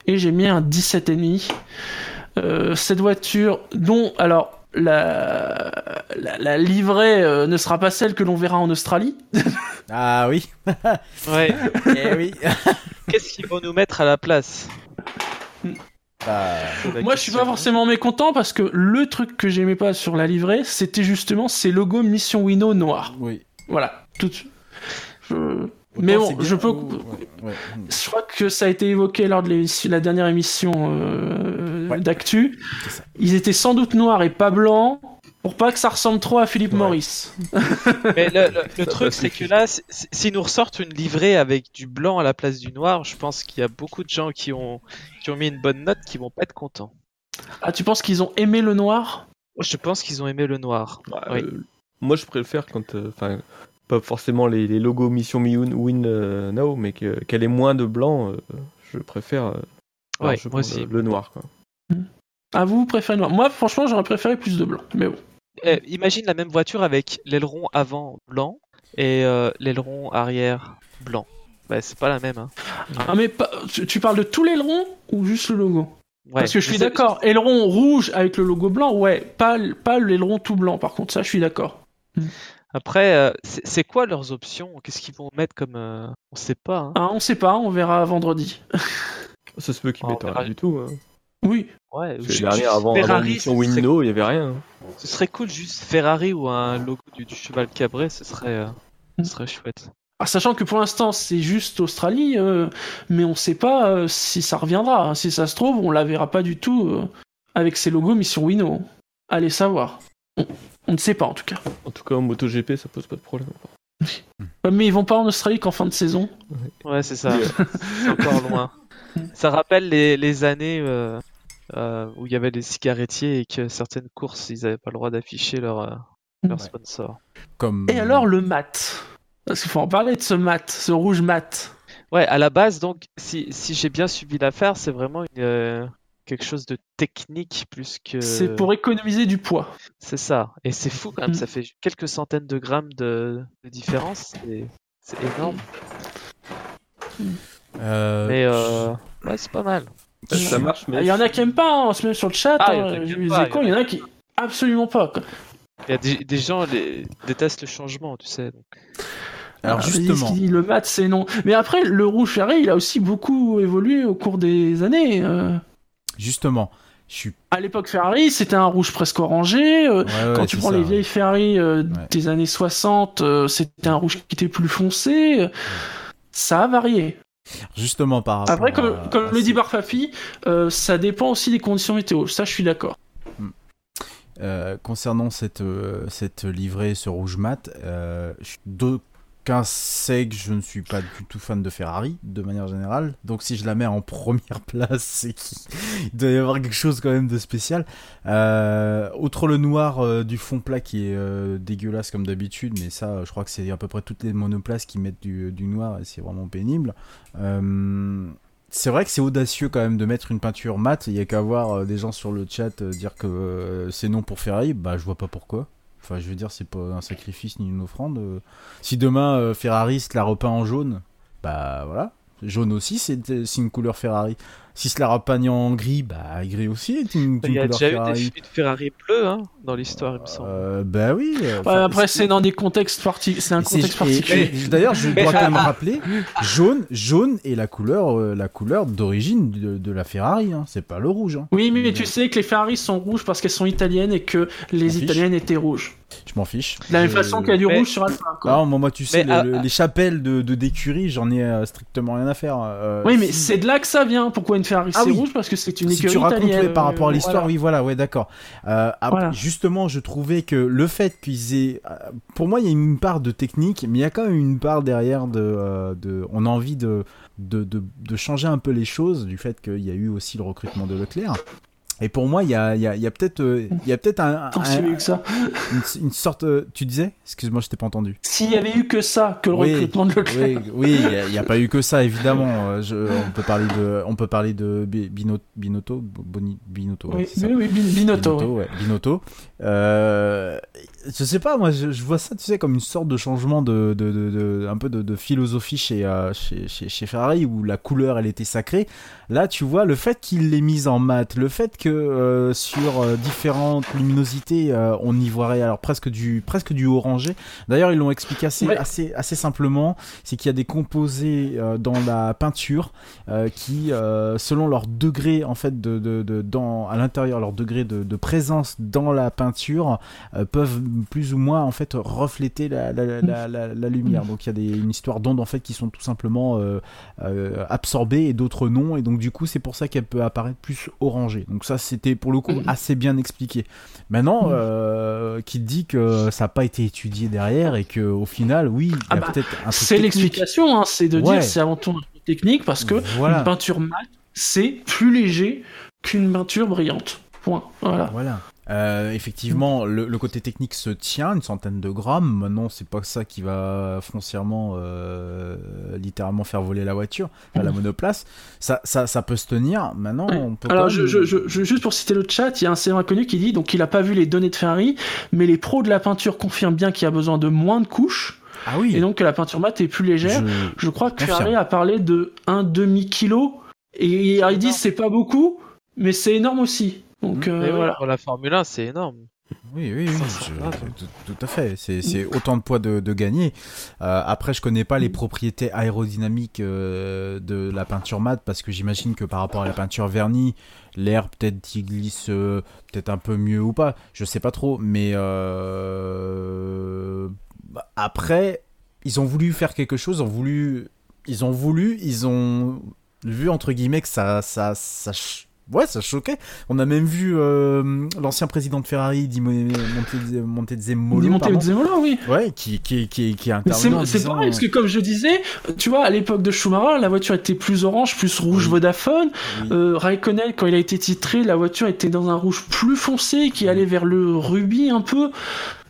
et j'ai mis un 17,5. Euh, cette voiture, dont, alors, la, la, la livrée euh, ne sera pas celle que l'on verra en Australie. Ah oui. Ouais. eh oui. Qu'est-ce qu'ils vont nous mettre à la place? Bah, Moi, je suis pas forcément mécontent parce que le truc que j'aimais pas sur la livrée, c'était justement ces logos Mission Winnow noir. oui. Voilà, tout. de suite. Je- Autant Mais bon, je peux. ou- ouais, ouais. Je crois que ça a été évoqué lors de la dernière émission euh, Ouais. d'actu. Ils étaient sans doute noirs et pas blancs pour pas que ça ressemble trop à Philippe Ouais. Morris. Mais le, le- le Ça truc, c'est que là, si- si- s'ils nous ressortent une livrée avec du blanc à la place du noir, je pense qu'il y a beaucoup de gens qui ont, qui ont mis une bonne note qui vont pas être contents. Ah, tu penses qu'ils ont aimé le noir? Je pense qu'ils ont aimé le noir. Bah, Oui. euh, moi, je préfère quand. euh, pas forcément les, les logos Mission Win, win euh, Now, mais que- qu'elle ait moins de blanc, euh, je préfère. euh, Ouais, largement moi aussi. Le, le noir, quoi. Ah, vous, vous préférez le noir Moi, franchement, j'aurais préféré plus de blanc. Mais bon. Eh, imagine la même voiture avec l'aileron avant blanc et euh, l'aileron arrière blanc. Bah, c'est pas la même. Hein. Ah, mais tu, tu parles de tout l'aileron ou juste le logo? Ouais, Parce que je suis d'accord, aileron rouge avec le logo blanc, ouais, pas, pas l'aileron tout blanc par contre, ça je suis d'accord. Après, euh, c'est quoi leurs options? Qu'est-ce qu'ils vont mettre comme. euh, On sait pas. Hein. Ah, on sait pas, on verra vendredi. Ça se peut qu'ils Oh, mettent rien du tout. Hein. Oui, Ouais, Parce que ju- dernier, juste avant, avant Ferrari, Mission ce Win serait- Now, il y avait rien. Ce serait cool, juste Ferrari ou un logo du, du cheval cabré, ce serait, euh, ce serait chouette. Ah, sachant que pour l'instant c'est juste Australie, euh, mais on sait pas euh, si ça reviendra. Si ça se trouve, on la verra pas du tout euh, avec ses logos Mission Winnow. Allez savoir. On, on ne sait pas en tout cas. En tout cas, en MotoGP, ça pose pas de problème. Mais ils vont pas en Australie qu'en fin de saison. Ouais, c'est ça. C'est encore loin. Ça rappelle les, les années euh, euh, où il y avait des cigarettiers et que certaines courses, ils avaient pas le droit d'afficher leur, euh, leur Ouais. sponsor. Comme. Et alors le mat? Parce qu'il faut en parler de ce mat, ce rouge mat. Ouais, à la base, donc, si, si j'ai bien suivi l'affaire, c'est vraiment une, euh, quelque chose de technique plus que. C'est pour économiser du poids. C'est ça. Et c'est fou quand même, Mm. ça fait quelques centaines de grammes de, de différence. C'est énorme. Euh, Mais euh, ouais, c'est pas mal. Ça, ça marche, mais. Il y en a qui aiment pas, hein, on se met sur le chat. Ah, il y en hein, a qui a absolument pas. quoi. Il y a des, des gens les, détestent le changement, tu sais. donc. Alors Ah, justement, le mat c'est non. Mais après, le rouge ferré, il a aussi beaucoup évolué au cours des années. euh. Justement, je suis. À l'époque Ferrari, c'était un rouge presque orangé. euh, ouais, ouais, Quand tu prends ça, les ouais. vieilles Ferrari euh, des années 60, euh, c'était un rouge qui était plus foncé. Ça a varié. Justement par rapport. Après, comme, à- comme le dit Barfafi, ça dépend aussi des conditions météo. Ça, je suis d'accord. Euh, concernant cette, cette livrée, ce rouge mat, euh, d'aucuns sait que je ne suis pas du tout fan de Ferrari, de manière générale. Donc si je la mets en première place, c'est doit y avoir quelque chose quand même de spécial. Euh, outre le noir euh, du fond plat qui est euh, dégueulasse comme d'habitude, mais ça, je crois que c'est à peu près toutes les monoplaces qui mettent du, noir et c'est vraiment pénible. Euh, c'est vrai que c'est audacieux quand même de mettre une peinture mate. Il y a qu'à voir des gens sur le chat dire que c'est non pour Ferrari. Bah, je vois pas pourquoi. Enfin, je veux dire, c'est pas un sacrifice ni une offrande. euh. Si demain euh, Ferrari se la repeint en jaune, bah voilà. Jaune aussi, c'est c'est une couleur Ferrari. Si se la repeint en gris, bah gris aussi est une, Il y a déjà eu Ferrari. des, une Ferrari bleue hein, dans l'histoire, il me semble. Euh, bah oui. euh, Ouais, après, c'est dans des contextes parti... c'est un contexte particulier. D'ailleurs, je dois quand même rappeler, jaune, jaune est la couleur, euh, la couleur d'origine de, de la Ferrari. Hein. C'est pas le rouge. Hein. Oui, mais tu sais que les Ferrari sont rouges parce qu'elles sont italiennes et que les fiche. italiennes étaient rouges. Je m'en fiche. De la même Je- façon qu'il y a du Mais- rouge sur Alpha. quoi. Non, moi, moi, tu sais, Mais, le- le- les chapelles de, de d'écurie, j'en ai euh, strictement rien à faire. euh, oui, mais si- c'est de là que ça vient. Pourquoi Ferrari Ah c'est oui. rouge Parce que c'est une si écurie tu racontes italienne. ouais, par rapport à l'histoire, voilà. oui, voilà, ouais, d'accord. Euh, Voilà. Justement, je trouvais que le fait qu'ils aient, euh, pour moi, il y a une part de technique, mais il y a quand même une part derrière de, euh, de on a envie de, de, de, de changer un peu les choses du fait qu'il y a eu aussi le recrutement de Leclerc. Et pour moi, il y a, il y a, il y a peut-être, euh, il y a peut-être un, un- s'il y avait eu que ça. une, une sorte, euh, tu disais, excuse-moi, je t'ai pas entendu. S'il y avait eu que ça, que le Oui, recrutement de Leclerc. Oui, oui, il n'y a, pas eu que ça, évidemment. Euh, je- on peut parler de, on peut parler de Bi- Bino- Binotto, Boni- Binotto, ouais, Oui, Binotto. Binotto, ouais, Binotto. Euh, je sais pas, moi je, je vois ça, tu sais, comme une sorte de changement de, de, de, de- un peu de, philosophie chez, euh, chez, chez, chez Ferrari où la couleur elle était sacrée. Là, tu vois, le fait qu'il l'ait mise en mat, le fait que euh, sur différentes luminosités, on y voirait alors presque du presque du orangé. D'ailleurs, ils l'ont expliqué assez, Ouais. assez, assez simplement, c'est qu'il y a des composés dans la peinture qui, selon leur degré en fait de, dans à l'intérieur, leur degré de, de présence dans la peinture, euh, peuvent plus ou moins en fait refléter la, la, la, la, la lumière. Donc il y a des, une histoire d'ondes en fait qui sont tout simplement euh, euh, absorbées et d'autres non. Et donc du coup c'est pour ça qu'elle peut apparaître plus orangée. Donc ça c'était pour le coup assez bien expliqué. Maintenant, qui dit que ça n'a pas été étudié derrière et que au final, oui, il y a Ah bah, peut-être un truc C'est l'explication, hein, c'est de Ouais. dire c'est avant tout technique parce que Voilà. une peinture mate, c'est plus léger qu'une peinture brillante. Point. Voilà. Voilà. Euh, effectivement, le, le côté technique se tient, une centaine de grammes. Maintenant, c'est pas ça qui va foncièrement, euh, littéralement faire voler la voiture, enfin, la monoplace. Ça, ça, ça peut se tenir. Maintenant, Ouais. on peut. Alors, je, je- je- juste pour citer le chat, il y a un célèbre inconnu qui dit donc qu'il a pas vu les données de Ferrari, mais les pros de la peinture confirment bien qu'il y a besoin de moins de couches Ah oui. et donc que la peinture mate est plus légère. Je- crois que confirme. Ferrari a parlé de un demi kilo et ils disent c'est pas beaucoup, mais c'est énorme aussi. Donc euh, oui, voilà. Pour la Formule 1, c'est énorme. Oui, oui, oui, je- tout, tout à fait. C'est c'est autant de poids de, de gagner. Euh, après, je connais pas les propriétés aérodynamiques euh, de la peinture mate parce que j'imagine que par rapport à la peinture vernie, l'air peut-être il glisse euh, peut-être un peu mieux ou pas. Je sais pas trop, mais après, ils ont voulu faire quelque chose. Ils ont voulu, ils ont voulu, ils ont vu entre guillemets que ça, ça, ça, ouais, ça choquait. On a même vu euh, l'ancien président de Ferrari, Di Mo- Monte- Montezemolo. Montezemolo, oui. ouais, qui, qui, qui, qui c'est pareil, parce que comme je disais, tu vois, à l'époque de Schumacher, la voiture était plus orange, plus rouge Oui. Vodafone. Oui. Euh, Raikkonen, quand il a été titré, la voiture était dans un rouge plus foncé, qui allait vers le rubis un peu.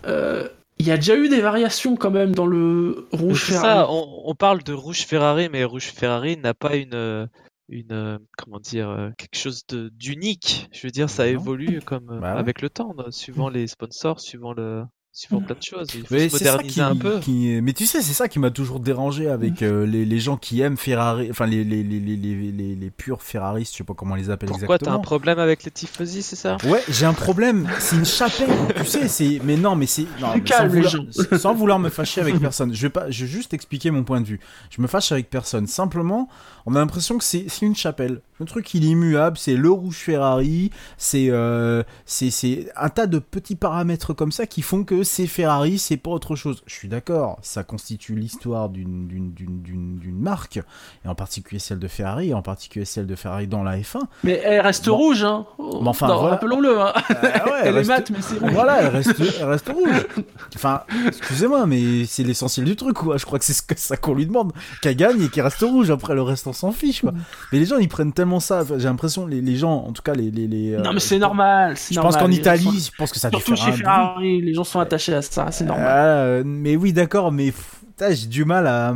Euh, Il y a déjà eu des variations quand même dans le rouge C'est Ferrari. ça, on, on parle de Rouge Ferrari, mais Rouge Ferrari n'a pas une, euh, une euh, comment dire, euh, quelque chose de d'unique. Je veux dire, ça Non. évolue comme euh, Bah ouais. avec le temps, euh, suivant les sponsors, suivant le, suivant plein de choses. Il faut Mais se c'est ça moderniser qui, un peu. qui- mais tu sais, c'est ça qui m'a toujours dérangé avec euh, les, les gens qui aiment Ferrari, enfin les, les, les, les, les, les, les purs Ferraristes, je sais pas comment on les appelle Pourquoi t'as un exactement. problème avec les tifosi, c'est ça? Ouais, j'ai un problème. C'est une chapelle. tu sais, c'est. Mais non, mais c'est. Mais sans calme, les vouloir... gens. sans vouloir me fâcher avec personne. Je vais pas. Je vais juste expliquer mon point de vue. Je me fâche avec personne. Simplement, on a l'impression que c'est une chapelle. Le truc, il est immuable. C'est le rouge Ferrari. C'est euh, c'est un tas de petits paramètres comme ça qui font que c'est Ferrari, c'est pas autre chose. Je suis d'accord. Ça constitue l'histoire d'une marque et en particulier celle de Ferrari, et en particulier celle de Ferrari dans la F1. Mais elle reste Bon. rouge, hein. Mais enfin, voilà. Rappelons-le, hein. Ouais, elle est reste- mate, mais c'est rouge. Voilà, elle reste, elle reste rouge. Enfin, excusez-moi, mais c'est l'essentiel du truc, quoi. Je crois que c'est ce que ça qu'on lui demande. Qu'elle gagne et qu'elle reste rouge. Après, le reste, on s'en fiche, quoi. Mais les gens, ils prennent tellement ça. Enfin, J'ai l'impression, les, les gens, en tout cas, les. les, les, Non, euh, mais c'est normal. Je pense qu'en Italie, sont- je pense que ça Surtout chez. Ferrari, les gens sont attachés à ça, c'est normal. Euh, mais oui, d'accord, mais j'ai du mal à.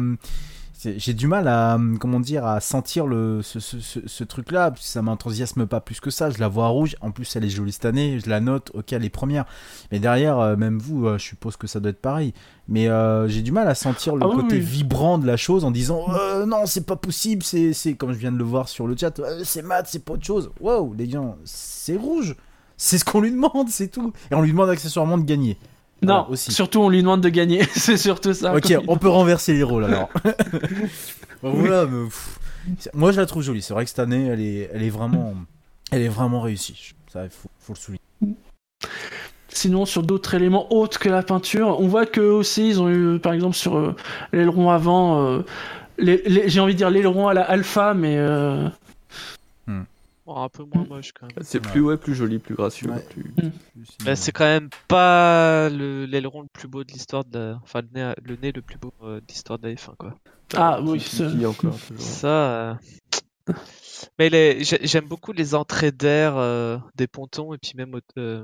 J'ai du mal à, comment dire, à sentir le, ce, ce, ce, ce truc-là, ça m'enthousiasme pas plus que ça. Je la vois rouge, en plus elle est jolie cette année, je la note, ok, elle est première. Mais derrière, euh, même vous, euh, je suppose que ça doit être pareil. Mais euh, j'ai du mal à sentir le Ah côté oui. vibrant de la chose en disant euh, non, c'est pas possible, c'est, c'est comme je viens de le voir sur le chat, euh, c'est mat, c'est pas autre chose. Wow, les gens, c'est rouge. C'est ce qu'on lui demande, c'est tout. Et on lui demande accessoirement de gagner. Non, aussi. surtout on lui demande de gagner, c'est surtout ça. Ok, on peut renverser les rôles alors. Bon, voilà, mais, pff, c'est- moi je la trouve jolie. C'est vrai que cette année, elle est, elle est vraiment, elle est vraiment réussie. Ça, il faut, faut le souligner. Sinon, sur d'autres éléments autres que la peinture, on voit que aussi ils ont eu, par exemple, sur euh, l'aileron avant, euh, j'ai envie de dire l'aileron à la alpha, mais euh, Oh, un peu moins moche quand même. C'est plus, ouais, plus joli, plus gracieux. Ouais. plus- Bah, c'est quand même pas le- l'aileron le plus beau de l'histoire de la... Enfin, le nez, le nez le plus beau euh, de l'histoire de la F1, quoi. ah oui, qui encore, toujours. Ça... euh, Mais les... j'aime beaucoup les entrées d'air euh, des pontons et puis même au- euh,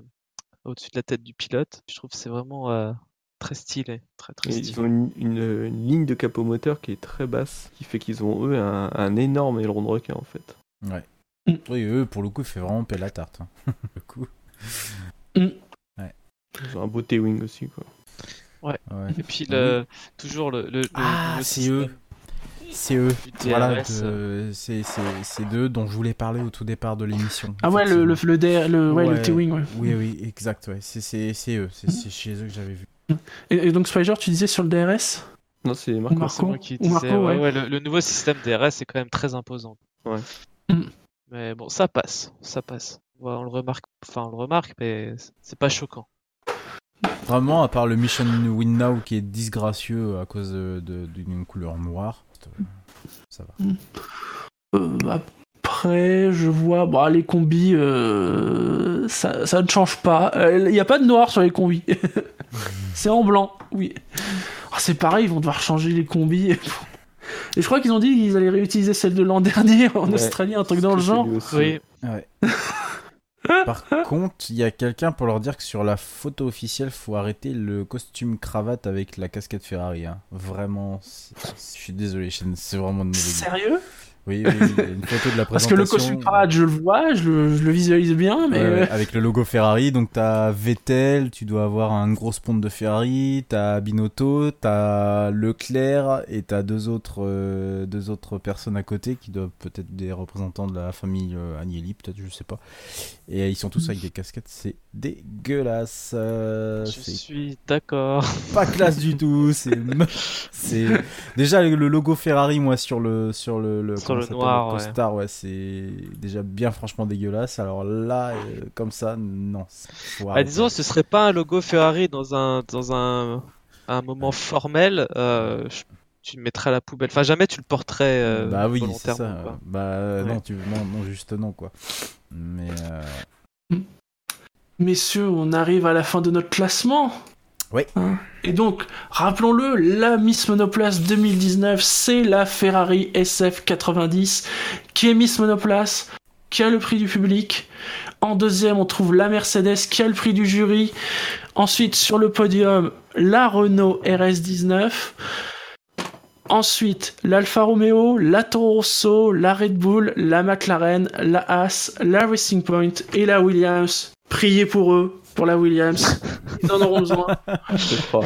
au-dessus de la tête du pilote. Je trouve que c'est vraiment euh, très stylé. Très, très stylé. ils ont une, une- une ligne de capot moteur qui est très basse, qui fait qu'ils ont eux un, un énorme aileron de requin en fait. Oui, eux, pour le coup, il fait vraiment paix la tarte. hein. le coup. Ils ont un beau T-Wing aussi, quoi. Ouais. Et puis le, toujours le, le, le Ah, c'est eux. C'est eux. Voilà, de- c'est c'est- c'est d'eux dont je voulais parler au tout départ de l'émission. Ah ouais, le, le, le, DR le, ouais, le. T-Wing, ouais. Oui, oui, exact, ouais. C'est- C'est c'est eux. C'est c'est chez eux que j'avais vu. Et, et donc, Spider, tu disais sur le DRS Non, c'est Marco. Marco C'est moi qui disais, Marco, ouais, ouais. ouais, le, le nouveau système DRS est quand même très imposant. Ouais. Mm. Mais bon, ça passe, ça passe. On le remarque, enfin on le remarque, mais c'est pas choquant. Vraiment, à part le Mission Win Now qui est disgracieux à cause d'une couleur noire, euh, ça va. Euh, après, je vois, bon, les combis, euh, ça, ça ne change pas. Il n'y a pas de noir sur les combis. c'est en blanc, oui. Ah, c'est pareil, ils vont devoir changer les combis. Et je crois qu'ils ont dit qu'ils allaient réutiliser celle de l'an dernier en Ouais. Australie, un truc dans le genre. Oui, Ouais. Par contre, il y a quelqu'un pour leur dire que sur la photo officielle, faut arrêter le costume cravate avec la casquette Ferrari. hein. Vraiment, c'est- je suis désolé, c'est vraiment de mauvais goût. Sérieux? Oui, oui, une photo de la Parce présentation. que le costume je le vois, je le, je le visualise bien, mais. Ouais, ouais, euh, avec le logo Ferrari, donc t'as Vettel, tu dois avoir un gros spawn de Ferrari, t'as Binotto, t'as Leclerc et t'as deux autres euh, deux autres personnes à côté qui doivent peut-être des représentants de la famille euh, Agnelli, peut-être je sais pas. Et euh, ils sont tous avec des casquettes, c'est dégueulasse. euh, je suis d'accord. pas classe du tout. C'est c'est déjà le le logo Ferrari moi sur le sur le, le Sur le noir, ouais. costard ouais, c'est déjà bien franchement dégueulasse. Alors là euh, comme ça non. Bah, disons, ce serait pas un logo Ferrari dans un dans un, un moment formel. euh, je- tu le mettrais à la poubelle. Enfin, jamais tu le porterais euh, bah oui, c'est volontairement. ça. quoi. Bah euh, Ouais. non, tu non non juste non quoi. Mais euh, Messieurs, on arrive à la fin de notre classement. Et donc, rappelons-le, la Miss Monoplace 2019, c'est la Ferrari SF90, qui est Miss Monoplace, qui a le prix du public. En deuxième, on trouve la Mercedes, qui a le prix du jury. Ensuite, sur le podium, la Renault RS19. Ensuite, l'Alfa Romeo, la Toro la Red Bull, la McLaren, la Haas, la Racing Point et la Williams. Priez pour eux, pour la Williams. Ils en auront besoin. Je crois.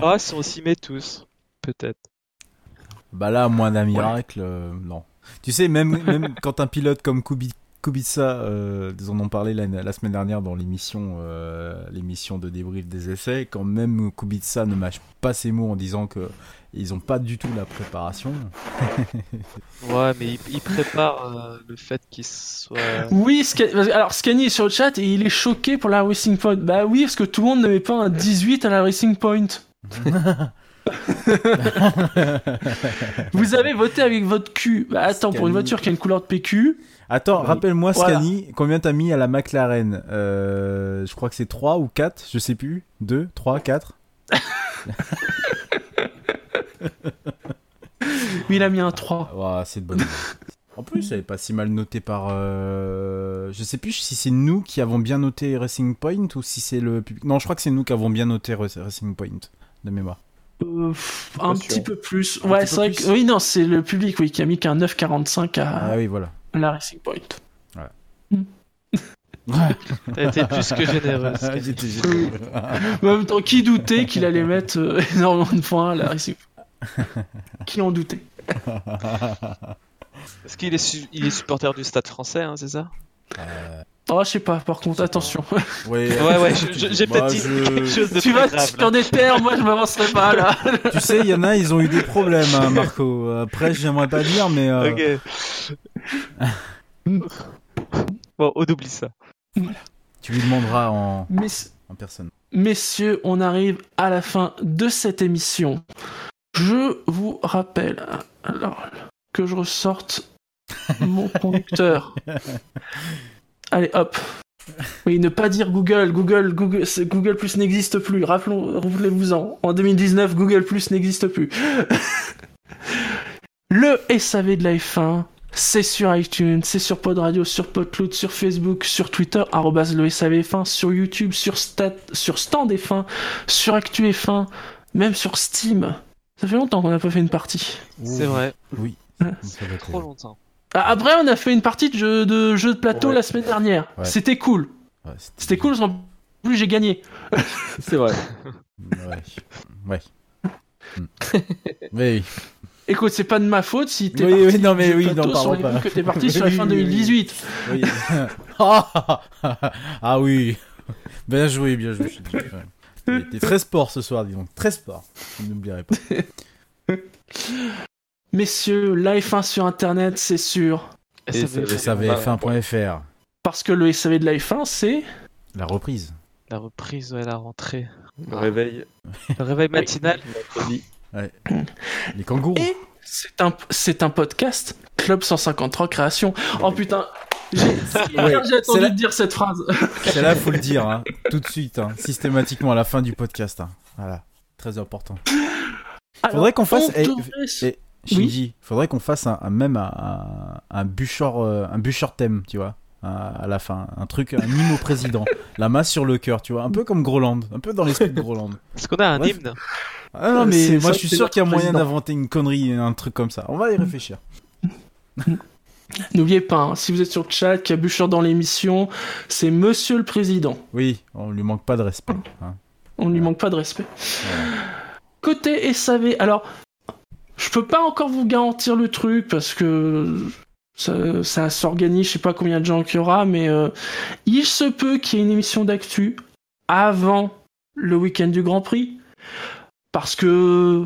Ah, si on s'y met tous, peut-être. bah là moins d'un miracle euh, non. Tu sais même même quand un pilote comme Kubi- Kubica, euh, ils en ont parlé la, la semaine dernière dans l'émission euh, l'émission de débrief des essais, quand même Kubica ne mâche pas ses mots en disant que ils ont pas du tout la préparation. Ouais, mais il, il prépare euh, le fait qu'il soit. Oui, alors Scani est sur le chat et il est choqué pour la Racing Point. Bah oui, parce que tout le monde ne met pas un 18 à la Racing Point. Vous avez voté avec votre cul. Bah attends, pour une voiture qui a une couleur de PQ, Attends, Oui. rappelle-moi Voilà. Scani, combien t'as mis à la McLaren Euh, Je crois que c'est 3 ou 4, je sais plus. 2, 3, 4 oui, il a mis un 3. Ouah, c'est de bonne idée. En plus, elle est pas si mal notée par. euh, Je sais plus si c'est nous qui avons bien noté Racing Point ou si c'est le public. Non, je crois que c'est nous qui avons bien noté Ra- Racing Point de mémoire. Euh, un petit sûr. peu plus. Un ouais, c'est vrai plus. que. Oui, non, c'est le public oui, qui a mis qu'un 9,45 à Ah oui, voilà. La Racing Point. T'as été plus que généreuse. J'étais- Mais en même temps, qui doutait qu'il allait mettre euh, énormément de points à la Racing Point? Qui en doutait? Parce qu'il est, su- il est supporter du stade français, hein, c'est ça? Euh, Oh, je sais pas, par contre, attention. ouais, Ouais, ouais, j'ai Bah, peut-être dit je- quelque chose de tu vas grave. sur des terres, moi je m'avancerai pas là. Tu sais, il y en a, ils ont eu des problèmes, hein, Marco. Après, j'aimerais pas dire, mais. euh, Ok. bon, on oublie ça. Tu lui demanderas en, Mess- en personne. Messieurs, on arrive à la fin de cette émission. Je vous rappelle alors, que je ressorte mon conducteur. Allez, hop. Oui, ne pas dire Google. Google, Google, Google Plus n'existe plus. Rappelons, rappelez-vous-en. En 2019, Google Plus n'existe plus. Le SAV de la F1, c'est sur iTunes, c'est sur Pod Radio, sur Podcloud, sur Facebook, sur Twitter, arrobase le SAV1, sur YouTube, sur, Stat, sur Stand F1, sur Actu F1, même sur Steam. Ça fait longtemps qu'on n'a pas fait une partie. C'est vrai, Oui. Ouais. Ça être- trop longtemps. Ah, Après, on a fait une partie de jeu de, jeu de plateau Ouais. la semaine dernière. Ouais. C'était cool. Ouais, C'était cool, en plus j'ai gagné. C'est vrai. Ouais. Ouais. Hmm. oui, Écoute, c'est pas de ma faute si t'es Oui, parti oui, non, mais oui, n'en sur les pas. que t'es parti sur la fin oui, oui. 2018. oui. ah, ah oui. Bien joué, bien joué. je te dis. Ouais. Il était très sport ce soir, dis donc. Très sport. Je n'oublierai pas. Messieurs, la F1 sur internet, c'est sûr. Et Et ça ça- fait ça- SAVF1.fr. Parce que le SAV de la F1, c'est. La reprise. la reprise, ouais, la rentrée. Le réveil. Le réveil matinal. mercredi. Les kangourous. Et c'est un, c'est un podcast Club 153 Création. Oh putain, j'ai Ouais, attendu la- de dire cette phrase. C'est là, faut le dire, hein, tout de suite, hein, systématiquement à la fin du podcast. hein. Voilà, très important. Faudrait qu'on fasse- on eh, devrait Shinji, faudrait qu'on fasse un, un- même un, un, un bûcheur, euh, un bûcheur thème, tu vois, à, à la fin, un truc, un hymne au président, la main sur le cœur, tu vois, un peu comme Groland, un peu dans l'esprit de Groland. Est-ce qu'on a un Bref. hymne? Ah non, Euh, mais moi ça, je suis sûr qu'il y a moyen d'inventer une connerie, un truc comme ça. On va y réfléchir. N'oubliez pas, hein, si vous êtes sur le chat, qu'il y a Bûcheur dans l'émission, c'est Monsieur le Président. Oui, on lui manque pas de respect. hein. On ne lui manque pas de respect. Côté SAV, alors, je peux pas encore vous garantir le truc parce que ça, s'organise, je sais pas combien de gens qu'il y aura, mais euh, il se peut qu'il y ait une émission d'actu avant le week-end du Grand Prix. Parce que,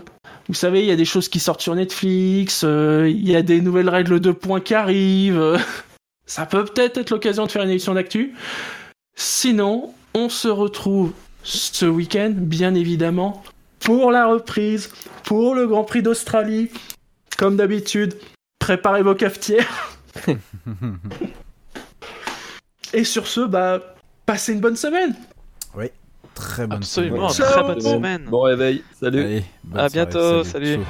vous savez, il y a des choses qui sortent sur Netflix, euh, il y a des nouvelles règles de points qui arrivent. euh, ça peut peut-être être l'occasion de faire une émission d'actu. Sinon, on se retrouve ce week-end, bien évidemment, pour la reprise, pour le Grand Prix d'Australie. Comme d'habitude, préparez vos cafetières. Et sur ce, bah, passez une bonne semaine. Très bonne Absolument, semaine. très bonne semaine. Bon réveil. Salut. Allez, À soirée, bientôt, salut.